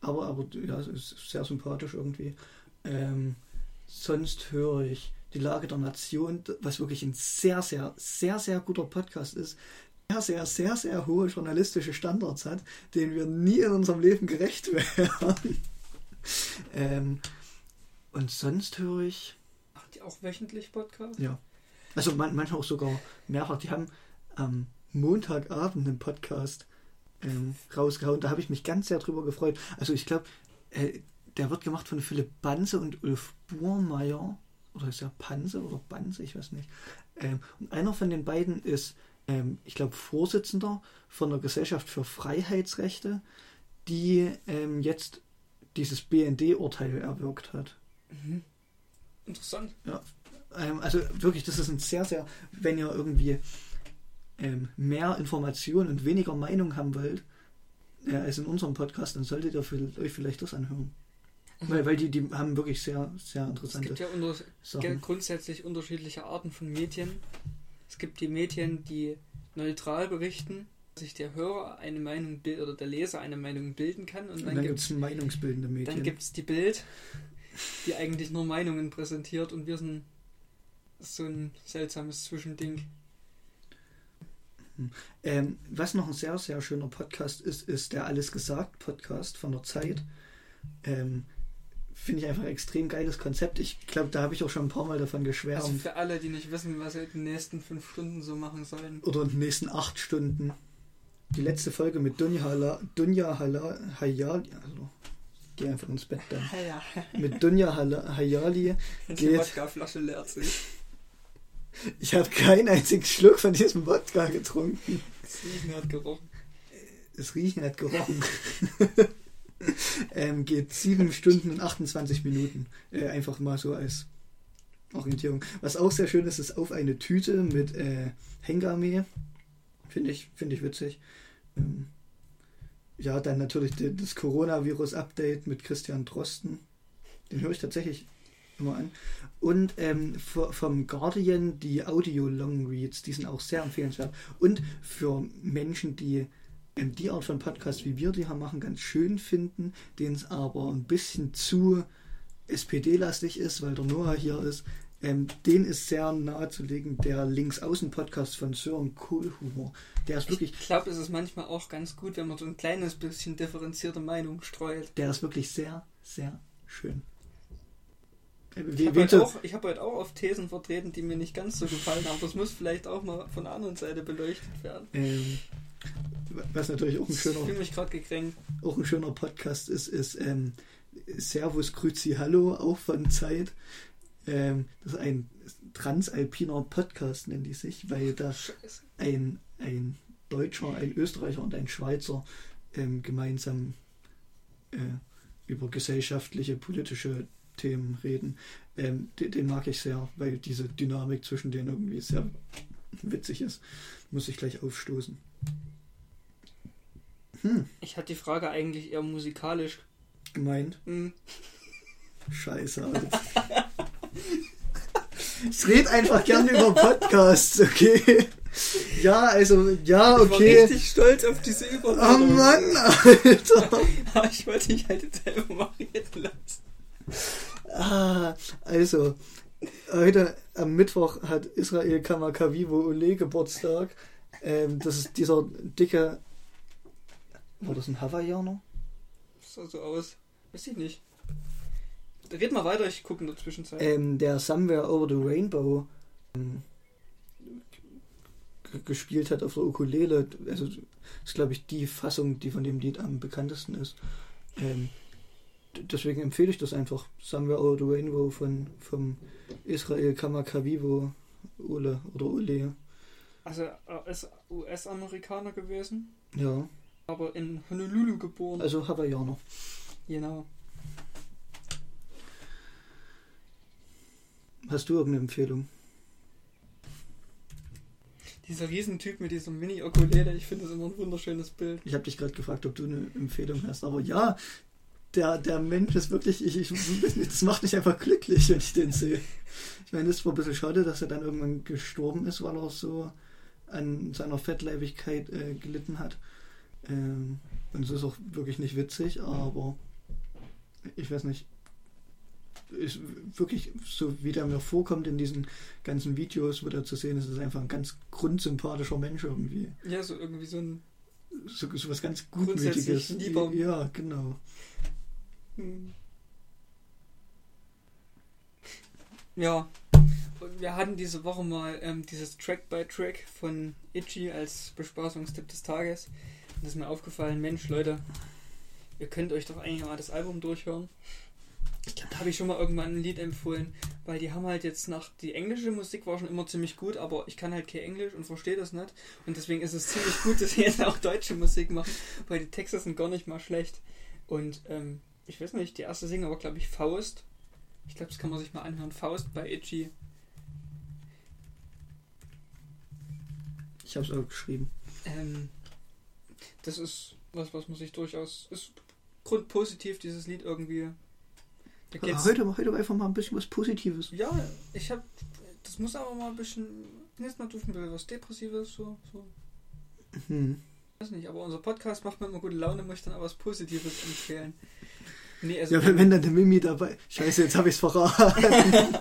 Speaker 1: aber, aber ja, es ist sehr sympathisch irgendwie. Ähm, sonst höre ich die Lage der Nation, was wirklich ein sehr, sehr, sehr, sehr guter Podcast ist. Sehr, sehr, sehr, sehr hohe journalistische Standards hat, denen wir nie in unserem Leben gerecht werden. ähm, und sonst höre ich.
Speaker 2: Die auch wöchentlich Podcast?
Speaker 1: Ja. Also man, manchmal auch sogar mehrfach. Die haben am Montagabend einen Podcast ähm, rausgehauen. Da habe ich mich ganz sehr drüber gefreut. Also ich glaube, äh, der wird gemacht von Philipp Banse und Ulf Burmeier. Oder ist er Panse oder Banse? Ich weiß nicht. Ähm, und einer von den beiden ist, ähm, ich glaube, Vorsitzender von der Gesellschaft für Freiheitsrechte, die ähm, jetzt dieses BND-Urteil erwirkt hat.
Speaker 2: Mhm. Interessant.
Speaker 1: Ja, ähm, also wirklich, das ist ein sehr, sehr, wenn ihr irgendwie ähm, mehr Informationen und weniger Meinung haben wollt, äh, als in unserem Podcast, dann solltet ihr für, euch vielleicht das anhören.
Speaker 2: Mhm.
Speaker 1: Weil, weil die, die haben wirklich sehr, sehr
Speaker 2: Es
Speaker 1: interessante
Speaker 2: gibt ja unter,
Speaker 1: Sachen.
Speaker 2: grundsätzlich unterschiedliche Arten von Medien. Es gibt die Medien, die neutral berichten, sich der Hörer eine Meinung oder der Leser eine Meinung bilden kann. Und
Speaker 1: Und
Speaker 2: dann,
Speaker 1: dann
Speaker 2: gibt
Speaker 1: gibt es meinungsbildende Medien.
Speaker 2: dann gibt's die Bild, die eigentlich nur Meinungen präsentiert und wir sind so ein seltsames Zwischending.
Speaker 1: Ähm, was noch ein sehr, sehr schöner Podcast ist, ist der Alles gesagt Podcast von der Zeit. Ähm, Finde ich einfach ein extrem geiles Konzept. Ich glaube, da habe ich auch schon ein paar Mal davon geschwärmt.
Speaker 2: Also für alle, die nicht wissen, was sie in den nächsten fünf Stunden so machen sollen.
Speaker 1: Oder in den nächsten acht Stunden. Die letzte Folge mit Dunja Hala, Dunja Hala, Hayali, also geh einfach ins Bett dann.
Speaker 2: Ja,
Speaker 1: Mit Dunja Hayali.
Speaker 2: die
Speaker 1: Geht.
Speaker 2: Wodkaflasche leert sich.
Speaker 1: Ich habe keinen einzigen Schluck von diesem Wodka getrunken.
Speaker 2: Das Riechen hat gerochen.
Speaker 1: Das Riechen hat gerochen. ähm, geht 7 Stunden und 28 Minuten. Äh, einfach mal so als Orientierung. Was auch sehr schön ist, ist auf eine Tüte mit äh, Hengame. Finde ich, finde ich witzig. Ähm, ja, dann natürlich das Coronavirus-Update mit Christian Drosten. Den höre ich tatsächlich immer an. Und ähm, vom Guardian die Audio-Long-Reads, die sind auch sehr empfehlenswert. Und für Menschen, die ähm, die Art von Podcast, wie wir die haben machen, ganz schön finden, denen es aber ein bisschen zu SPD-lastig ist, weil der Noah hier ist, ähm, den ist sehr nahezulegen, der Linksaußen-Podcast von Sören Kohlhuber. Der ist wirklich,
Speaker 2: Ich glaube, es ist manchmal auch ganz gut, wenn man so ein kleines bisschen differenzierte Meinung streut.
Speaker 1: der ist wirklich sehr, sehr schön. Äh,
Speaker 2: Ich habe heute, auch- ich hab heute auch auf Thesen vertreten, die mir nicht ganz so gefallen, aber das muss vielleicht auch mal von der anderen Seite beleuchtet werden.
Speaker 1: ähm, was natürlich auch ein
Speaker 2: Ich
Speaker 1: schöner
Speaker 2: fühle mich gekränkt.
Speaker 1: auch ein schöner Podcast ist, ist ähm, Servus Grüzi Hallo, auch von Zeit. Ähm, das ist ein transalpiner Podcast, nennen die sich, weil da ein, ein Deutscher, ein Österreicher und ein Schweizer ähm, gemeinsam äh, über gesellschaftliche, politische Themen reden. Ähm, den, den mag ich sehr, weil diese Dynamik zwischen denen irgendwie sehr witzig ist. Muss ich gleich aufstoßen. Hm,
Speaker 2: Ich hatte die Frage eigentlich eher musikalisch.
Speaker 1: gemeint.
Speaker 2: Hm,
Speaker 1: Scheiße, Alter. Ich rede einfach gerne über Podcasts, okay? Ja, also, ja,
Speaker 2: Ich war
Speaker 1: okay.
Speaker 2: richtig stolz auf diese
Speaker 1: Oh
Speaker 2: Überleitung.
Speaker 1: Mann, Alter.
Speaker 2: Aber ich wollte dich halt jetzt selber mal reden lassen.
Speaker 1: Ah, also, heute am Mittwoch hat Israel Kamakawiwo Ole Geburtstag. Ähm, das ist dieser dicke. War das ein Hawaiianer?
Speaker 2: Das sah so aus. Weiß ich nicht. Red mal weiter, ich gucke in der Zwischenzeit.
Speaker 1: ähm, der Somewhere Over the Rainbow ähm, gespielt hat auf der Ukulele. Also das ist, glaube ich, die Fassung, die von dem Lied am bekanntesten ist. Ähm, deswegen empfehle ich das einfach. Somewhere Over the Rainbow von vom Israel Kamakawiwo Ole oder Ole.
Speaker 2: Also er ist US-Amerikaner gewesen,
Speaker 1: Ja,
Speaker 2: aber in Honolulu geboren.
Speaker 1: also Hawaiianer.
Speaker 2: genau.
Speaker 1: Hast du irgendeine Empfehlung?
Speaker 2: Dieser Riesentyp mit diesem Mini-Okulele, ich finde das immer ein wunderschönes Bild.
Speaker 1: Ich habe dich gerade gefragt, ob du eine Empfehlung hast, aber ja, der, der Mensch ist wirklich, ich, ich das macht mich einfach glücklich, wenn ich den sehe. Ich meine, es war ein bisschen schade, dass er dann irgendwann gestorben ist, weil er so an seiner Fettleibigkeit äh, gelitten hat. Ähm, und es ist auch wirklich nicht witzig, aber ich weiß nicht, ist wirklich so, wie der mir vorkommt in diesen ganzen Videos, wo der zu sehen ist, ist einfach ein ganz grundsympathischer Mensch irgendwie
Speaker 2: Ja, so irgendwie so ein.
Speaker 1: so, so was ganz Gutmütiges.
Speaker 2: lieber.
Speaker 1: Ja, genau.
Speaker 2: Hm. Ja, Und wir hatten diese Woche mal ähm, dieses Track by Track von Itchy als Bespaßungstipp des Tages. Und das ist mir aufgefallen, Mensch, Leute, ihr könnt euch doch eigentlich mal das Album durchhören. Ich glaube, da habe ich schon mal irgendwann ein Lied empfohlen, weil die haben halt jetzt nach, die englische Musik war schon immer ziemlich gut, aber ich kann halt kein Englisch und verstehe das nicht. Und deswegen ist es ziemlich gut, dass sie jetzt auch deutsche Musik machen, weil die Texte sind gar nicht mal schlecht. Und ähm, ich weiß nicht, die erste Single war, glaube ich, Faust. Ich glaube, das kann man sich mal anhören. Faust bei Itchy.
Speaker 1: Ich habe es auch geschrieben.
Speaker 2: Ähm, das ist was, was man sich durchaus. Ist grundpositiv, dieses Lied irgendwie.
Speaker 1: Ja,
Speaker 2: geht's,
Speaker 1: heute, heute einfach mal ein bisschen was Positives.
Speaker 2: ja, ich hab. Das muss aber mal ein bisschen. Nächstes Mal dürfen wir was Depressives, so. so.
Speaker 1: Hm.
Speaker 2: Weiß nicht, aber unser Podcast macht mir immer gute Laune, möchte dann auch was Positives empfehlen. Nee, also.
Speaker 1: Ja, wenn, wenn dann der Mimi dabei. Scheiße, jetzt habe ich es verraten.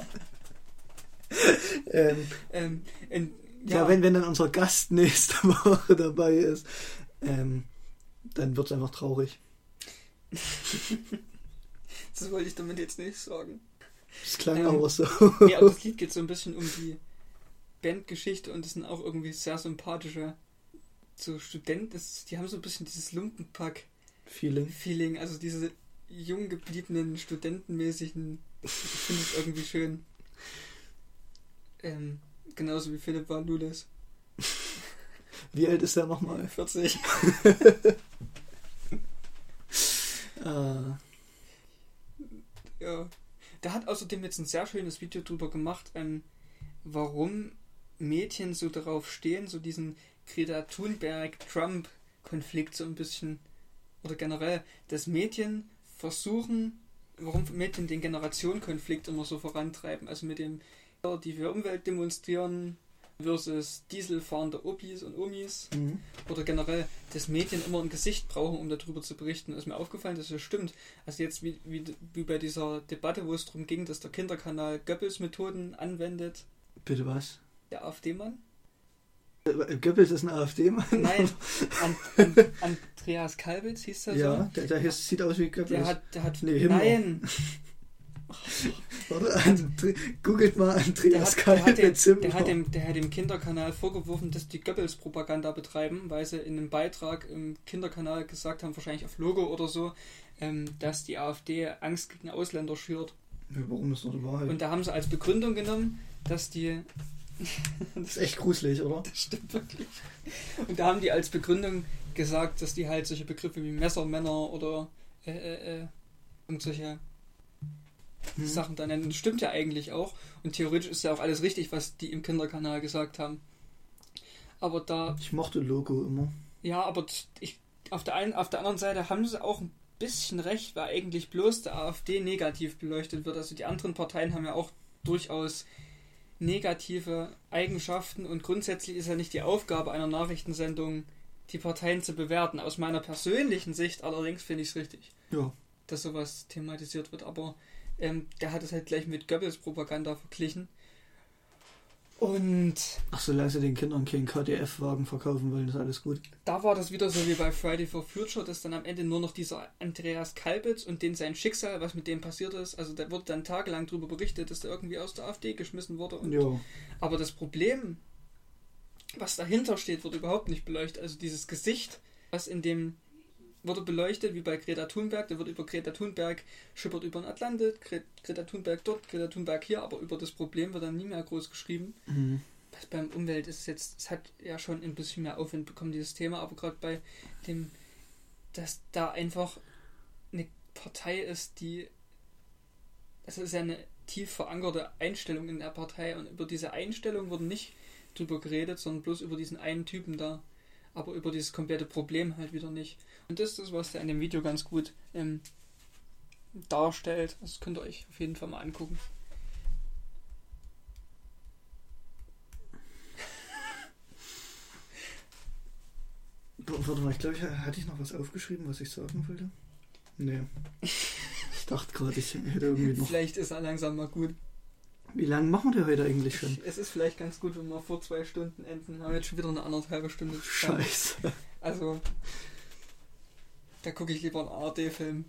Speaker 1: ähm,
Speaker 2: ähm, in,
Speaker 1: ja, wenn, wenn dann unser Gast nächste Woche dabei ist, ähm, dann wird es einfach traurig.
Speaker 2: Das wollte ich damit jetzt nicht sagen.
Speaker 1: Das klang
Speaker 2: Ähm,
Speaker 1: aber so.
Speaker 2: Nee, aber das Lied geht so ein bisschen um die Bandgeschichte und es sind auch irgendwie sehr sympathische so Studenten. Die haben so ein bisschen dieses Lumpenpack-Feeling,
Speaker 1: Feeling.
Speaker 2: also diese jung gebliebenen, studentenmäßigen. Ich finde es irgendwie schön. Ähm, genauso wie Philipp Valulis.
Speaker 1: Wie alt ist der nochmal?
Speaker 2: 40.
Speaker 1: Ah,
Speaker 2: Ja. Der hat außerdem jetzt ein sehr schönes Video drüber gemacht, ähm, warum Mädchen so darauf stehen, so diesen Greta Thunberg-Trump-Konflikt so ein bisschen, oder generell, dass Mädchen versuchen, warum Mädchen den Generationenkonflikt immer so vorantreiben, also mit dem, die für Umwelt demonstrieren versus Dieselfahrende Opis und Omis
Speaker 1: mhm.
Speaker 2: oder generell, dass Medien immer ein Gesicht brauchen, um darüber zu berichten. Ist mir aufgefallen, dass das stimmt. Also jetzt wie, wie, wie bei dieser Debatte, wo es darum ging, dass der Kinderkanal Goebbels-Methoden anwendet,
Speaker 1: Bitte was?
Speaker 2: der AfD-Mann.
Speaker 1: Äh, Goebbels ist ein AfD-Mann?
Speaker 2: Nein, an, an, Andreas Kalbitz hieß der
Speaker 1: Ja,
Speaker 2: so.
Speaker 1: der, der hier sieht aus wie Goebbels.
Speaker 2: Der hat, der hat,
Speaker 1: Nee,
Speaker 2: nein,
Speaker 1: Warte, Andre, googelt mal
Speaker 2: der
Speaker 1: Andreas
Speaker 2: hat, der, hat dem, der, hat dem, der hat dem Kinderkanal vorgeworfen, dass die Goebbels-Propaganda betreiben, weil sie in einem Beitrag im Kinderkanal gesagt haben, wahrscheinlich auf Logo oder so, ähm, dass die AfD Angst gegen Ausländer schürt.
Speaker 1: Ja, warum ist doch die Wahrheit?
Speaker 2: Und da haben sie als Begründung genommen, dass die.
Speaker 1: das ist echt gruselig, oder?
Speaker 2: Das stimmt wirklich. Und da haben die als Begründung gesagt, dass die halt solche Begriffe wie Messermänner oder äh, äh, äh, irgendwelche
Speaker 1: Hm.
Speaker 2: Sachen da nennen. Das stimmt ja eigentlich auch. Und theoretisch ist ja auch alles richtig, was die im Kinderkanal gesagt haben. Aber da,
Speaker 1: Ich mochte Logo immer.
Speaker 2: ja, aber ich, auf, der einen, auf der anderen Seite haben sie auch ein bisschen recht, weil eigentlich bloß der AfD negativ beleuchtet wird. Also die anderen Parteien haben ja auch durchaus negative Eigenschaften und grundsätzlich ist ja nicht die Aufgabe einer Nachrichtensendung, die Parteien zu bewerten. Aus meiner persönlichen Sicht allerdings finde ich es richtig,
Speaker 1: Ja.
Speaker 2: dass sowas thematisiert wird. Aber ähm, der hat es halt gleich mit Goebbels Propaganda verglichen. Und
Speaker 1: Ach, solange sie den Kindern keinen KDF-Wagen verkaufen wollen, ist alles gut.
Speaker 2: da war das wieder so wie bei Friday for Future, dass dann am Ende nur noch dieser Andreas Kalbitz und den sein Schicksal, was mit dem passiert ist, also da wurde dann tagelang darüber berichtet, dass der irgendwie aus der AfD geschmissen wurde. Und. Aber das Problem, was dahinter steht, wird überhaupt nicht beleuchtet. Also dieses Gesicht, was in dem wurde beleuchtet, wie bei Greta Thunberg, da wird über Greta Thunberg schippert über den Atlantik, Gre Greta Thunberg dort, Greta Thunberg hier, aber über das Problem wird dann nie mehr groß geschrieben.
Speaker 1: Mhm.
Speaker 2: Was beim Umwelt ist es jetzt, es hat ja schon ein bisschen mehr Aufwind bekommen, dieses Thema, aber gerade bei dem, dass da einfach eine Partei ist, die, das ist ja eine tief verankerte Einstellung in der Partei und über diese Einstellung wurde nicht drüber geredet, sondern bloß über diesen einen Typen da, aber über dieses komplette Problem halt wieder nicht. Und das ist das, was der in dem Video ganz gut ähm, darstellt. Das könnt ihr euch auf jeden Fall mal angucken.
Speaker 1: Warte mal, ich glaube, hatte ich noch was aufgeschrieben, was ich sagen wollte? Nee. Ich dachte gerade, ich hätte irgendwie noch.
Speaker 2: Vielleicht ist er langsam mal gut.
Speaker 1: Wie lange machen wir heute eigentlich schon?
Speaker 2: Es ist vielleicht ganz gut, wenn wir vor zwei Zunden enden. Wir haben jetzt schon wieder eine anderthalbe Stunde. zusammen.
Speaker 1: Scheiße.
Speaker 2: Also, da gucke ich lieber einen ARD-Film.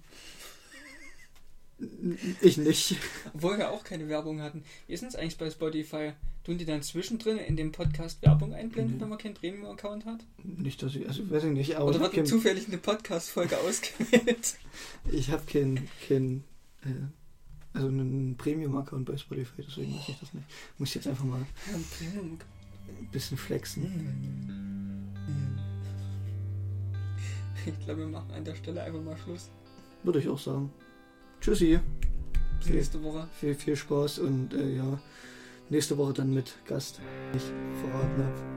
Speaker 1: Ich nicht.
Speaker 2: Obwohl wir auch keine Werbung hatten. Wie ist denn es eigentlich bei Spotify? Tun die dann zwischendrin in dem Podcast Werbung einblenden,
Speaker 1: Nee.
Speaker 2: wenn man keinen Premium-Account hat?
Speaker 1: Nicht, dass ich, also weiß ich nicht, aber
Speaker 2: Oder
Speaker 1: habe
Speaker 2: wird
Speaker 1: kein,
Speaker 2: zufällig eine Podcast-Folge ausgewählt?
Speaker 1: ich hab kein, kein äh, also einen Premium-Account bei Spotify, deswegen mache ich das nicht. Muss ich jetzt einfach mal ein bisschen flexen.
Speaker 2: Ich glaube, wir machen an der Stelle einfach mal Schluss.
Speaker 1: Würde ich auch sagen. Tschüssi.
Speaker 2: Bis
Speaker 1: Okay.
Speaker 2: nächste Woche.
Speaker 1: Viel, viel Spaß und äh, ja, nächste Woche dann mit Gast. Ich verraten habe.